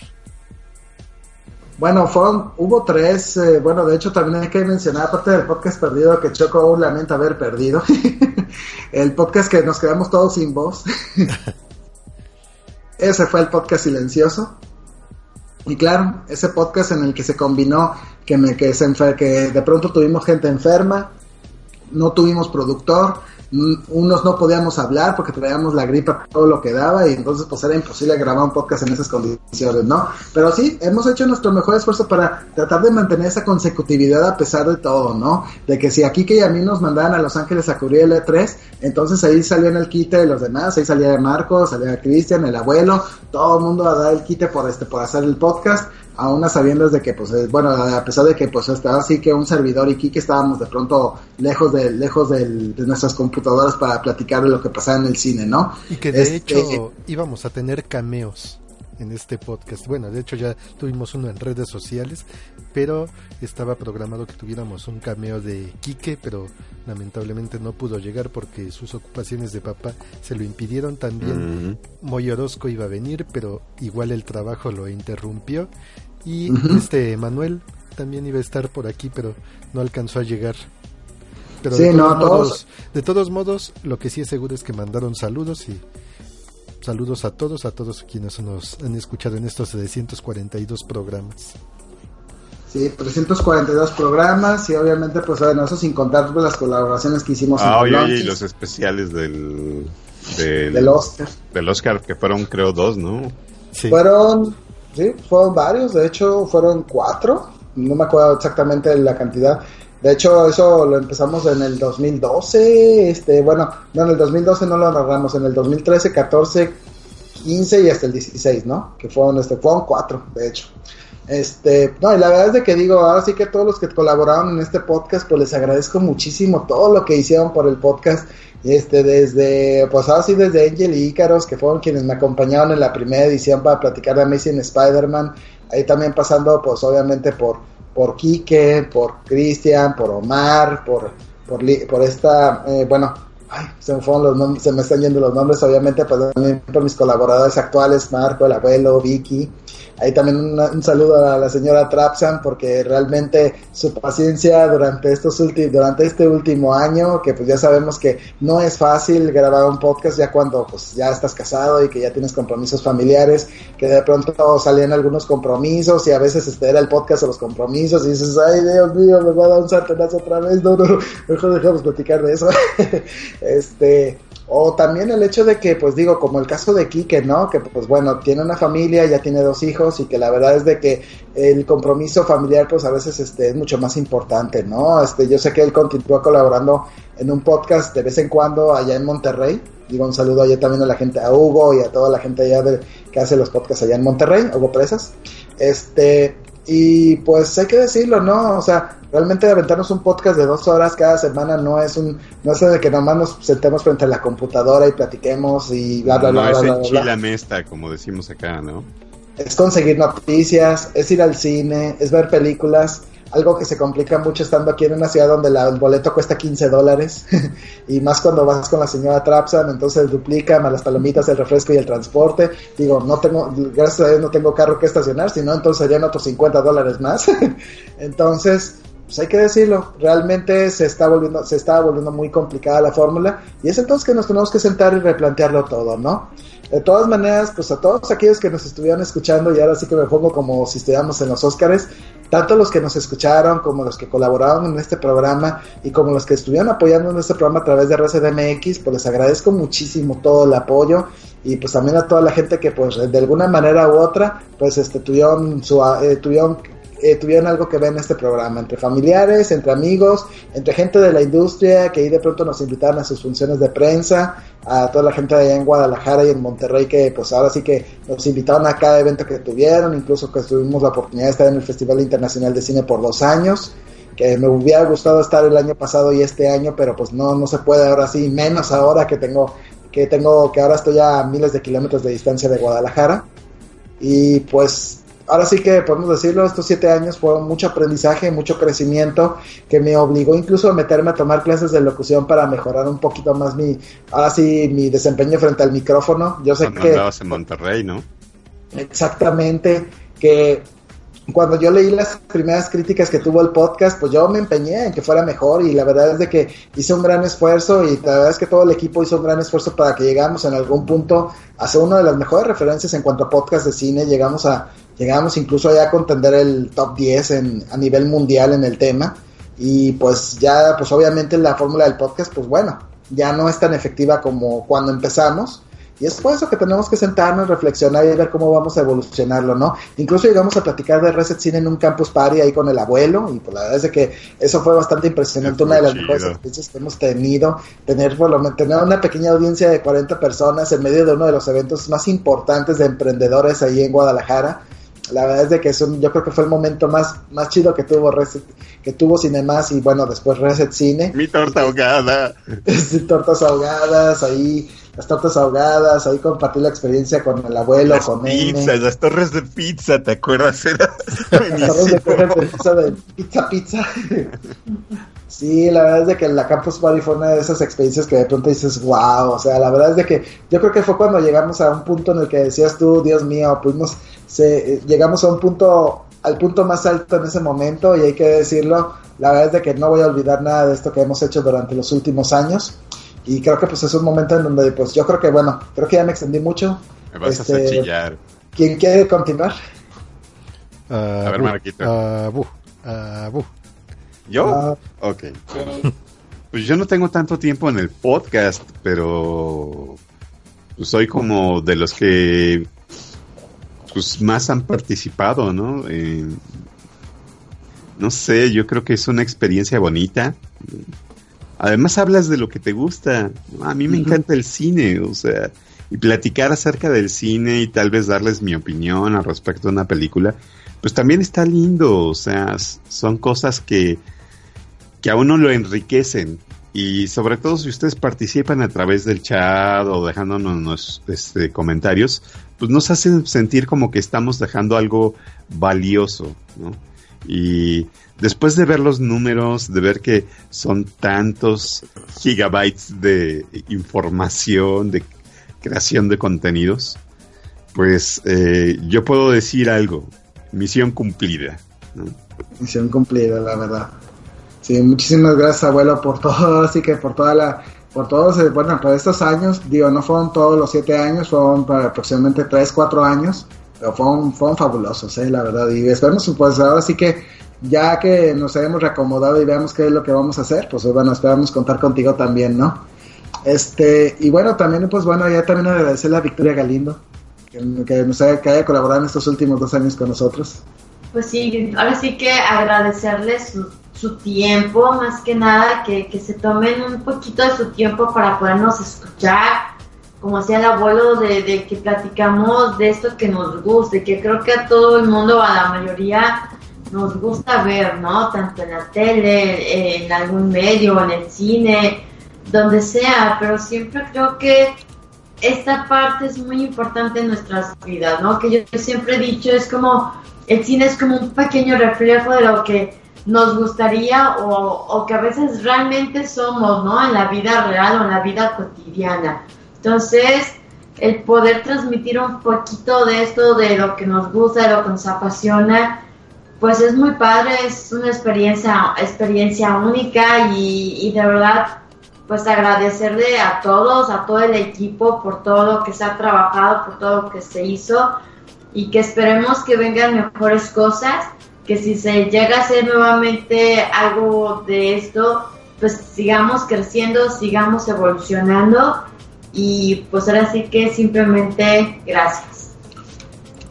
Bueno, fueron, hubo tres, eh, bueno, de hecho también hay que mencionar, aparte del podcast perdido, que Choco aún lamenta haber perdido, <laughs> el podcast que nos quedamos todos sin voz. <laughs> ese fue el podcast silencioso. Y claro, ese podcast en el que se combinó que, me, que, se enfer- que de pronto tuvimos gente enferma, no tuvimos productor, unos no podíamos hablar porque traíamos la gripa, todo lo que daba, y entonces pues era imposible grabar un podcast en esas condiciones, ¿no? Pero sí, hemos hecho nuestro mejor esfuerzo para tratar de mantener esa consecutividad a pesar de todo, ¿no? De que si aquí que a mí nos mandaban a Los Ángeles a cubrir el E3, entonces ahí salían el quite de los demás, ahí salía Marcos, salía Cristian, el abuelo, todo el mundo a dar el quite por este, por hacer el podcast, a unas sabiendas de que, pues, eh, bueno, a pesar de que, pues, estaba así que un servidor y Kike estábamos de pronto lejos de lejos de nuestras computadoras para platicar de lo que pasaba en el cine, ¿no? Y que de este, hecho íbamos a tener cameos en este podcast. Bueno, de hecho ya tuvimos uno en redes sociales, pero estaba programado que tuviéramos un cameo de Quique, pero lamentablemente no pudo llegar porque sus ocupaciones de papá se lo impidieron. También Moy Orozco iba a venir, pero igual el trabajo lo interrumpió y este Manuel también iba a estar por aquí, pero no alcanzó a llegar. Pero de, todos modos, de todos modos, lo que sí es seguro es que mandaron saludos y saludos a todos, a todos quienes nos han escuchado en estos 342 programas. Sí, 342 programas y obviamente pues bueno, eso sin contar pues, las colaboraciones que hicimos ah, en oye, y los especiales del, del, Oscar. Del Oscar, que fueron creo dos, ¿no? Sí. Fueron Sí, fueron varios, de hecho fueron cuatro, no me acuerdo exactamente la cantidad. De hecho, eso lo empezamos en el 2012, este, bueno, no, en el 2012 no lo agarramos, en el 2013, 14, 15 y hasta el 16, ¿no? Que fueron, este, fueron cuatro, de hecho. Este, no, y la verdad es de que digo, ahora sí que todos los que colaboraron en este podcast, pues les agradezco muchísimo todo lo que hicieron por el podcast. Este, desde, pues ahora sí, desde Angel y Ícaros, que fueron quienes me acompañaron en la primera edición para platicar de Amazing Spider-Man. Ahí también pasando, pues obviamente por, por Quique, por Cristian, por Omar, por, por, por esta, eh, bueno, ay, se me fueron los se me están yendo los nombres, obviamente, pues también por mis colaboradores actuales, Marco, el abuelo, Vicky. Ahí también un, saludo a la señora Trapsan porque realmente su paciencia durante estos últimos durante este último año, que pues ya sabemos que no es fácil grabar un podcast ya cuando pues ya estás casado y que ya tienes compromisos familiares, que de pronto salían algunos compromisos y a veces este era el podcast o los compromisos y dices, ay Dios mío, me va a dar un sartenazo otra vez, no, no, mejor dejamos platicar de eso. <laughs> este o también el hecho de que, pues digo, como el caso de Quique, ¿no? Que pues bueno, tiene una familia, ya tiene dos hijos y que la verdad es de que el compromiso familiar pues a veces este, es mucho más importante, ¿no? Este, yo sé que él continúa colaborando en un podcast de vez en cuando allá en Monterrey. Digo un saludo allá también a la gente, a Hugo y a toda la gente allá de, que hace los podcasts allá en Monterrey, Hugo Presas. Este, y pues hay que decirlo, ¿no? O sea, realmente aventarnos un podcast de dos horas cada semana no es un, no es de que nomás nos sentemos frente a la computadora y platiquemos y bla, bla, bla. No bla, es bla, mesta, como decimos acá, ¿no? Es conseguir noticias, es ir al cine, es ver películas algo que se complica mucho estando aquí en una ciudad donde la, el boleto cuesta 15 dólares <laughs> y más cuando vas con la señora Trapsan, entonces duplica más las palomitas, el refresco y el transporte. Digo, no tengo, gracias a Dios no tengo carro que estacionar, sino entonces serían otros 50 dólares más. <laughs> entonces, pues hay que decirlo, realmente se está volviendo, se está volviendo muy complicada la fórmula y es entonces que nos tenemos que sentar y replantearlo todo, ¿no? De todas maneras, pues a todos aquellos que nos estuvieron escuchando, y ahora sí que me pongo como si estuviéramos en los Óscares, tanto los que nos escucharon como los que colaboraron en este programa y como los que estuvieron apoyando en este programa a través de RCDMX, pues les agradezco muchísimo todo el apoyo y pues también a toda la gente que pues de alguna manera u otra pues este tuvieron su eh, tuvieron eh, tuvieron algo que ver en este programa, entre familiares, entre amigos, entre gente de la industria que ahí de pronto nos invitaron a sus funciones de prensa, a toda la gente de allá en Guadalajara y en Monterrey que pues ahora sí que nos invitaron a cada evento que tuvieron, incluso que tuvimos la oportunidad de estar en el Festival Internacional de Cine por dos años que me hubiera gustado estar el año pasado y este año, pero pues no, no se puede ahora sí, menos ahora que tengo, que tengo, que ahora estoy a miles de kilómetros de distancia de Guadalajara. Y pues ahora sí que podemos decirlo, estos siete años fueron mucho aprendizaje, mucho crecimiento, que me obligó incluso a meterme a tomar clases de locución para mejorar un poquito más mi, ahora sí, mi desempeño frente al micrófono. Yo sé que... en Monterrey, ¿no? Exactamente, que cuando yo leí las primeras críticas que tuvo el podcast, pues yo me empeñé en que fuera mejor y la verdad es de que hice un gran esfuerzo y la verdad es que todo el equipo hizo un gran esfuerzo para que llegamos en algún punto a ser una de las mejores referencias en cuanto a podcast de cine, llegamos a llegamos incluso allá a contender el top 10 en, a nivel mundial en el tema y pues ya pues obviamente la fórmula del podcast pues bueno, ya no es tan efectiva como cuando empezamos. Y es por eso que tenemos que sentarnos, reflexionar y ver cómo vamos a evolucionarlo, ¿no? Incluso llegamos a platicar de Reset Cine en un campus party ahí con el abuelo, y pues la verdad es que eso fue bastante impresionante, una de las mejores experiencias que hemos tenido, tener por lo menos tener una pequeña audiencia de 40 personas en medio de uno de los eventos más importantes de emprendedores ahí en Guadalajara. La verdad es de que es un, yo creo que fue el momento más, más chido que tuvo Reset, que tuvo Cinemas y bueno, después Reset Cine. Mi torta ahogada. <laughs> Tortas ahogadas, ahí las tortas ahogadas, ahí compartí la experiencia con el abuelo, Las con pizzas, N. las torres de pizza, ¿te acuerdas? Era <laughs> Las torres de pizza, de pizza, pizza. Sí, la verdad es de que la Campus Party fue una de esas experiencias que de pronto dices, wow, o sea, la verdad es de que yo creo que fue cuando llegamos a un punto en el que decías tú, Dios mío, pudimos, se, llegamos a un punto, al punto más alto en ese momento y hay que decirlo, la verdad es de que no voy a olvidar nada de esto que hemos hecho durante los últimos años y creo que pues es un momento en donde pues yo creo que bueno, creo que ya me extendí mucho. Me vas a Este, hacer chillar. ¿Quién quiere continuar? Ah, ver, bu, Marquito. ah, bu, ah, bu. ¿Yo? Ok. Pues yo no tengo tanto tiempo en el podcast, pero pues soy como de los que pues más han participado, ¿no? En- no sé, yo creo que es una experiencia bonita. Además hablas de lo que te gusta. A mí me encanta el cine, o sea, y platicar acerca del cine y tal vez darles mi opinión al respecto de una película, pues también está lindo, o sea, son cosas que, que a uno lo enriquecen. Y sobre todo si ustedes participan a través del chat o dejándonos este, comentarios, pues nos hacen sentir como que estamos dejando algo valioso, ¿no? Y después de ver los números, de ver que son tantos gigabytes de información, de creación de contenidos, pues eh, yo puedo decir algo, misión cumplida. ¿no? Misión cumplida, la verdad. Sí, muchísimas gracias, abuelo, por todo, <laughs> así que por toda la, por todos, eh, bueno, por estos años, digo, no fueron todos los siete años, fueron para aproximadamente tres, cuatro años, pero fueron, fueron fabulosos, eh, la verdad, y esperemos, pues ahora sí que, ya que nos hayamos reacomodado y veamos qué es lo que vamos a hacer, pues bueno, esperamos contar contigo también, ¿no? Este, y bueno, también, pues bueno, ya también agradecerle a Victoria Galindo, que, nos haya, que haya colaborado en estos últimos dos años con nosotros. Pues sí, ahora sí que agradecerles su, tiempo, más que nada, que, que se tomen un poquito de su tiempo para podernos escuchar, como decía el abuelo, de que platicamos de esto que nos guste, que creo que a todo el mundo, a la mayoría, nos gusta ver, ¿no? Tanto en la tele, en algún medio, en el cine, donde sea, pero siempre creo que esta parte es muy importante en nuestras vidas, ¿no? Que yo siempre he dicho, es como, el cine es como un pequeño reflejo de lo que nos gustaría o, o que a veces realmente somos, ¿no? En la vida real o en la vida cotidiana. Entonces, el poder transmitir un poquito de esto, de lo que nos gusta, de lo que nos apasiona, pues es muy padre, es una experiencia, experiencia única y, y de verdad pues agradecerle a todos, a todo el equipo por todo lo que se ha trabajado, por todo lo que se hizo y que esperemos que vengan mejores cosas, que si se llega a hacer nuevamente algo de esto, pues sigamos creciendo, sigamos evolucionando y pues ahora sí que simplemente gracias.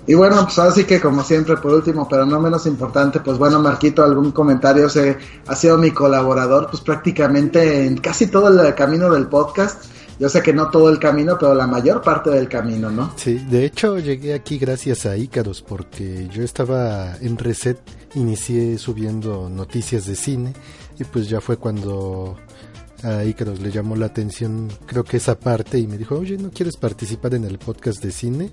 Y bueno, pues ahora sí que como siempre, por último, pero no menos importante, pues bueno, Marquito, algún comentario, se ha sido mi colaborador, pues prácticamente en casi todo el camino del podcast. Yo sé que no todo el camino, pero la mayor parte del camino, ¿no? Sí, de hecho llegué aquí gracias a Ícaros porque yo estaba en Reset, inicié subiendo noticias de cine y pues ya fue cuando a Ícaros le llamó la atención creo que esa parte y me dijo, oye, ¿no quieres participar en el podcast de cine?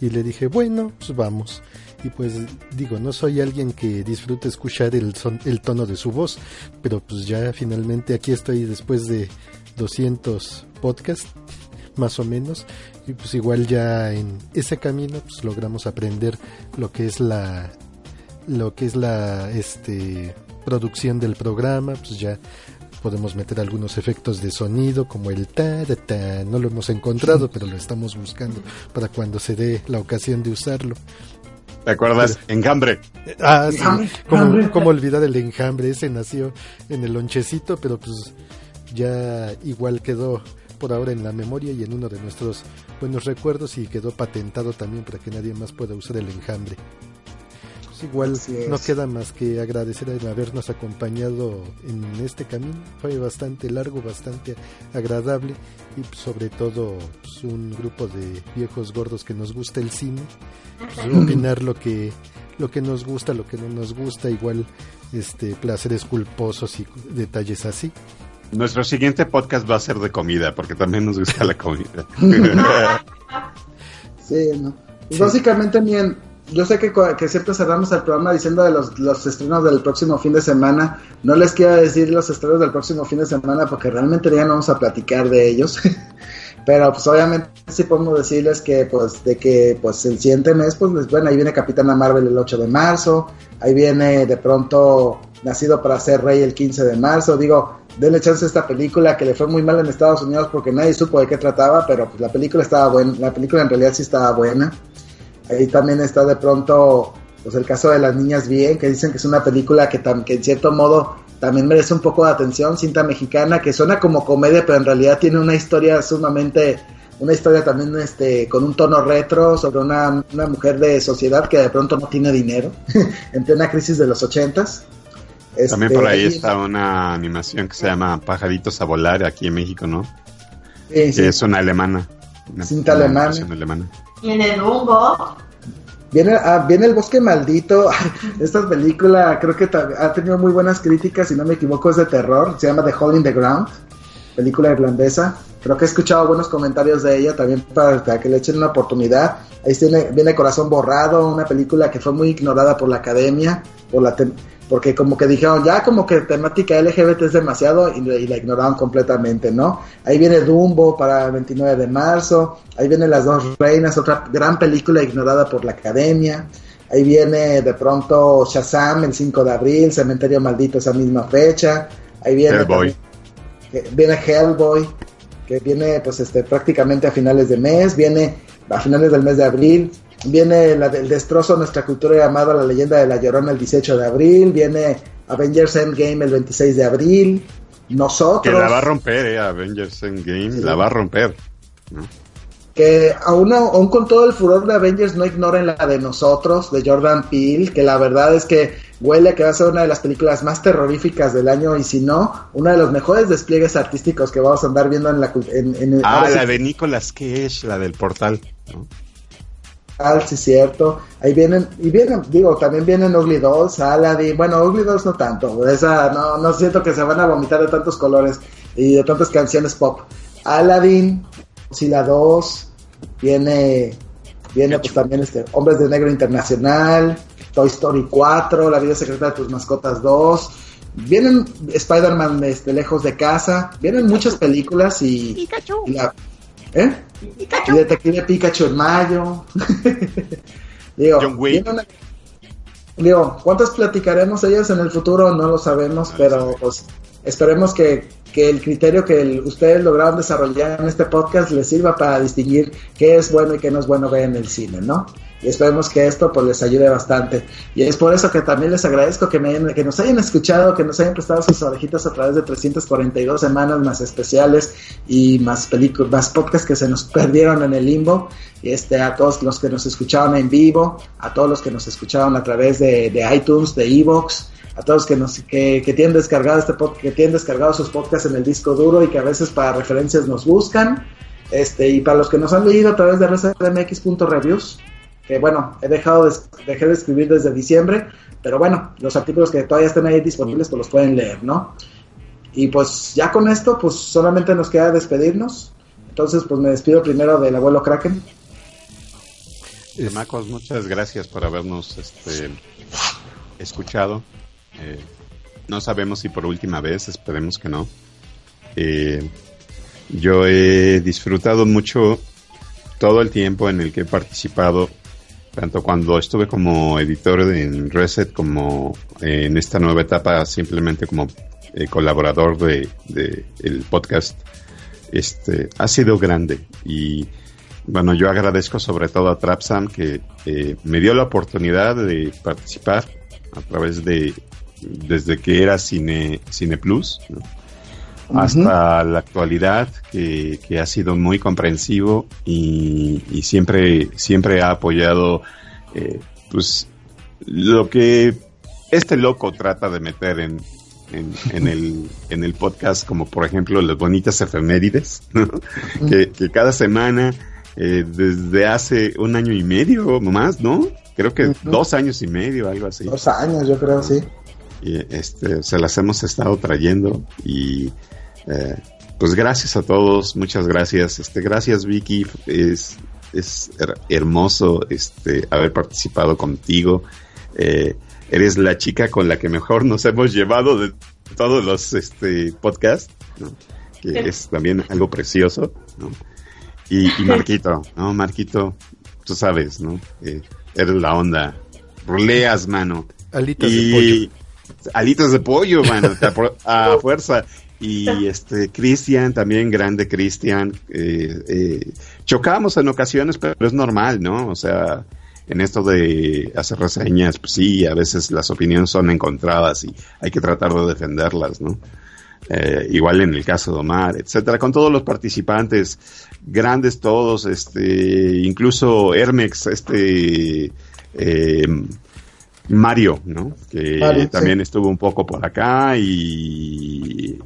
Y le dije, bueno, pues vamos. Y pues digo, no soy alguien que disfrute escuchar el, son, el tono de su voz, pero pues ya finalmente aquí estoy después de 200 podcasts, más o menos, y pues igual ya en ese camino pues logramos aprender lo que es la lo que es la este producción del programa, pues ya podemos meter algunos efectos de sonido como el ta, ta, ta. no lo hemos encontrado, pero lo estamos buscando para cuando se dé la ocasión de usarlo. ¿Te acuerdas? Enjambre. Ah, sí, enjambre. como olvidar el enjambre, ese nació en el lonchecito, pero pues ya igual quedó por ahora en la memoria y en uno de nuestros buenos recuerdos y quedó patentado también para que nadie más pueda usar el enjambre. Pues igual no queda más que agradecer el habernos acompañado en este camino. Fue bastante largo, bastante agradable y sobre todo pues, un grupo de viejos gordos que nos gusta el cine. Pues, opinar lo que lo que nos gusta, lo que no nos gusta, igual este placeres culposos y detalles así. Nuestro siguiente podcast va a ser de comida, porque también nos gusta la comida. <laughs> <laughs> sí, no. Pues básicamente, bien, yo sé que, que, siempre cerramos el programa diciendo de los, los, estrenos del próximo fin de semana. No les quiero decir los estrenos del próximo fin de semana porque realmente ya no vamos a platicar de ellos. <laughs> Pero pues obviamente sí podemos decirles que pues de que pues el siguiente mes pues bueno, ahí viene Capitana Marvel el 8 de marzo, ahí viene de pronto Nacido para ser rey el 15 de marzo, digo, denle chance a esta película que le fue muy mal en Estados Unidos porque nadie supo de qué trataba, pero pues la película estaba buena, la película en realidad sí estaba buena. Ahí también está de pronto pues el caso de las niñas bien, que dicen que es una película que, que en cierto modo también merece un poco de atención, cinta mexicana, que suena como comedia, pero en realidad tiene una historia sumamente, una historia también este, con un tono retro sobre una, una mujer de sociedad que de pronto no tiene dinero, <laughs> en plena crisis de los ochentas. también por ahí este, está una animación que se llama Pajaritos a volar aquí en México, ¿no? Sí, sí. es una alemana. cinta alemana. alemana. Tiene Dumbo. Viene, ah, viene El Bosque Maldito. <laughs> Esta película creo que ha tenido muy buenas críticas, si no me equivoco, es de terror. Se llama The Hole in the Ground, película irlandesa. Creo que he escuchado buenos comentarios de ella también para, que le echen una oportunidad. Ahí tiene, viene Corazón Borrado, una película que fue muy ignorada por la academia, por la porque como que dijeron, ya como que temática LGBT es demasiado y, la ignoraron completamente, ¿no? Ahí viene Dumbo para el 29 de marzo, ahí viene Las dos reinas, otra gran película ignorada por la academia, ahí viene de pronto Shazam el 5 de abril, Cementerio Maldito esa misma fecha, ahí viene Hellboy. viene Hellboy, que viene pues este prácticamente a finales de mes, viene a finales del mes de abril, Viene la del destrozo a nuestra cultura llamada La leyenda de la Llorona el 18 de abril. Viene Avengers Endgame el 26 de abril. Nosotros. Que la va a romper, eh, Avengers Endgame. La va a romper. Que aún, aún con todo el furor de Avengers no ignoren la de nosotros, de Jordan Peele, que la verdad es que huele a que va a ser una de las películas más terroríficas del año y si no, uno de los mejores despliegues artísticos que vamos a andar viendo en la... En, ah, la de Nicolas Cage, la del portal. ¿no? Sí cierto. Ahí vienen, y vienen, digo, también vienen Ugly Dolls, Aladdin, bueno, Ugly Dolls no tanto, esa, no, no siento que se van a vomitar de tantos colores y de tantas canciones pop. Aladdin, Sila 2, viene, viene pues también este, Hombres de Negro Internacional, Toy Story 4, La vida secreta de tus mascotas 2, vienen Spider-Man este, lejos de casa, vienen muchas películas y, y la, ¿Eh? Y Detective Pikachu en mayo. <laughs> digo, digo, ¿cuántas platicaremos ellas en el futuro? No lo sabemos, pero pues esperemos que, que el criterio que ustedes lograron desarrollar en este podcast les sirva para distinguir qué es bueno y qué no es bueno ver en el cine, ¿no? Y esperemos que esto pues les ayude bastante. Y es por eso que también les agradezco que, me, que nos hayan escuchado, que nos hayan prestado sus orejitas a través de 342 semanas más especiales y más películas, más podcasts que se nos <laughs> perdieron en el limbo. Y este, a todos los que nos escucharon en vivo, a todos los que nos escucharon a través de, iTunes, de Evox, a todos que nos que, tienen descargado este podcast, que tienen descargado sus podcasts en el disco duro y que a veces para referencias nos buscan. Este, y para los que nos han leído a través de rcdmx.reviews, que bueno, he dejado de, dejé de escribir desde diciembre, pero bueno, los artículos que todavía están ahí disponibles pues los pueden leer, ¿no? Y pues ya con esto, pues solamente nos queda despedirnos. Entonces, pues me despido primero del abuelo Kraken. Marcos, muchas gracias por habernos este, escuchado. Eh, no sabemos si por última vez, esperemos que no. Eh, yo he disfrutado mucho todo el tiempo en el que he participado tanto cuando estuve como editor en Reset como en esta nueva etapa simplemente como eh, colaborador de, el podcast este ha sido grande. Y bueno yo agradezco sobre todo a Trapsam que eh, me dio la oportunidad de participar a través de desde que era Cine Cine Plus hasta la actualidad, que, que, ha sido muy comprensivo y, y siempre, siempre ha apoyado eh, pues lo que este loco trata de meter en, en, el, <laughs> en el podcast, como por ejemplo las bonitas efemérides, que, que, cada semana, eh, desde hace un año y medio más, ¿no? Creo que dos años y medio, algo así. Dos años, yo creo, sí. Y este, se las hemos estado trayendo y eh, pues gracias a todos, muchas gracias. Este, gracias Vicky, es, es hermoso este, haber participado contigo. Eh, eres la chica con la que mejor nos hemos llevado de todos los este, podcasts, que es también algo precioso. Y, <laughs> Marquito, ¿no? Marquito, tú sabes, ¿no? Eh, eres la onda. Roleas, mano. Alitas de pollo. Alitas de pollo, <laughs> a fuerza. Y este Cristian, también grande Cristian. Eh, eh, chocamos en ocasiones, pero es normal, ¿no? O sea, en esto de hacer reseñas, pues sí, a veces las opiniones son encontradas y hay que tratar de defenderlas, ¿no? Eh, igual en el caso de Omar, etcétera, con todos los participantes, grandes todos, este, incluso Hermex, este, eh, Mario, ¿no? Que también estuvo un poco por acá y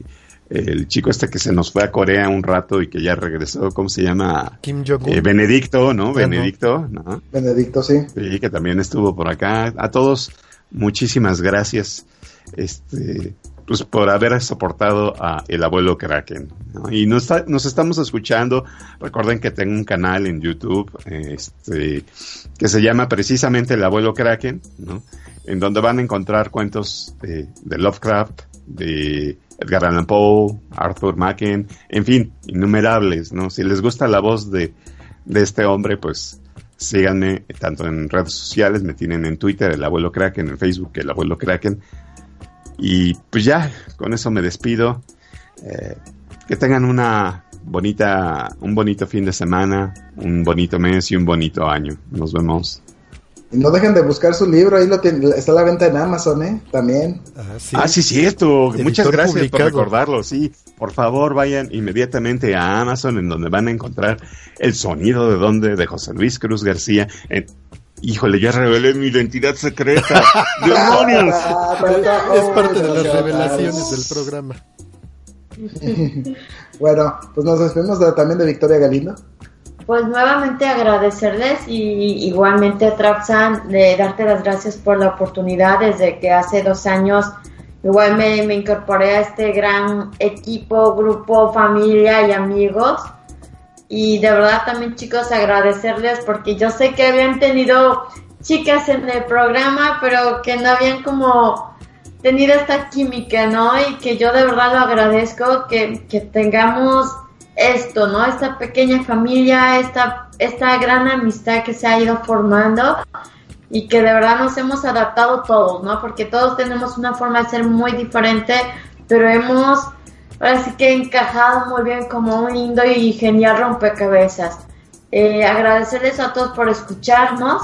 el chico este que se nos fue a Corea un rato y que ya regresó, ¿cómo se llama? Kim Jong eh, Benedicto, ¿no? Benedicto, ¿no? Benedicto, sí. Sí, que también estuvo por acá. A todos, muchísimas gracias. Este, pues por haber soportado a el abuelo Kraken. Y nos, estamos escuchando. Recuerden que tengo un canal en YouTube este, que se llama precisamente El abuelo Kraken, en donde van a encontrar cuentos de Lovecraft, de Edgar Allan Poe, Arthur Macken, en fin, innumerables, ¿no? Si les gusta la voz de, de este hombre, pues síganme tanto en redes sociales, me tienen en Twitter, el abuelo Kraken, en Facebook, el abuelo Kraken. Y pues ya, con eso me despido. Eh, que tengan una bonita, un bonito fin de semana, un bonito mes y un bonito año. Nos vemos. Y no dejen de buscar su libro, ahí lo está a la venta en Amazon, ¿eh? También. Ah, sí, ah, sí cierto. Muchas gracias por recordarlo, sí. Por favor, vayan inmediatamente a Amazon, en donde van a encontrar el sonido de donde de José Luis Cruz García. Híjole, ya revelé mi identidad secreta. <laughs> ¡Demonios! es parte de las revelaciones del programa. <laughs> bueno, pues nos despedimos también de Victoria Galindo pues nuevamente agradecerles y igualmente a Trapsan de darte las gracias por la oportunidad desde que hace dos años igual me, incorporé a este gran equipo, grupo, familia y amigos. Y de verdad también chicos agradecerles porque yo sé que habían tenido chicas en el programa, pero que no habían como tenido esta química, ¿no? Y que yo de verdad lo agradezco, que, que tengamos esto, ¿no? Esta pequeña familia, esta, esta gran amistad que se ha ido formando y que de verdad nos hemos adaptado todos, ¿no? Porque todos tenemos una forma de ser muy diferente, pero hemos ahora sí que encajado muy bien como un lindo y genial rompecabezas. Eh, agradecerles a todos por escucharnos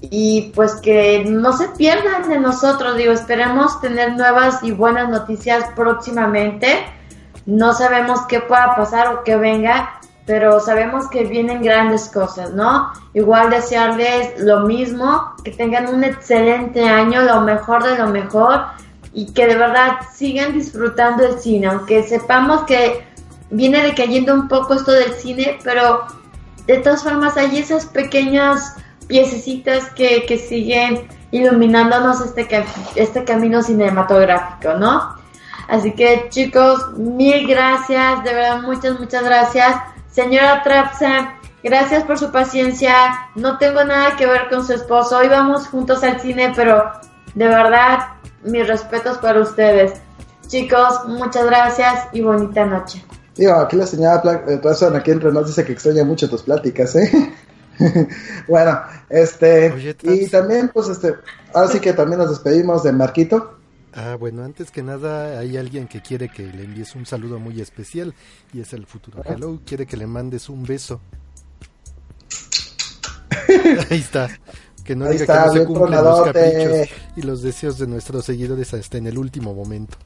y pues que no se pierdan de nosotros, digo, esperemos tener nuevas y buenas noticias próximamente no sabemos qué pueda pasar o qué venga, pero sabemos que vienen grandes cosas, ¿no? Igual desearles lo mismo, que tengan un excelente año, lo mejor de lo mejor y que de verdad sigan disfrutando el cine, aunque sepamos que viene decayendo un poco esto del cine, pero de todas formas hay esas pequeñas piececitas que, que siguen iluminándonos este, este camino cinematográfico, ¿no? Así que chicos, mil gracias, de verdad muchas, muchas gracias. Señora Trapsa, gracias por su paciencia. No tengo nada que ver con su esposo. Hoy vamos juntos al cine, pero de verdad, mis respetos para ustedes. Chicos, muchas gracias y bonita noche. Digo, aquí la señora Trapsa aquí entre nos dice que extraña mucho tus pláticas, ¿eh? <laughs> bueno, este, y también, pues, este, ahora sí que también nos despedimos de Marquito. Ah, bueno, antes que nada hay alguien que quiere que le envíes un saludo muy especial y es el futuro Hello, quiere que le mandes un beso. <laughs> Ahí está. Que no diga que no se cumplen los caprichos y los deseos de nuestros seguidores hasta en el último momento.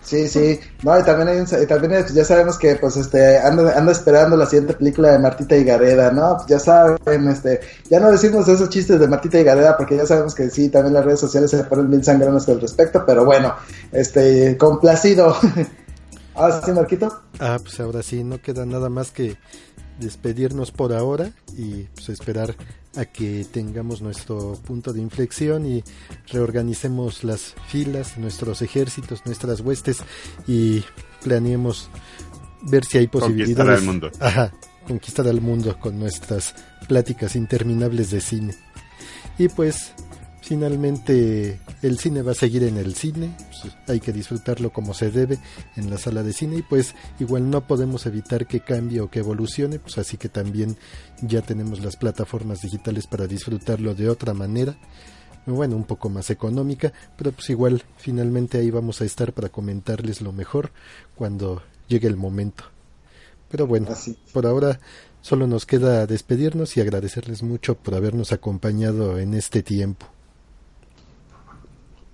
Sí, sí. No, y también, hay un- también ya sabemos que pues este anda, anda esperando la siguiente película de Martita y Gareda, ¿no? Pues ya saben, este, ya no decimos esos chistes de Martita y Gareda porque ya sabemos que sí, también las redes sociales se ponen bien sangronas al respecto, pero bueno, este, complacido. <laughs> Ahora sí, Marquito. Ah, pues ahora sí, no queda nada más que despedirnos por ahora y pues esperar a que tengamos nuestro punto de inflexión y reorganicemos las filas, nuestros ejércitos, nuestras huestes y planeemos ver si hay Conquistar posibilidades. al mundo. Ajá, conquistar al mundo con nuestras pláticas interminables de cine. Y pues finalmente el cine va a seguir en el cine, pues, hay que disfrutarlo como se debe en la sala de cine y pues igual no podemos evitar que cambie o que evolucione, pues así que también ya tenemos las plataformas digitales para disfrutarlo de otra manera, bueno, un poco más económica, pero pues igual finalmente ahí vamos a estar para comentarles lo mejor cuando llegue el momento. Pero bueno, Así. por ahora solo nos queda despedirnos y agradecerles mucho por habernos acompañado en este tiempo.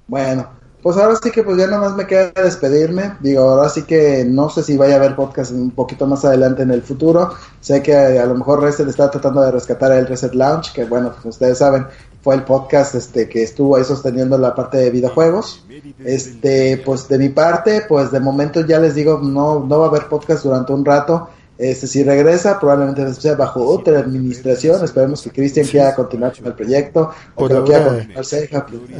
Bueno, pues ahora sí que pues ya nomás me queda despedirme. Digo, ahora sí que no sé si vaya a haber podcast un poquito más adelante en el futuro. Sé que a lo mejor Reset está tratando de rescatar el Reset Lounge, que bueno, pues ustedes saben, fue el podcast este que estuvo ahí sosteniendo la parte de videojuegos. Este, pues de mi parte, pues de momento ya les digo, no, no va a haber podcast durante un rato. Este, si regresa, probablemente sea bajo otra administración. Esperemos que Cristian quiera continuar con el proyecto. O Por que lo quiera ahora-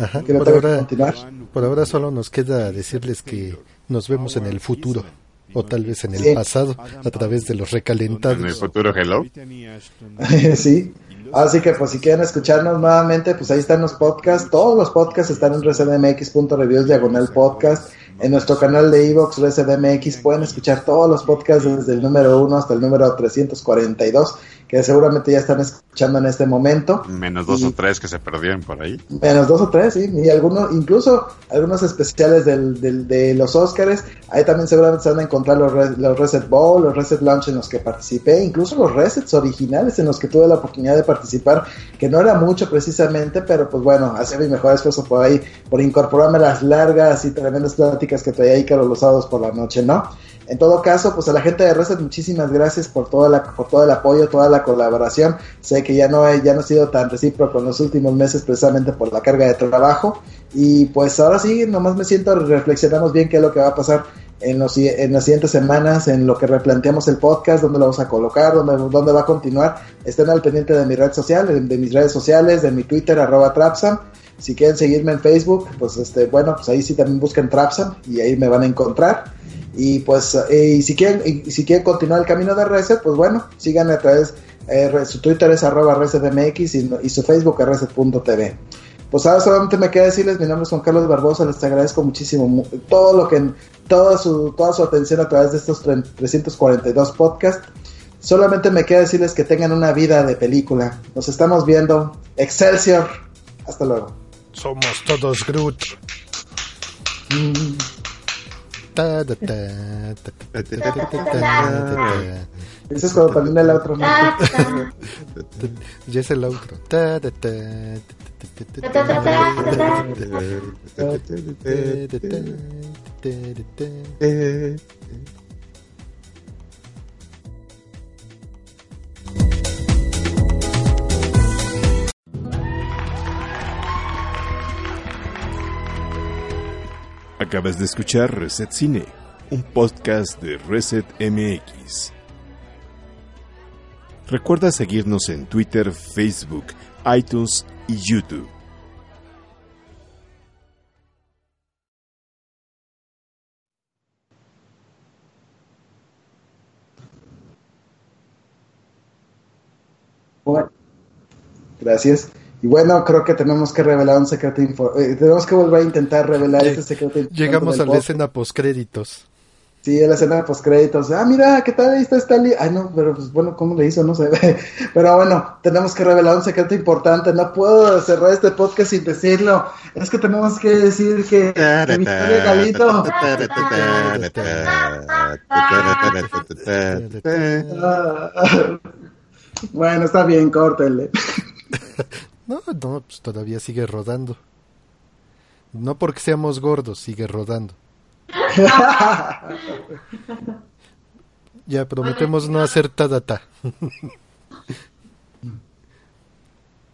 Ajá, que lo por que ahora- continuar. Por ahora solo nos queda decirles que nos vemos en el futuro o tal vez en el Sí. pasado a través de los En el recalentados. futuro, hello. <laughs> sí. Así que pues si quieren escucharnos nuevamente, pues ahí están los podcasts. Todos los podcasts están en resedmx.reviews diagonal podcast. En nuestro canal de Evox ResedMX pueden escuchar todos los podcasts desde el número 1 hasta el número 342, que seguramente ya están escuchando en este momento. Menos dos Y- o tres que se perdieron por ahí. Menos dos o tres, sí, y algunos, incluso algunos especiales del, del- de los Oscars. Ahí también seguramente se van a encontrar los, Re- los Reset Bowl, los Reset Launch en los que participé, incluso los Resets originales en los que tuve la oportunidad de participar, que no era mucho precisamente, pero pues bueno, hacía mi mejor esfuerzo por ahí, por incorporarme a las largas y tremendas pláticas que traía ahí Carlos los por la noche, ¿no? En todo caso, pues a la gente de Reset, muchísimas gracias por toda por todo el apoyo, toda la colaboración. Sé que ya no he, ya no he sido tan recíproco en los últimos meses precisamente por la carga de trabajo. Y pues ahora sí, nomás me siento, reflexionamos bien qué es lo que va a pasar en, los, en las siguientes semanas, en lo que replanteamos el podcast, dónde lo vamos a colocar, dónde, dónde va a continuar. Estén al pendiente de mi red social, de, de mis redes sociales, de mi Twitter, arroba Trapsam. Si quieren seguirme en Facebook, pues este, bueno, pues ahí sí también busquen Trapsam y ahí me van a encontrar. Y pues, eh, y si quieren, si quieren continuar el camino de Reset, pues bueno, síganme a través, eh, su Twitter es arroba resetmx y, su Facebook es reset.tv. Pues ahora solamente me queda decirles, mi nombre es Juan Carlos Barbosa, les agradezco muchísimo mu- todo lo que, toda su, toda su atención a través de estos tre- 342 podcasts. Solamente me queda decirles que tengan una vida de película. Nos estamos viendo. Excelsior. Hasta luego. Somos todos Groot. Eso es cuando termina el outro. <laughs> Ya es el outro. <laughs> Acabas de escuchar Reset Cine, un podcast de Reset MX. Recuerda seguirnos en Twitter, Facebook, iTunes y YouTube. Gracias. Y bueno, creo que tenemos que revelar un secreto importante. tenemos que volver a intentar revelar este secreto importante. Llegamos a la escena postcréditos. Sí, en la escena de postcréditos. Ah, mira, ¿qué tal? Ahí está Stanley. Ay, no, pero pues bueno, ¿cómo le hizo? No sé. <laughs> Pero bueno, tenemos que revelar un secreto importante. No puedo cerrar este podcast sin decirlo. Es que tenemos que decir que, Galito. <laughs> Ah, bueno, está bien, córtenle. <laughs> No, no, pues todavía sigue rodando. No porque seamos gordos, sigue rodando. <laughs> Ya prometemos no hacer tadata.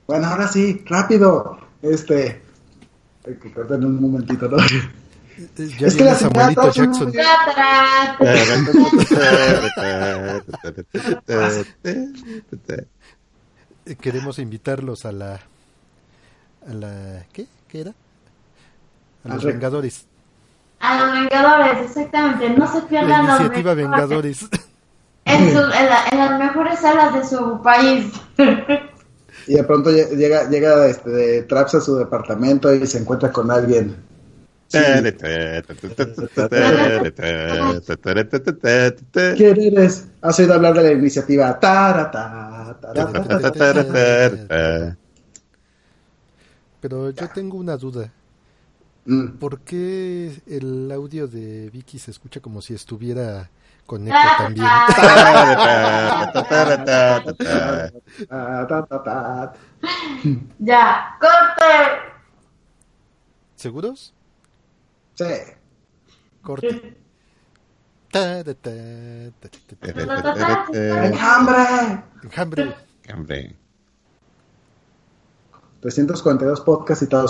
Bueno, ahora sí, rápido. Este. Hay que cortar en un momentito, ¿no? Ya Es que las Samuelito Jackson. <laughs> <laughs> Eh, Queremos invitarlos a la... A la ¿Qué? ¿Qué era? A los re- Vengadores. A los Vengadores, exactamente. No se La pierdan los iniciativa Vengadores. Vengadores. <laughs> En, su- en la- en las mejores salas de su país. Y de pronto lle- llega, llega este, de Traps a su departamento y se encuentra con alguien. ¿Quién eres? ¿Has oído hablar de la iniciativa? Tarata, tarata, tarata. Pero yo tengo una duda. Mm. ¿Por qué el audio de Vicky se escucha como si estuviera con eco también? Ta, ta, ta, ta. Ya, corte. ¿Seguros? Sí. Corte. Ta, ta, ta, ta, ta, ta. ¡Hay hambre! Enjambre. Hombre. 342 podcasts y todos